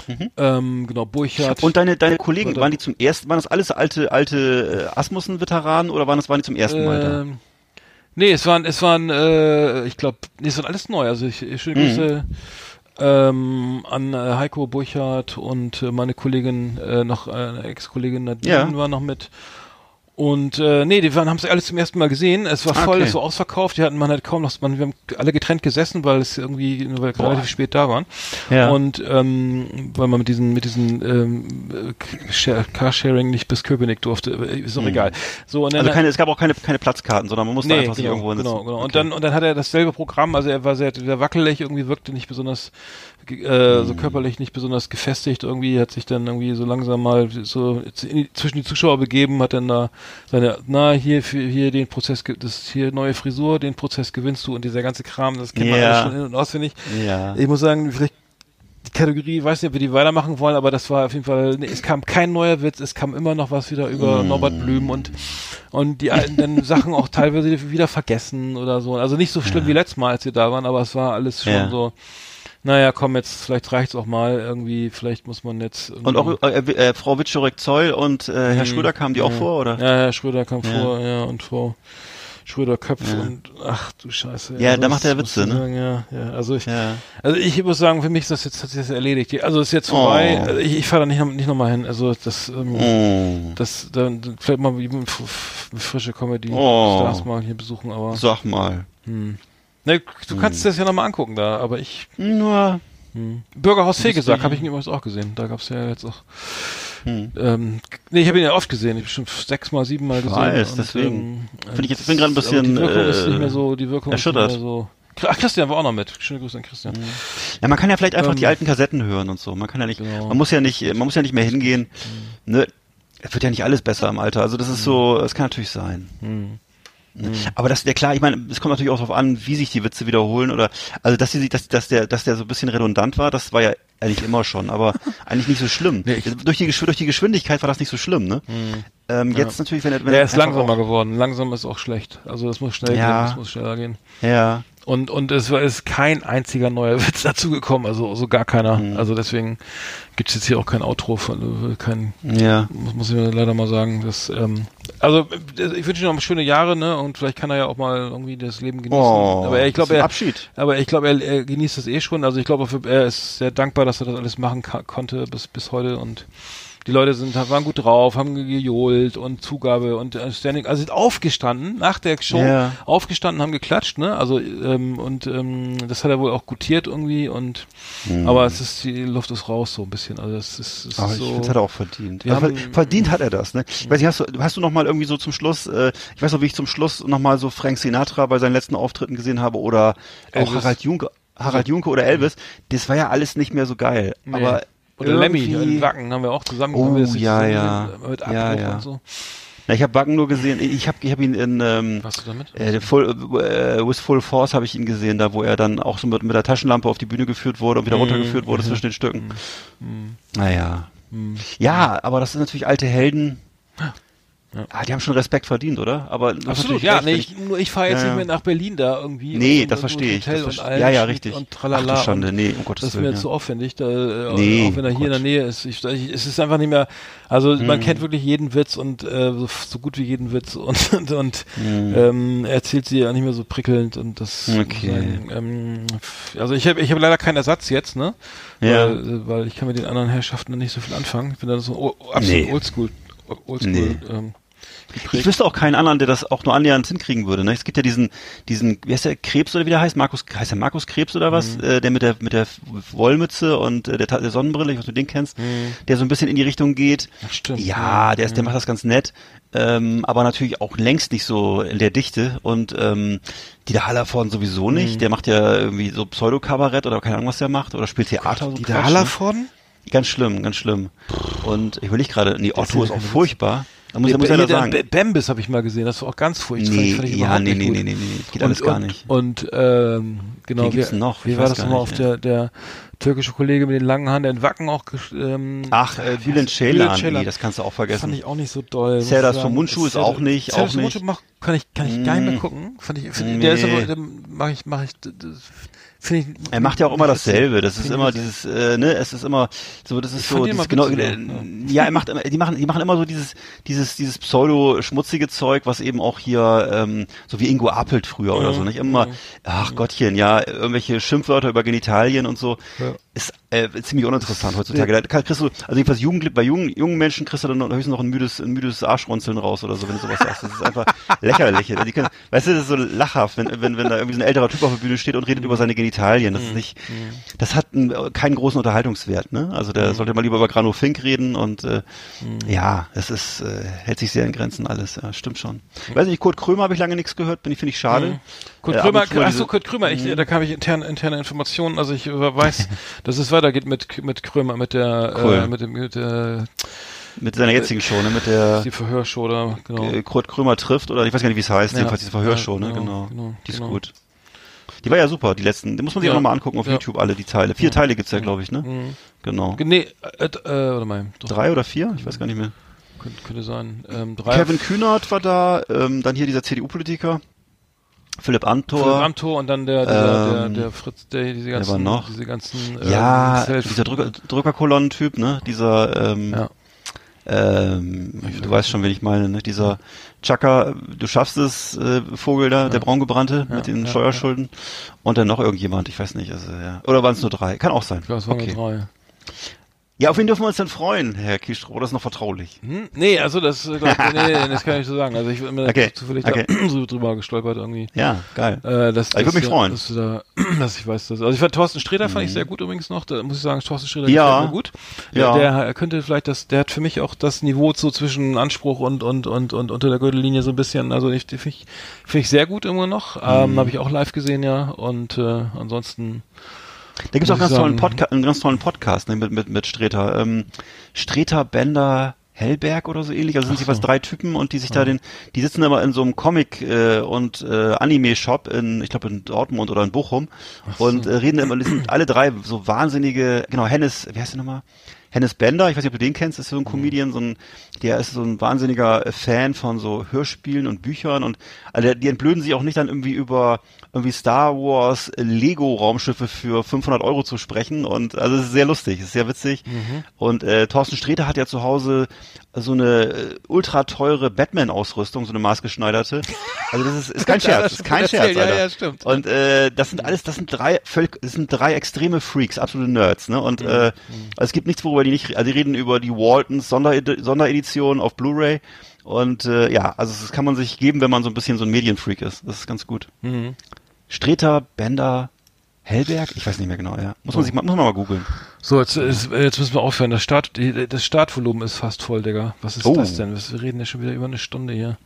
Speaker 1: Mhm. Ähm, genau, Burchardt.
Speaker 2: Und deine, deine Kollegen, waren die zum ersten, waren das alles alte, alte äh, Asmussen-Veteranen oder waren das, waren die zum ersten Mal da? Ähm,
Speaker 1: Nee, es waren, es waren, äh, ich glaube, nee, es waren alles neu. Also ich, ich schöne Grüße mhm. ähm, an äh, Heiko Burchardt und äh, meine Kollegin, äh, noch äh, eine Ex-Kollegin Nadine ja. war noch mit. Und äh, nee, die waren haben es alles zum ersten Mal gesehen. Es war voll, okay. es war ausverkauft. Die hatten man halt kaum noch, man, wir haben alle getrennt gesessen, weil es irgendwie, weil wir relativ spät da waren. Ja. Und ähm, weil man mit diesen mit diesen ähm, Carsharing nicht bis Köpenick durfte, ist auch hm. egal.
Speaker 2: So und dann, also keine, es gab auch keine keine Platzkarten, sondern man musste nee, einfach
Speaker 1: genau,
Speaker 2: sich irgendwo
Speaker 1: hinsetzen. Genau, genau. Okay. Und dann und dann hat er dasselbe Programm. Also er war sehr, sehr wackelig, irgendwie wirkte nicht besonders äh, so körperlich nicht besonders gefestigt irgendwie, hat sich dann irgendwie so langsam mal so zwischen die Zuschauer begeben, hat dann da seine, na, hier, für, hier den Prozess, das hier neue Frisur, den Prozess gewinnst du und dieser ganze Kram, das kennt man alles schon in- und auswendig. Ja. Ich muss sagen, vielleicht die Kategorie, weiß nicht, ob wir die weitermachen wollen, aber das war auf jeden Fall, nee, es kam kein neuer Witz, es kam immer noch was wieder über mm. Norbert Blüm und, und die alten Sachen auch teilweise wieder vergessen oder so. Also nicht so schlimm ja. wie letztes Mal, als wir da waren, aber es war alles schon ja. so, naja, komm, jetzt, vielleicht reicht's auch mal irgendwie, vielleicht muss man jetzt.
Speaker 2: Und auch äh, äh, Frau Witschorek-Zoll und äh, Herr hm, Schröder kamen die
Speaker 1: ja.
Speaker 2: auch vor, oder?
Speaker 1: Ja, Herr Schröder kam ja. vor, ja, und Frau Schröder-Köpf ja. und ach du Scheiße.
Speaker 2: Ja, also da macht er Witze, ne?
Speaker 1: Sagen, ja, ja, also ich, also ich muss sagen, für mich ist das jetzt, hat sich das erledigt. Also ist jetzt vorbei. Oh. Also ich, ich fahre da nicht, nicht nochmal hin. Also das, ähm, oh. das, dann vielleicht mal frische Comedy oh. Stars mal hier besuchen, aber.
Speaker 2: Sag mal.
Speaker 1: Hm. Ne, du hm. kannst das ja nochmal angucken da, aber ich.
Speaker 2: Nur.
Speaker 1: Hm. Bürgerhaus Fegesack habe ich ihn übrigens auch gesehen. Da gab es ja jetzt auch. Hm. Ähm, nee, ich habe ihn ja oft gesehen. Ich habe schon sechs mal, sieben Mal gesehen.
Speaker 2: Weiß, und, deswegen. Ähm, Finde ich jetzt, bin gerade ein bisschen.
Speaker 1: Die Wirkung äh, ist nicht mehr so, die Wirkung erschüttert. ist nicht mehr so. Ach, Christian war auch noch mit. Schöne Grüße an Christian. Hm.
Speaker 2: Ja, man kann ja vielleicht einfach ähm, die alten Kassetten hören und so. Man kann ja nicht, genau. man muss ja nicht, man muss ja nicht mehr hingehen. Hm. Ne? Es wird ja nicht alles besser im Alter. Also das ist hm. so, es kann natürlich sein. Hm. Mhm. Aber das, ja klar, ich meine, es kommt natürlich auch darauf an, wie sich die Witze wiederholen oder, also dass die, dass, dass der, dass der so ein bisschen redundant war, das war ja eigentlich immer schon, aber eigentlich nicht so schlimm. Nee, durch, die, durch die Geschwindigkeit war das nicht so schlimm, ne? Mhm. Ähm, ja. Jetzt natürlich, wenn er, wenn
Speaker 1: er ist langsamer geworden. Langsam ist auch schlecht. Also das muss schnell ja. gehen, das muss schneller gehen.
Speaker 2: Ja.
Speaker 1: Und, und es war, ist kein einziger neuer Witz dazugekommen, also so gar keiner. Mhm. Also deswegen gibt's jetzt hier auch kein Outro von, äh, kein,
Speaker 2: ja.
Speaker 1: muss, muss ich leider mal sagen, dass, ähm, also ich wünsche ihm noch schöne Jahre, ne, und vielleicht kann er ja auch mal irgendwie das Leben genießen. Oh, aber er, ich glaube, er,
Speaker 2: Abschied.
Speaker 1: aber ich glaube, er, er genießt es eh schon. Also ich glaube, er ist sehr dankbar, dass er das alles machen konnte bis, bis heute und die Leute sind, waren gut drauf, haben gejohlt und Zugabe und äh, Standing, also sind aufgestanden nach der Show, ja. aufgestanden, haben geklatscht, ne? Also ähm, und ähm, das hat er wohl auch gutiert irgendwie und mhm. aber es ist die Luft ist raus so ein bisschen. Also es ist, es
Speaker 2: aber
Speaker 1: ist
Speaker 2: so, ich finde, das hat er auch verdient. Also haben, verdient hat er das, ne? Ich weiß nicht, hast du hast du noch mal irgendwie so zum Schluss, äh, ich weiß noch, wie ich zum Schluss noch mal so Frank Sinatra bei seinen letzten Auftritten gesehen habe oder auch Harald Junke Harald Junke oder Elvis, das war ja alles nicht mehr so geil. Nee. Aber
Speaker 1: oder Lemmy in Wacken haben wir auch zusammen.
Speaker 2: Oh, ja, ja.
Speaker 1: Mit Abbruch
Speaker 2: ja, ja.
Speaker 1: und so.
Speaker 2: Na, ich habe Wacken nur gesehen. Ich habe ich hab ihn in ähm,
Speaker 1: du damit?
Speaker 2: Äh, full, äh, with Full Force habe ich ihn gesehen, da wo er dann auch so mit, mit der Taschenlampe auf die Bühne geführt wurde und wieder mm, runtergeführt wurde mm, zwischen den Stücken. Mm, naja. Mhm. Ja, aber das sind natürlich alte Helden. Ja. Ah, die haben schon Respekt verdient, oder? Aber
Speaker 1: absolut, ja. Nee, ich, nur ich fahre jetzt ja, nicht mehr nach Berlin da irgendwie.
Speaker 2: Nee, und, das verstehe ich. Das
Speaker 1: verste
Speaker 2: ja, ja, richtig.
Speaker 1: Und tralala. Ach,
Speaker 2: Schande. Nee, um
Speaker 1: Gottes Das ist mir ja. zu aufwendig, da, äh, nee, auch wenn er hier Gott. in der Nähe ist. Ich, ich, es ist einfach nicht mehr, also mhm. man kennt wirklich jeden Witz und äh, so, so, gut wie jeden Witz und, und, und mhm. ähm, erzählt sie ja nicht mehr so prickelnd und das
Speaker 2: okay. Sagen,
Speaker 1: ähm, also ich habe ich hab leider keinen Ersatz jetzt, ne? Ja. Weil, weil ich kann mit den anderen Herrschaften nicht so viel anfangen. Ich bin da so oh, absolut nee. oldschool oldschool. Nee. Ähm,
Speaker 2: Ich wüsste auch keinen anderen, der das auch nur annähernd hinkriegen würde. Ne? Es gibt ja diesen, diesen, wie heißt der, Krebs oder wie der heißt? Markus, heißt der Markus Krebs oder was? Mhm. Äh, der mit der mit der Wollmütze und äh, der, der Sonnenbrille, ich weiß, du den kennst, mhm. der so ein bisschen in die Richtung geht.
Speaker 1: Ach, stimmt.
Speaker 2: Ja, der ist, der macht das ganz nett. Ähm, aber natürlich auch längst nicht so in der Dichte und ähm, Dieter Hallervorden sowieso nicht. Mhm. Der macht ja irgendwie so Pseudo-Kabarett oder keine Ahnung, was der macht oder spielt Theater. So
Speaker 1: Dieter? Hallervorden? Ne?
Speaker 2: Ganz schlimm, ganz schlimm. Und ich will nicht gerade, nee, Otto ist auch furchtbar. Da muss, muss ja sagen.
Speaker 1: Bambis habe ich mal gesehen, das war auch ganz furchtbar.
Speaker 2: Nee, fand ich ja, nee, nee, nee, nee, nee, geht und, alles gar nicht.
Speaker 1: Und, ähm, genau,
Speaker 2: Wie noch?
Speaker 1: Wie war das nochmal auf der, der türkische Kollege mit den langen Haaren, der in Wacken auch ähm,
Speaker 2: Ach, äh, Bülent Ceylan, nee, das kannst du auch vergessen.
Speaker 1: Fand ich auch nicht so doll.
Speaker 2: Serdar von Mundschuh ist auch nicht, auch nicht.
Speaker 1: Mach, kann ich kann ich gar nicht mehr mm. gucken. Fand ich, find, nee. der ist aber, mach ich mach ich das,
Speaker 2: ich, er macht ja auch immer dasselbe. Das ist immer dieses, äh, ne, es ist immer so, das ist so, dieses, genau, äh, ja, er macht, die machen, die machen immer so dieses, dieses, dieses pseudo-schmutzige Zeug, was eben auch hier, ähm, so wie Ingo Appelt früher oder so, nicht immer, ach Gottchen, ja, irgendwelche Schimpfwörter über Genitalien und so, ja. Ist äh, ziemlich uninteressant heutzutage. Ja. Da kriegst du, also jedenfalls Jugend, bei jungen, jungen Menschen kriegst du dann höchstens noch ein müdes, ein müdes Arschrunzeln raus oder so, wenn du sowas sagst. Das ist einfach lächerlich. Die können, weißt du, das ist so lachhaft, wenn, wenn, wenn da irgendwie so ein älterer Typ auf der Bühne steht und redet mhm. über seine Genitalien. Das ist mhm. nicht, mhm. das hat einen, keinen großen Unterhaltungswert, ne? Also der mhm. sollte mal lieber über Grano Fink reden und äh, mhm. ja, es ist, äh, hält sich sehr in Grenzen alles, ja, stimmt schon. Mhm. Weiß nicht, Kurt Krömer habe ich lange nichts gehört, bin ich, finde ich schade.
Speaker 1: Kurt äh, Krömer, achso, Kurt Krömer, ich, da kam ich interne, interne Informationen, also ich weiß, dass es weitergeht mit, mit Krömer, mit der,
Speaker 2: cool.
Speaker 1: äh, mit dem, mit der,
Speaker 2: mit seiner jetzigen Show, ne, mit der
Speaker 1: die Verhörshow da,
Speaker 2: genau. Kurt Krömer trifft oder ich weiß gar nicht, wie es heißt, ja, jedenfalls diese Verhörshow, ne, genau, genau, genau die ist genau. gut. Die war ja super, die letzten. Die muss man sich ja. auch nochmal angucken auf ja. YouTube, alle die Teile. Vier ja. Teile gibt's ja, glaube ich, ne? Mhm. Genau.
Speaker 1: Nee, äh, äh, oder
Speaker 2: mein. Doch. Drei oder vier? Ich weiß gar nicht mehr.
Speaker 1: Könnte, könnte sein. Ähm, drei
Speaker 2: Kevin Kühnert war da, ähm, dann hier dieser CDU-Politiker. Philipp Amthor. Philipp
Speaker 1: Amthor und dann der, der, ähm, der, der Fritz, der diese ganzen,
Speaker 2: noch.
Speaker 1: diese ganzen,
Speaker 2: ähm, ja, dieser Drücker, Drückerkolonnen-Typ, ne? Dieser, ähm, ja. ähm, du weißt schon, wen ich meine, ne? Dieser Chaka, du schaffst es, äh, Vogel da, ja. der braungebrannte ja, mit den ja, Steuerschulden. Und dann noch irgendjemand, ich weiß nicht, also ja. Oder waren es nur drei? Kann auch sein.
Speaker 1: Ich glaube, es waren okay. nur drei.
Speaker 2: Ja, auf wen dürfen wir uns denn freuen, Herr Kiestro? Oder ist noch vertraulich?
Speaker 1: Hm? Nee, also das, äh, glaub, nee, das kann ich nicht so sagen. Also ich bin mir okay. zufällig okay. da so drüber gestolpert irgendwie.
Speaker 2: Ja, geil.
Speaker 1: Äh, das,
Speaker 2: also ich würde mich freuen.
Speaker 1: Dass, da, dass ich weiß, dass, also ich fand Thorsten Sträter mhm. fand ich mhm. sehr gut übrigens noch. Da muss ich sagen, Thorsten Sträter
Speaker 2: ja.
Speaker 1: mir gut. Ja. Der, der könnte vielleicht das, der hat für mich auch das Niveau so zwischen Anspruch und und und und unter der Gürtellinie so ein bisschen. Also ich finde ich, finde ich sehr gut immer noch. Ähm, mhm. Habe ich auch live gesehen ja und äh, ansonsten
Speaker 2: da gibt's auch ganz tollen Podca einen ganz tollen Podcast ne, mit, mit, mit Streter. Ähm, Streter, Bender, Hellberg oder so ähnlich. Also sind sie so. was drei Typen und die sich ja. da den, die sitzen immer in so einem Comic äh, und äh, Anime-Shop in, ich glaube in Dortmund oder in Bochum so. und äh, reden immer, die sind alle drei so wahnsinnige, genau, Hennes, wie heißt der nochmal? Hennes Bender, ich weiß nicht, ob du den kennst, ist so ein mhm. Comedian, so ein, der ist so ein wahnsinniger Fan von so Hörspielen und Büchern und also die entblöden sich auch nicht dann irgendwie über irgendwie Star Wars Lego Raumschiffe für 500 Euro zu sprechen und also es ist sehr lustig, es ist sehr witzig mhm. und äh, Thorsten Sträter hat ja zu Hause so eine äh, ultra teure Batman-Ausrüstung, so eine maßgeschneiderte. Also das ist, ist kein Scherz, das ist kein Scherz, Alter. Ja, ja, stimmt. Und äh, das sind alles, das sind drei völlig, das sind drei extreme Freaks, absolute Nerds, ne? Und mhm. äh, also es gibt nichts, worüber die nicht, also die reden über die Waltons Sonderedi Sonderedition auf Blu-ray. Und äh, ja, also das kann man sich geben, wenn man so ein bisschen so ein Medienfreak ist. Das ist ganz gut. Mhm. Streter, Bender, Hellberg? Ich weiß nicht mehr genau, ja. Muss man sich mal, muss man mal googeln.
Speaker 1: So, jetzt, jetzt müssen wir aufhören. Das Start, das Startvolumen ist fast voll, Digga. Was ist oh. das denn? Wir reden ja schon wieder über eine Stunde hier.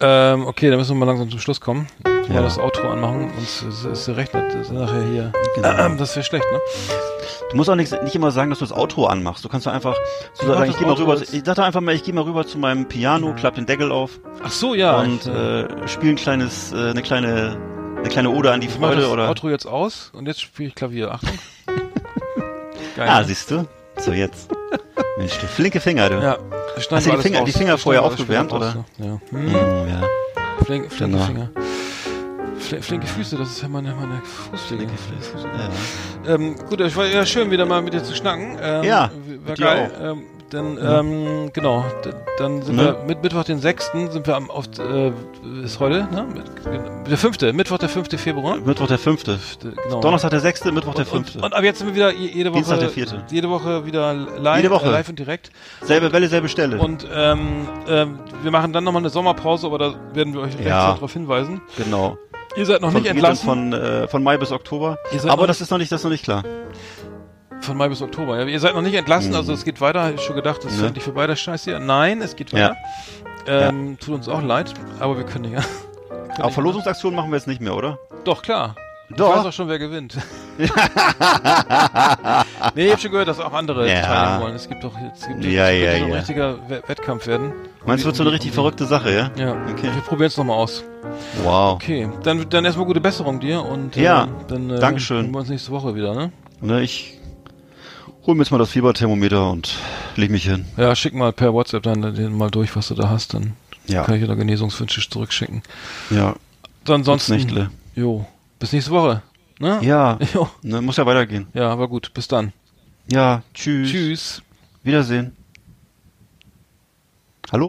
Speaker 1: Ähm, okay, dann müssen wir mal langsam zum Schluss kommen. Ja. Mal das Outro anmachen und es rechnet nachher hier. Genau. das wäre schlecht, ne?
Speaker 2: Du musst auch nicht, nicht immer sagen, dass du das Outro anmachst. Du kannst doch einfach so sagen, ich gehe mal rüber. Ich sag doch einfach mal, ich gehe mal rüber zu meinem Piano, klapp den Deckel auf.
Speaker 1: Ach so, ja.
Speaker 2: Und äh, spiele ein kleines, äh, eine kleine eine kleine Ode an die Freude, ich das oder?
Speaker 1: Outro jetzt aus und jetzt spiele ich Klavier. Achtung.
Speaker 2: Geil. Ah, siehst du? So jetzt. Mensch, du flinke Finger, du.
Speaker 1: Ja.
Speaker 2: Hast du die Finger, die Finger vorher aufgewärmt, oder?
Speaker 1: Ja. Hm. Ja. Flink, flinke genau. Finger. Fl flinke Füße, das ist ja meine, meine Fußpflege. Ja. Ähm, gut, es war ja schön, wieder mal mit dir zu schnacken. Ähm,
Speaker 2: ja.
Speaker 1: War geil. Ähm, dann, ähm, genau, dann sind ne? wir mit Mittwoch den 6. sind wir am, auf, äh, ist heute, ne? Mit, der 5., Mittwoch der 5. Februar.
Speaker 2: Mittwoch der 5. Genau. Donnerstag der 6., Mittwoch der 5.
Speaker 1: Und, und, ab jetzt sind wir wieder jede Woche,
Speaker 2: Dienstag der 4.
Speaker 1: jede Woche wieder live,
Speaker 2: jede Woche.
Speaker 1: Live und direkt.
Speaker 2: Selbe Welle, selbe Stelle.
Speaker 1: Und, ähm, äh, wir machen dann nochmal eine Sommerpause, aber da werden wir euch
Speaker 2: ja.
Speaker 1: darauf hinweisen.
Speaker 2: Genau.
Speaker 1: Ihr seid noch
Speaker 2: von,
Speaker 1: nicht entlassen.
Speaker 2: Von, äh, von Mai bis Oktober. Aber das ist noch nicht, das ist noch nicht klar.
Speaker 1: Von Mai bis Oktober. Ja, ihr seid noch nicht entlassen, also es geht weiter. Ich schon gedacht, das ist ja. endlich vorbei, der Scheiß hier. Nein, es geht weiter. Ja. Ähm, ja. Tut uns auch leid, aber wir können ja.
Speaker 2: Aber Verlosungsaktionen machen wir jetzt nicht mehr, oder?
Speaker 1: Doch, klar.
Speaker 2: Doch.
Speaker 1: Ich weiß auch schon, wer gewinnt. nee, ich hab schon gehört, dass auch andere
Speaker 2: ja.
Speaker 1: teilnehmen wollen. Es gibt doch jetzt gibt
Speaker 2: ja, ja,
Speaker 1: so ein
Speaker 2: ja.
Speaker 1: richtiger Wettkampf werden.
Speaker 2: Meinst du, wird so eine richtig verrückte Sache, ja?
Speaker 1: Ja. Okay. Wir probieren es nochmal aus.
Speaker 2: Wow.
Speaker 1: Okay, dann, dann erstmal gute Besserung dir und
Speaker 2: ja,
Speaker 1: äh, dann äh,
Speaker 2: Dankeschön.
Speaker 1: sehen wir uns nächste Woche wieder, ne?
Speaker 2: Ne, ich hol mir jetzt mal das Fieberthermometer und leg mich hin.
Speaker 1: Ja, schick mal per WhatsApp dann den mal durch, was du da hast, dann
Speaker 2: ja.
Speaker 1: kann ich dir da Genesungswünsche zurückschicken.
Speaker 2: Ja.
Speaker 1: Dann sonst. Jo. Bis nächste Woche. Ne?
Speaker 2: Ja. Jo. Ne, muss ja weitergehen.
Speaker 1: Ja, aber gut. Bis dann.
Speaker 2: Ja. Tschüss.
Speaker 1: Tschüss.
Speaker 2: Wiedersehen.